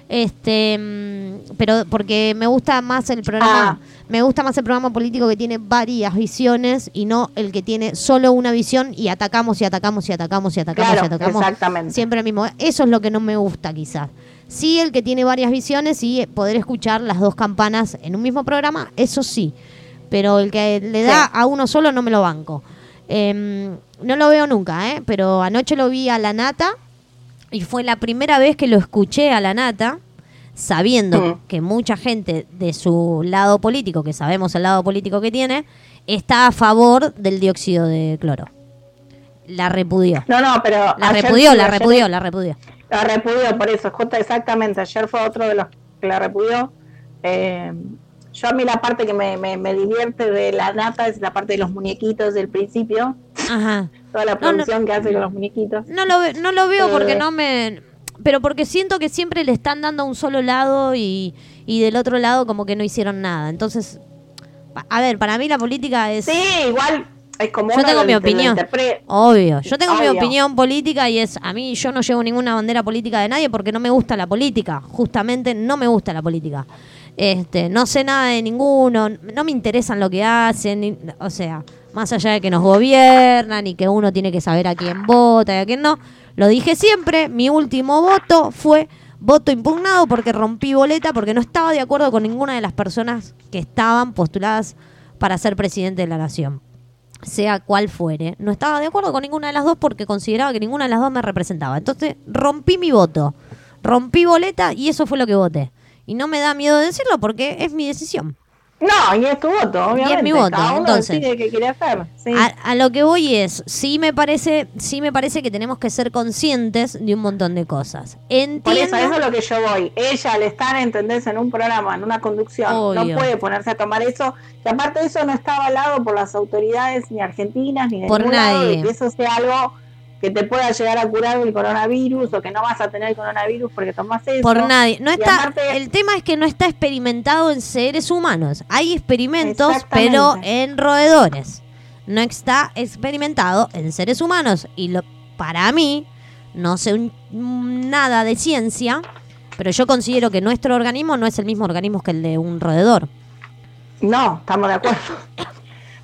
Este, mm, pero porque me gusta más el programa, Ah. me gusta más el programa político que tiene varias visiones y no el que tiene solo una visión y atacamos y atacamos y atacamos y atacamos Claro, y atacamos. exactamente. Siempre lo mismo. Eso es lo que no me gusta quizás. Sí, el que tiene varias visiones y poder escuchar las dos campanas en un mismo programa, eso sí. Pero el que le da a uno solo no me lo banco. Em, no lo veo nunca, ¿eh? Pero anoche lo vi a la nata y fue la primera vez que lo escuché a la nata, sabiendo Mm. que mucha gente de su lado político, que sabemos el lado político que tiene, está a favor del dióxido de cloro. La repudió. No, no, pero. La repudió, sí, la repudió, la repudió. La repudió, por eso, justo exactamente. Ayer fue otro de los que la repudió. Eh, yo a mí la parte que me, me, me divierte de la nata es la parte de los muñequitos del principio. Ajá. (laughs) Toda la No, no. producción que hace con los muñequitos. No lo, ve- no lo veo porque no me... Pero porque siento que siempre le están dando a un solo lado y, y del otro lado como que no hicieron nada. Entonces, a ver, para mí la política es... Sí, igual es como Yo tengo mi opinión. Obvio, yo tengo mi opinión política y es, a mí yo no llevo ninguna bandera política de nadie porque no me gusta la política, justamente no me gusta la política. Este, no sé nada de ninguno, no me interesan lo que hacen, ni- o sea, más allá de que nos gobiernan y que uno tiene que saber a quién vota y a quién no, lo dije siempre, mi último voto fue voto impugnado porque rompí boleta porque no estaba de acuerdo con ninguna de las personas que estaban postuladas para ser presidente de la nación sea cual fuere, no estaba de acuerdo con ninguna de las dos porque consideraba que ninguna de las dos me representaba. Entonces rompí mi voto, rompí boleta y eso fue lo que voté. Y no me da miedo decirlo porque es mi decisión. No, y es tu voto, obviamente. mi voto, Cada uno entonces. decide qué quiere hacer. Sí. A, a lo que voy es, sí me parece, sí me parece que tenemos que ser conscientes de un montón de cosas. Por Entiendo. eso, eso es lo que yo voy. Ella, al estar, ¿entendés? En un programa, en una conducción, Obvio. no puede ponerse a tomar eso. Y aparte de eso no está avalado por las autoridades ni argentinas ni de Por ningún lado, nadie. de que eso sea algo que te pueda llegar a curar el coronavirus o que no vas a tener coronavirus porque tomás eso. Por nadie. No está, aparte- el tema es que no está experimentado en seres humanos. Hay experimentos, pero en roedores. No está experimentado en seres humanos. Y lo, para mí, no sé un- nada de ciencia, pero yo considero que nuestro organismo no es el mismo organismo que el de un roedor. No, estamos de acuerdo. (laughs)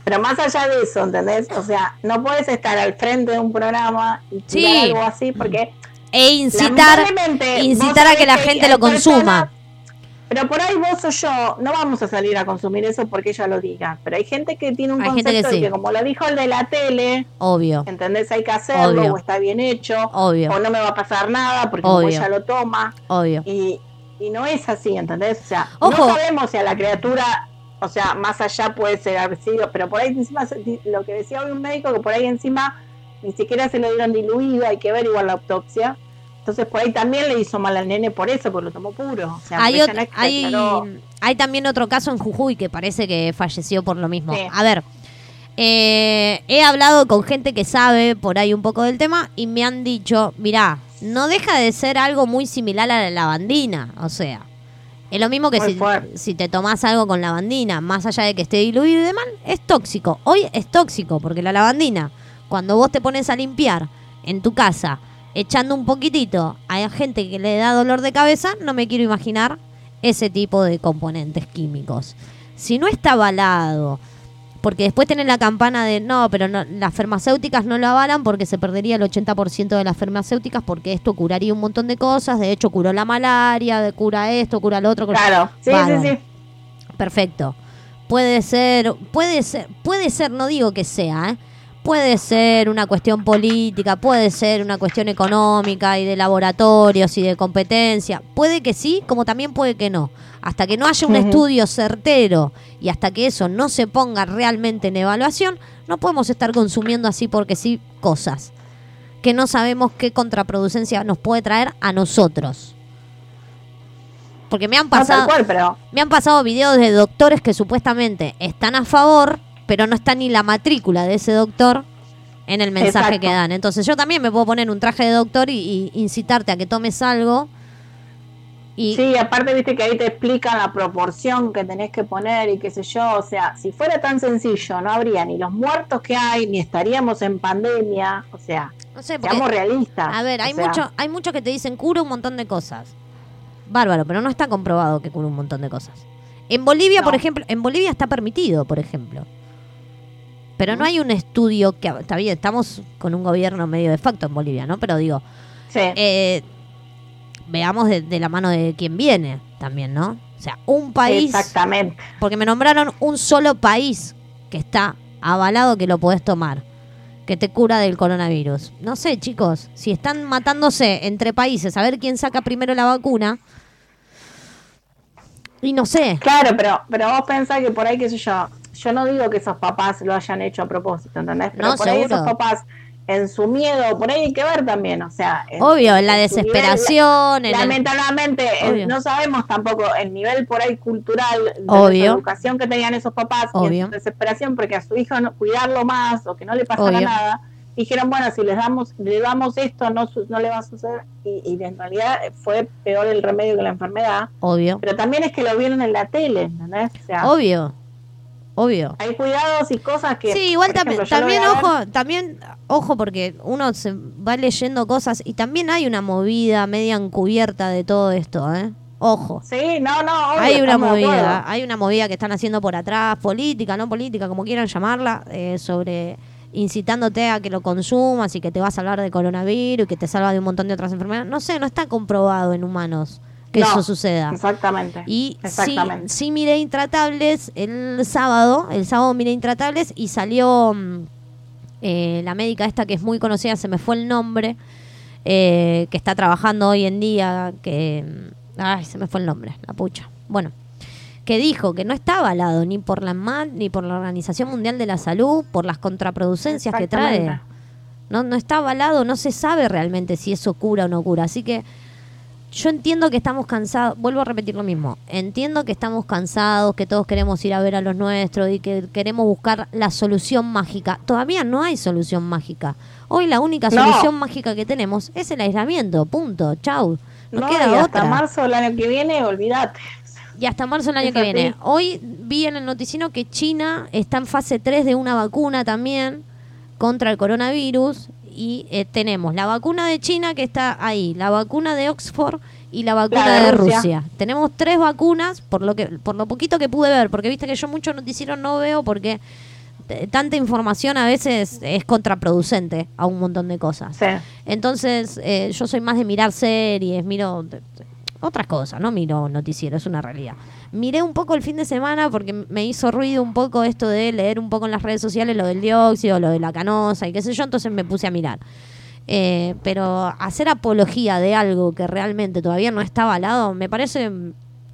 Pero más allá de eso, ¿entendés? O sea, no puedes estar al frente de un programa y Sí. algo así porque E incitar, incitar a que la gente lo consuma. Pero por ahí vos o yo no vamos a salir a consumir eso porque ella lo diga. Pero hay gente que tiene un Hay gente concepto que de que como lo dijo el de la tele, Obvio. ¿entendés? Hay que hacerlo Obvio. o está bien hecho Obvio. o no me va a pasar nada porque Obvio. ella lo toma. Obvio. Y, y no es así, ¿entendés? O sea, Ojo. no sabemos si a la criatura, o sea, más allá puede ser sido, pero por ahí encima, lo que decía hoy un médico, que por ahí encima ni siquiera se lo dieron diluido, hay que ver igual la autopsia. Entonces por ahí también le hizo mal al nene por eso, porque lo tomó puro. O sea, Hay, también otro caso en Jujuy que parece que falleció por lo mismo. Sí. A ver, eh, he hablado con gente que sabe por ahí un poco del tema y me han dicho, mirá, no deja de ser algo muy similar a la lavandina. O sea, Es lo mismo que si, si te tomás algo con lavandina, más allá de que esté diluido y demás, es tóxico. Hoy es tóxico, porque la lavandina, cuando vos te pones a limpiar en tu casa, echando un poquitito a gente que le da dolor de cabeza, no me quiero imaginar ese tipo de componentes químicos. Si no está avalado, porque después tenés la campana de no, pero no, las farmacéuticas no lo avalan porque se perdería el 80% de las farmacéuticas porque esto curaría un montón de cosas. De hecho, curó la malaria, de- cura esto, cura lo otro. Claro, sí, sí, sí. Perfecto. Puede ser, puede ser, puede ser, no digo que sea, ¿eh? Puede ser una cuestión política, puede ser una cuestión económica y de laboratorios y de competencia. Puede que sí, como también puede que no. Hasta que no haya un estudio certero y hasta que eso no se ponga realmente en evaluación, no podemos estar consumiendo así porque sí cosas que no sabemos qué contraproducencia nos puede traer a nosotros. Porque me han No, pasado, cual, pero me han pasado videos de doctores que supuestamente están a favor, pero no está ni la matrícula de ese doctor en el mensaje Exacto. que dan. Entonces yo también me puedo poner un traje de doctor y, y incitarte a que tomes algo. Y Sí, aparte viste que ahí te explican la proporción que tenés que poner y qué sé yo, o sea, si fuera tan sencillo, no habría ni los muertos que hay, ni estaríamos en pandemia, o sea, no sé, porque- seamos realistas. A ver, hay sea, mucho, hay muchos que te dicen cura un montón de cosas. Bárbaro, pero no está comprobado que cura un montón de cosas. En Bolivia, por ejemplo, en Bolivia está permitido, por ejemplo. Pero no hay un estudio que está bien, estamos con un gobierno medio de facto en Bolivia, ¿no? Pero digo, eh, veamos de, de la mano de quién viene también, ¿no? O sea, un país. Exactamente. Porque me nombraron un solo país que está avalado que lo podés tomar, que te cura del coronavirus. No sé, chicos, si están matándose entre países a ver quién saca primero la vacuna. Y no sé. Claro, pero, pero vos pensás que por ahí, qué sé yo, yo no digo que esos papás lo hayan hecho a propósito, ¿entendés? Pero No, por ahí esos papás, en su miedo, por ahí hay que ver también, o sea. en- Obvio, en la nivel- desesperación, en lamentablemente, eh, Obvio. no sabemos tampoco el nivel por ahí cultural de Obvio. la educación que tenían esos papás y en Obvio. su desesperación porque a su hijo no, cuidarlo más o que no le pasara Obvio. nada. Dijeron, bueno, si les damos, le damos esto, no, no le va a suceder. Y, y en realidad fue peor el remedio que la enfermedad. Obvio. Pero también es que lo vieron en la tele, ¿entendés? O sea, Obvio. Obvio. hay cuidados y cosas que. Sí, igual por también, ejemplo, ojo, también ojo porque uno se va leyendo cosas y también hay una movida media encubierta de todo esto, ¿eh? Ojo. Sí, no, no, obvio, hay una movida, hay una movida que están haciendo por atrás, política, no política, como quieran llamarla, eh, sobre incitándote a que lo consumas y que te vas a hablar de coronavirus y que te salva de un montón de otras enfermedades. No sé, no está comprobado en humanos que No, eso suceda. Exactamente. Y sí, Exactamente. sí miré Intratables el sábado, el sábado miré Intratables y salió mm, eh, la médica esta que es muy conocida, se me fue el nombre, eh, que está trabajando hoy en día, que... mm, Ay, se me fue el nombre, la pucha. Bueno, que dijo que no está avalado ni por la MAD ni por la Organización Mundial de la Salud, por las contraproducencias que trae. No, no está avalado, no se sabe realmente si eso cura o no cura. Así que yo entiendo que estamos cansados, vuelvo a repetir lo mismo, entiendo que estamos cansados, que todos queremos ir a ver a los nuestros y que queremos buscar la solución mágica. Todavía no hay solución mágica. Hoy la única No. solución mágica que tenemos es el aislamiento, punto, chau. No, No, queda y hasta otra. marzo del año que viene, olvídate. Y hasta marzo del año Es que así. viene. Hoy vi en el noticino que China está en fase 3 de una vacuna también contra el coronavirus. Y eh, tenemos la vacuna de China que está ahí, la vacuna de Oxford y la vacuna La de de Rusia. Rusia. Tenemos tres vacunas, por lo que por lo poquito que pude ver, porque viste que yo mucho noticiero no veo porque t- tanta información a veces es contraproducente a un montón de cosas. Sí. Entonces, eh, yo soy más de mirar series, miro otras cosas, no miro noticiero, es una realidad. Miré un poco el fin de semana porque me hizo ruido un poco esto de leer un poco en las redes sociales lo del dióxido, lo de la canosa y qué sé yo, entonces me puse a mirar. Eh, pero hacer apología de algo que realmente todavía no está avalado, me parece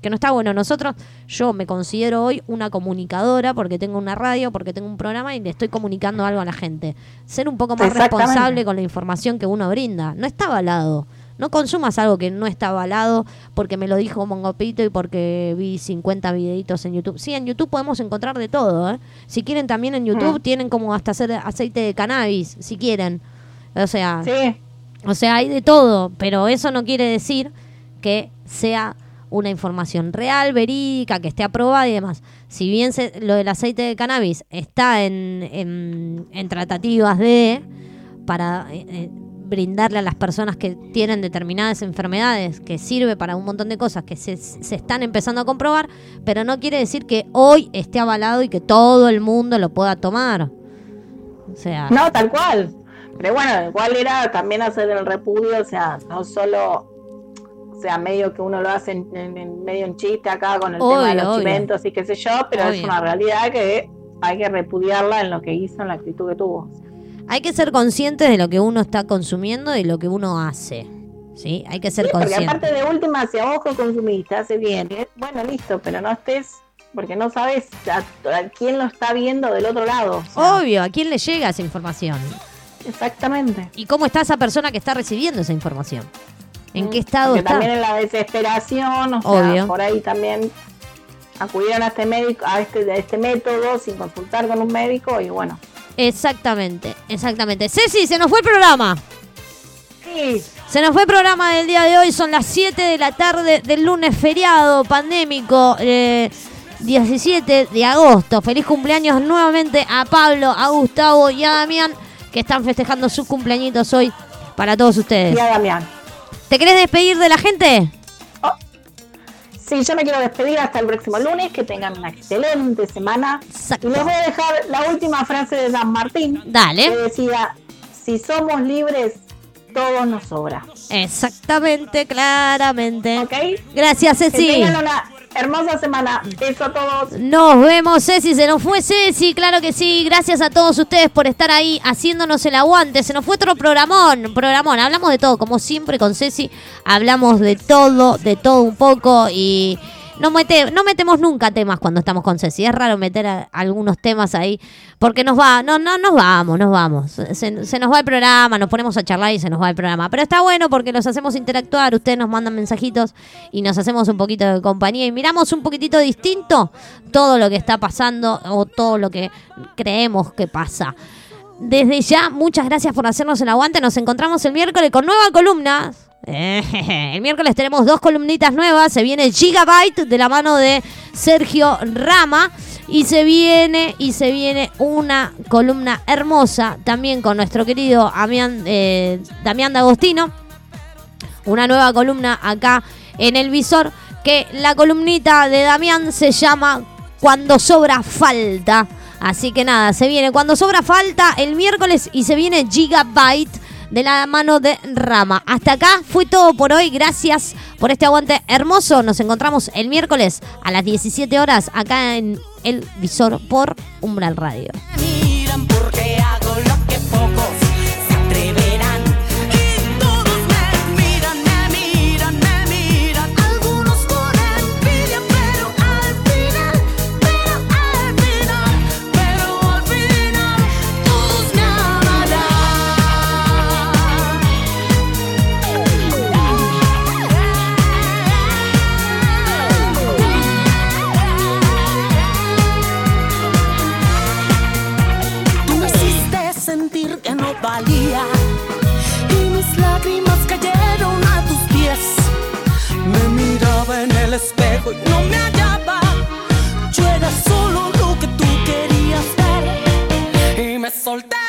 que no está bueno. Nosotros, yo me considero hoy una comunicadora porque tengo una radio, porque tengo un programa y le estoy comunicando algo a la gente. Ser un poco más responsable con la información que uno brinda. No está avalado. No consumas algo que no está avalado porque me lo dijo Mongopito y porque vi 50 videitos en YouTube. Sí, en YouTube podemos encontrar de todo. ¿eh? Si quieren también en YouTube Mm. tienen como hasta hacer aceite de cannabis, si quieren. O sea, Sí. o sea, hay de todo, pero eso no quiere decir que sea una información real, verídica, que esté aprobada y demás. Si bien se- lo del aceite de cannabis está en, en- en tratativas de para eh, eh, brindarle a las personas que tienen determinadas enfermedades, que sirve para un montón de cosas que se, se están empezando a comprobar, pero no quiere decir que hoy esté avalado y que todo el mundo lo pueda tomar. O sea, No, tal cual. Pero bueno, igual era también hacer el repudio, o sea, no solo, o sea, medio que uno lo hace en, en- en medio en chiste acá con el tema de Obvio, los obvio. chiventos y qué sé yo, pero es Obvio. una realidad que hay que repudiarla en lo que hizo, en la actitud que tuvo. Hay que ser conscientes de lo que uno está consumiendo y lo que uno hace. ¿Sí? Hay que ser Sí, porque consciente. aparte de última, si a vos que consumiste hace bien, ¿eh? bueno, listo, pero no estés, porque no sabes a, a quién lo está viendo del otro lado. o sea, Obvio, ¿a quién le llega esa información? Exactamente. ¿Y cómo está esa persona que está recibiendo esa información? ¿En qué estado Porque está? también en la desesperación, o sea, Obvio. por ahí también acudieron a este médico, a este, a este método sin consultar con un médico y bueno. Exactamente, exactamente. Ceci, se nos fue el programa. Sí. Se nos fue el programa del día de hoy. Son las 7 de la tarde del lunes feriado pandémico. eh, 17 de agosto. Feliz cumpleaños nuevamente a Pablo, a Gustavo y a Damián que están festejando sus cumpleañitos hoy para todos ustedes. Y a Damián. ¿Te querés despedir de la gente? Sí, yo me quiero despedir hasta el próximo lunes, que tengan una excelente semana. Y les voy a dejar la última frase de Dan Martín. Dale. Que decía, si somos libres, todo nos sobra. Exactamente, claramente. ¿Ok? Gracias, Que Ceci. tengan una hermosa semana. Eso a todos. Nos vemos, Ceci. Se nos fue Ceci, claro que sí. Gracias a todos ustedes por estar ahí haciéndonos el aguante. Se nos fue otro programón. Programón. Hablamos de todo, como siempre con Ceci. Hablamos de todo, de todo un poco y. No, mete, no metemos nunca temas cuando estamos con Ceci. Es raro meter algunos temas ahí porque nos va, no, no, nos vamos, nos vamos. Se, se nos va el programa, nos ponemos a charlar y se nos va el programa. Pero está bueno porque los hacemos interactuar, ustedes nos mandan mensajitos y nos hacemos un poquito de compañía y miramos un poquitito distinto todo lo que está pasando o todo lo que creemos que pasa. Desde ya, muchas gracias por hacernos el aguante. Nos encontramos el miércoles con nueva columna. (laughs) El miércoles tenemos dos columnitas nuevas. Se viene Gigabyte de la mano de Sergio Rama. Y se viene, y se viene una columna hermosa también con nuestro querido Damián, eh, Damián D'Agostino. Una nueva columna acá en el visor. Que la columnita de Damián se llama Cuando sobra falta. Así que nada, se viene cuando sobra falta el miércoles y se viene Gigabyte de la mano de Rama. Hasta acá fue todo por hoy. Gracias por este aguante hermoso. Nos encontramos el miércoles a las 17 horas acá en El Visor por Umbral Radio. en el espejo y no me hallaba. Yo era solo lo que tú querías ver y me solté.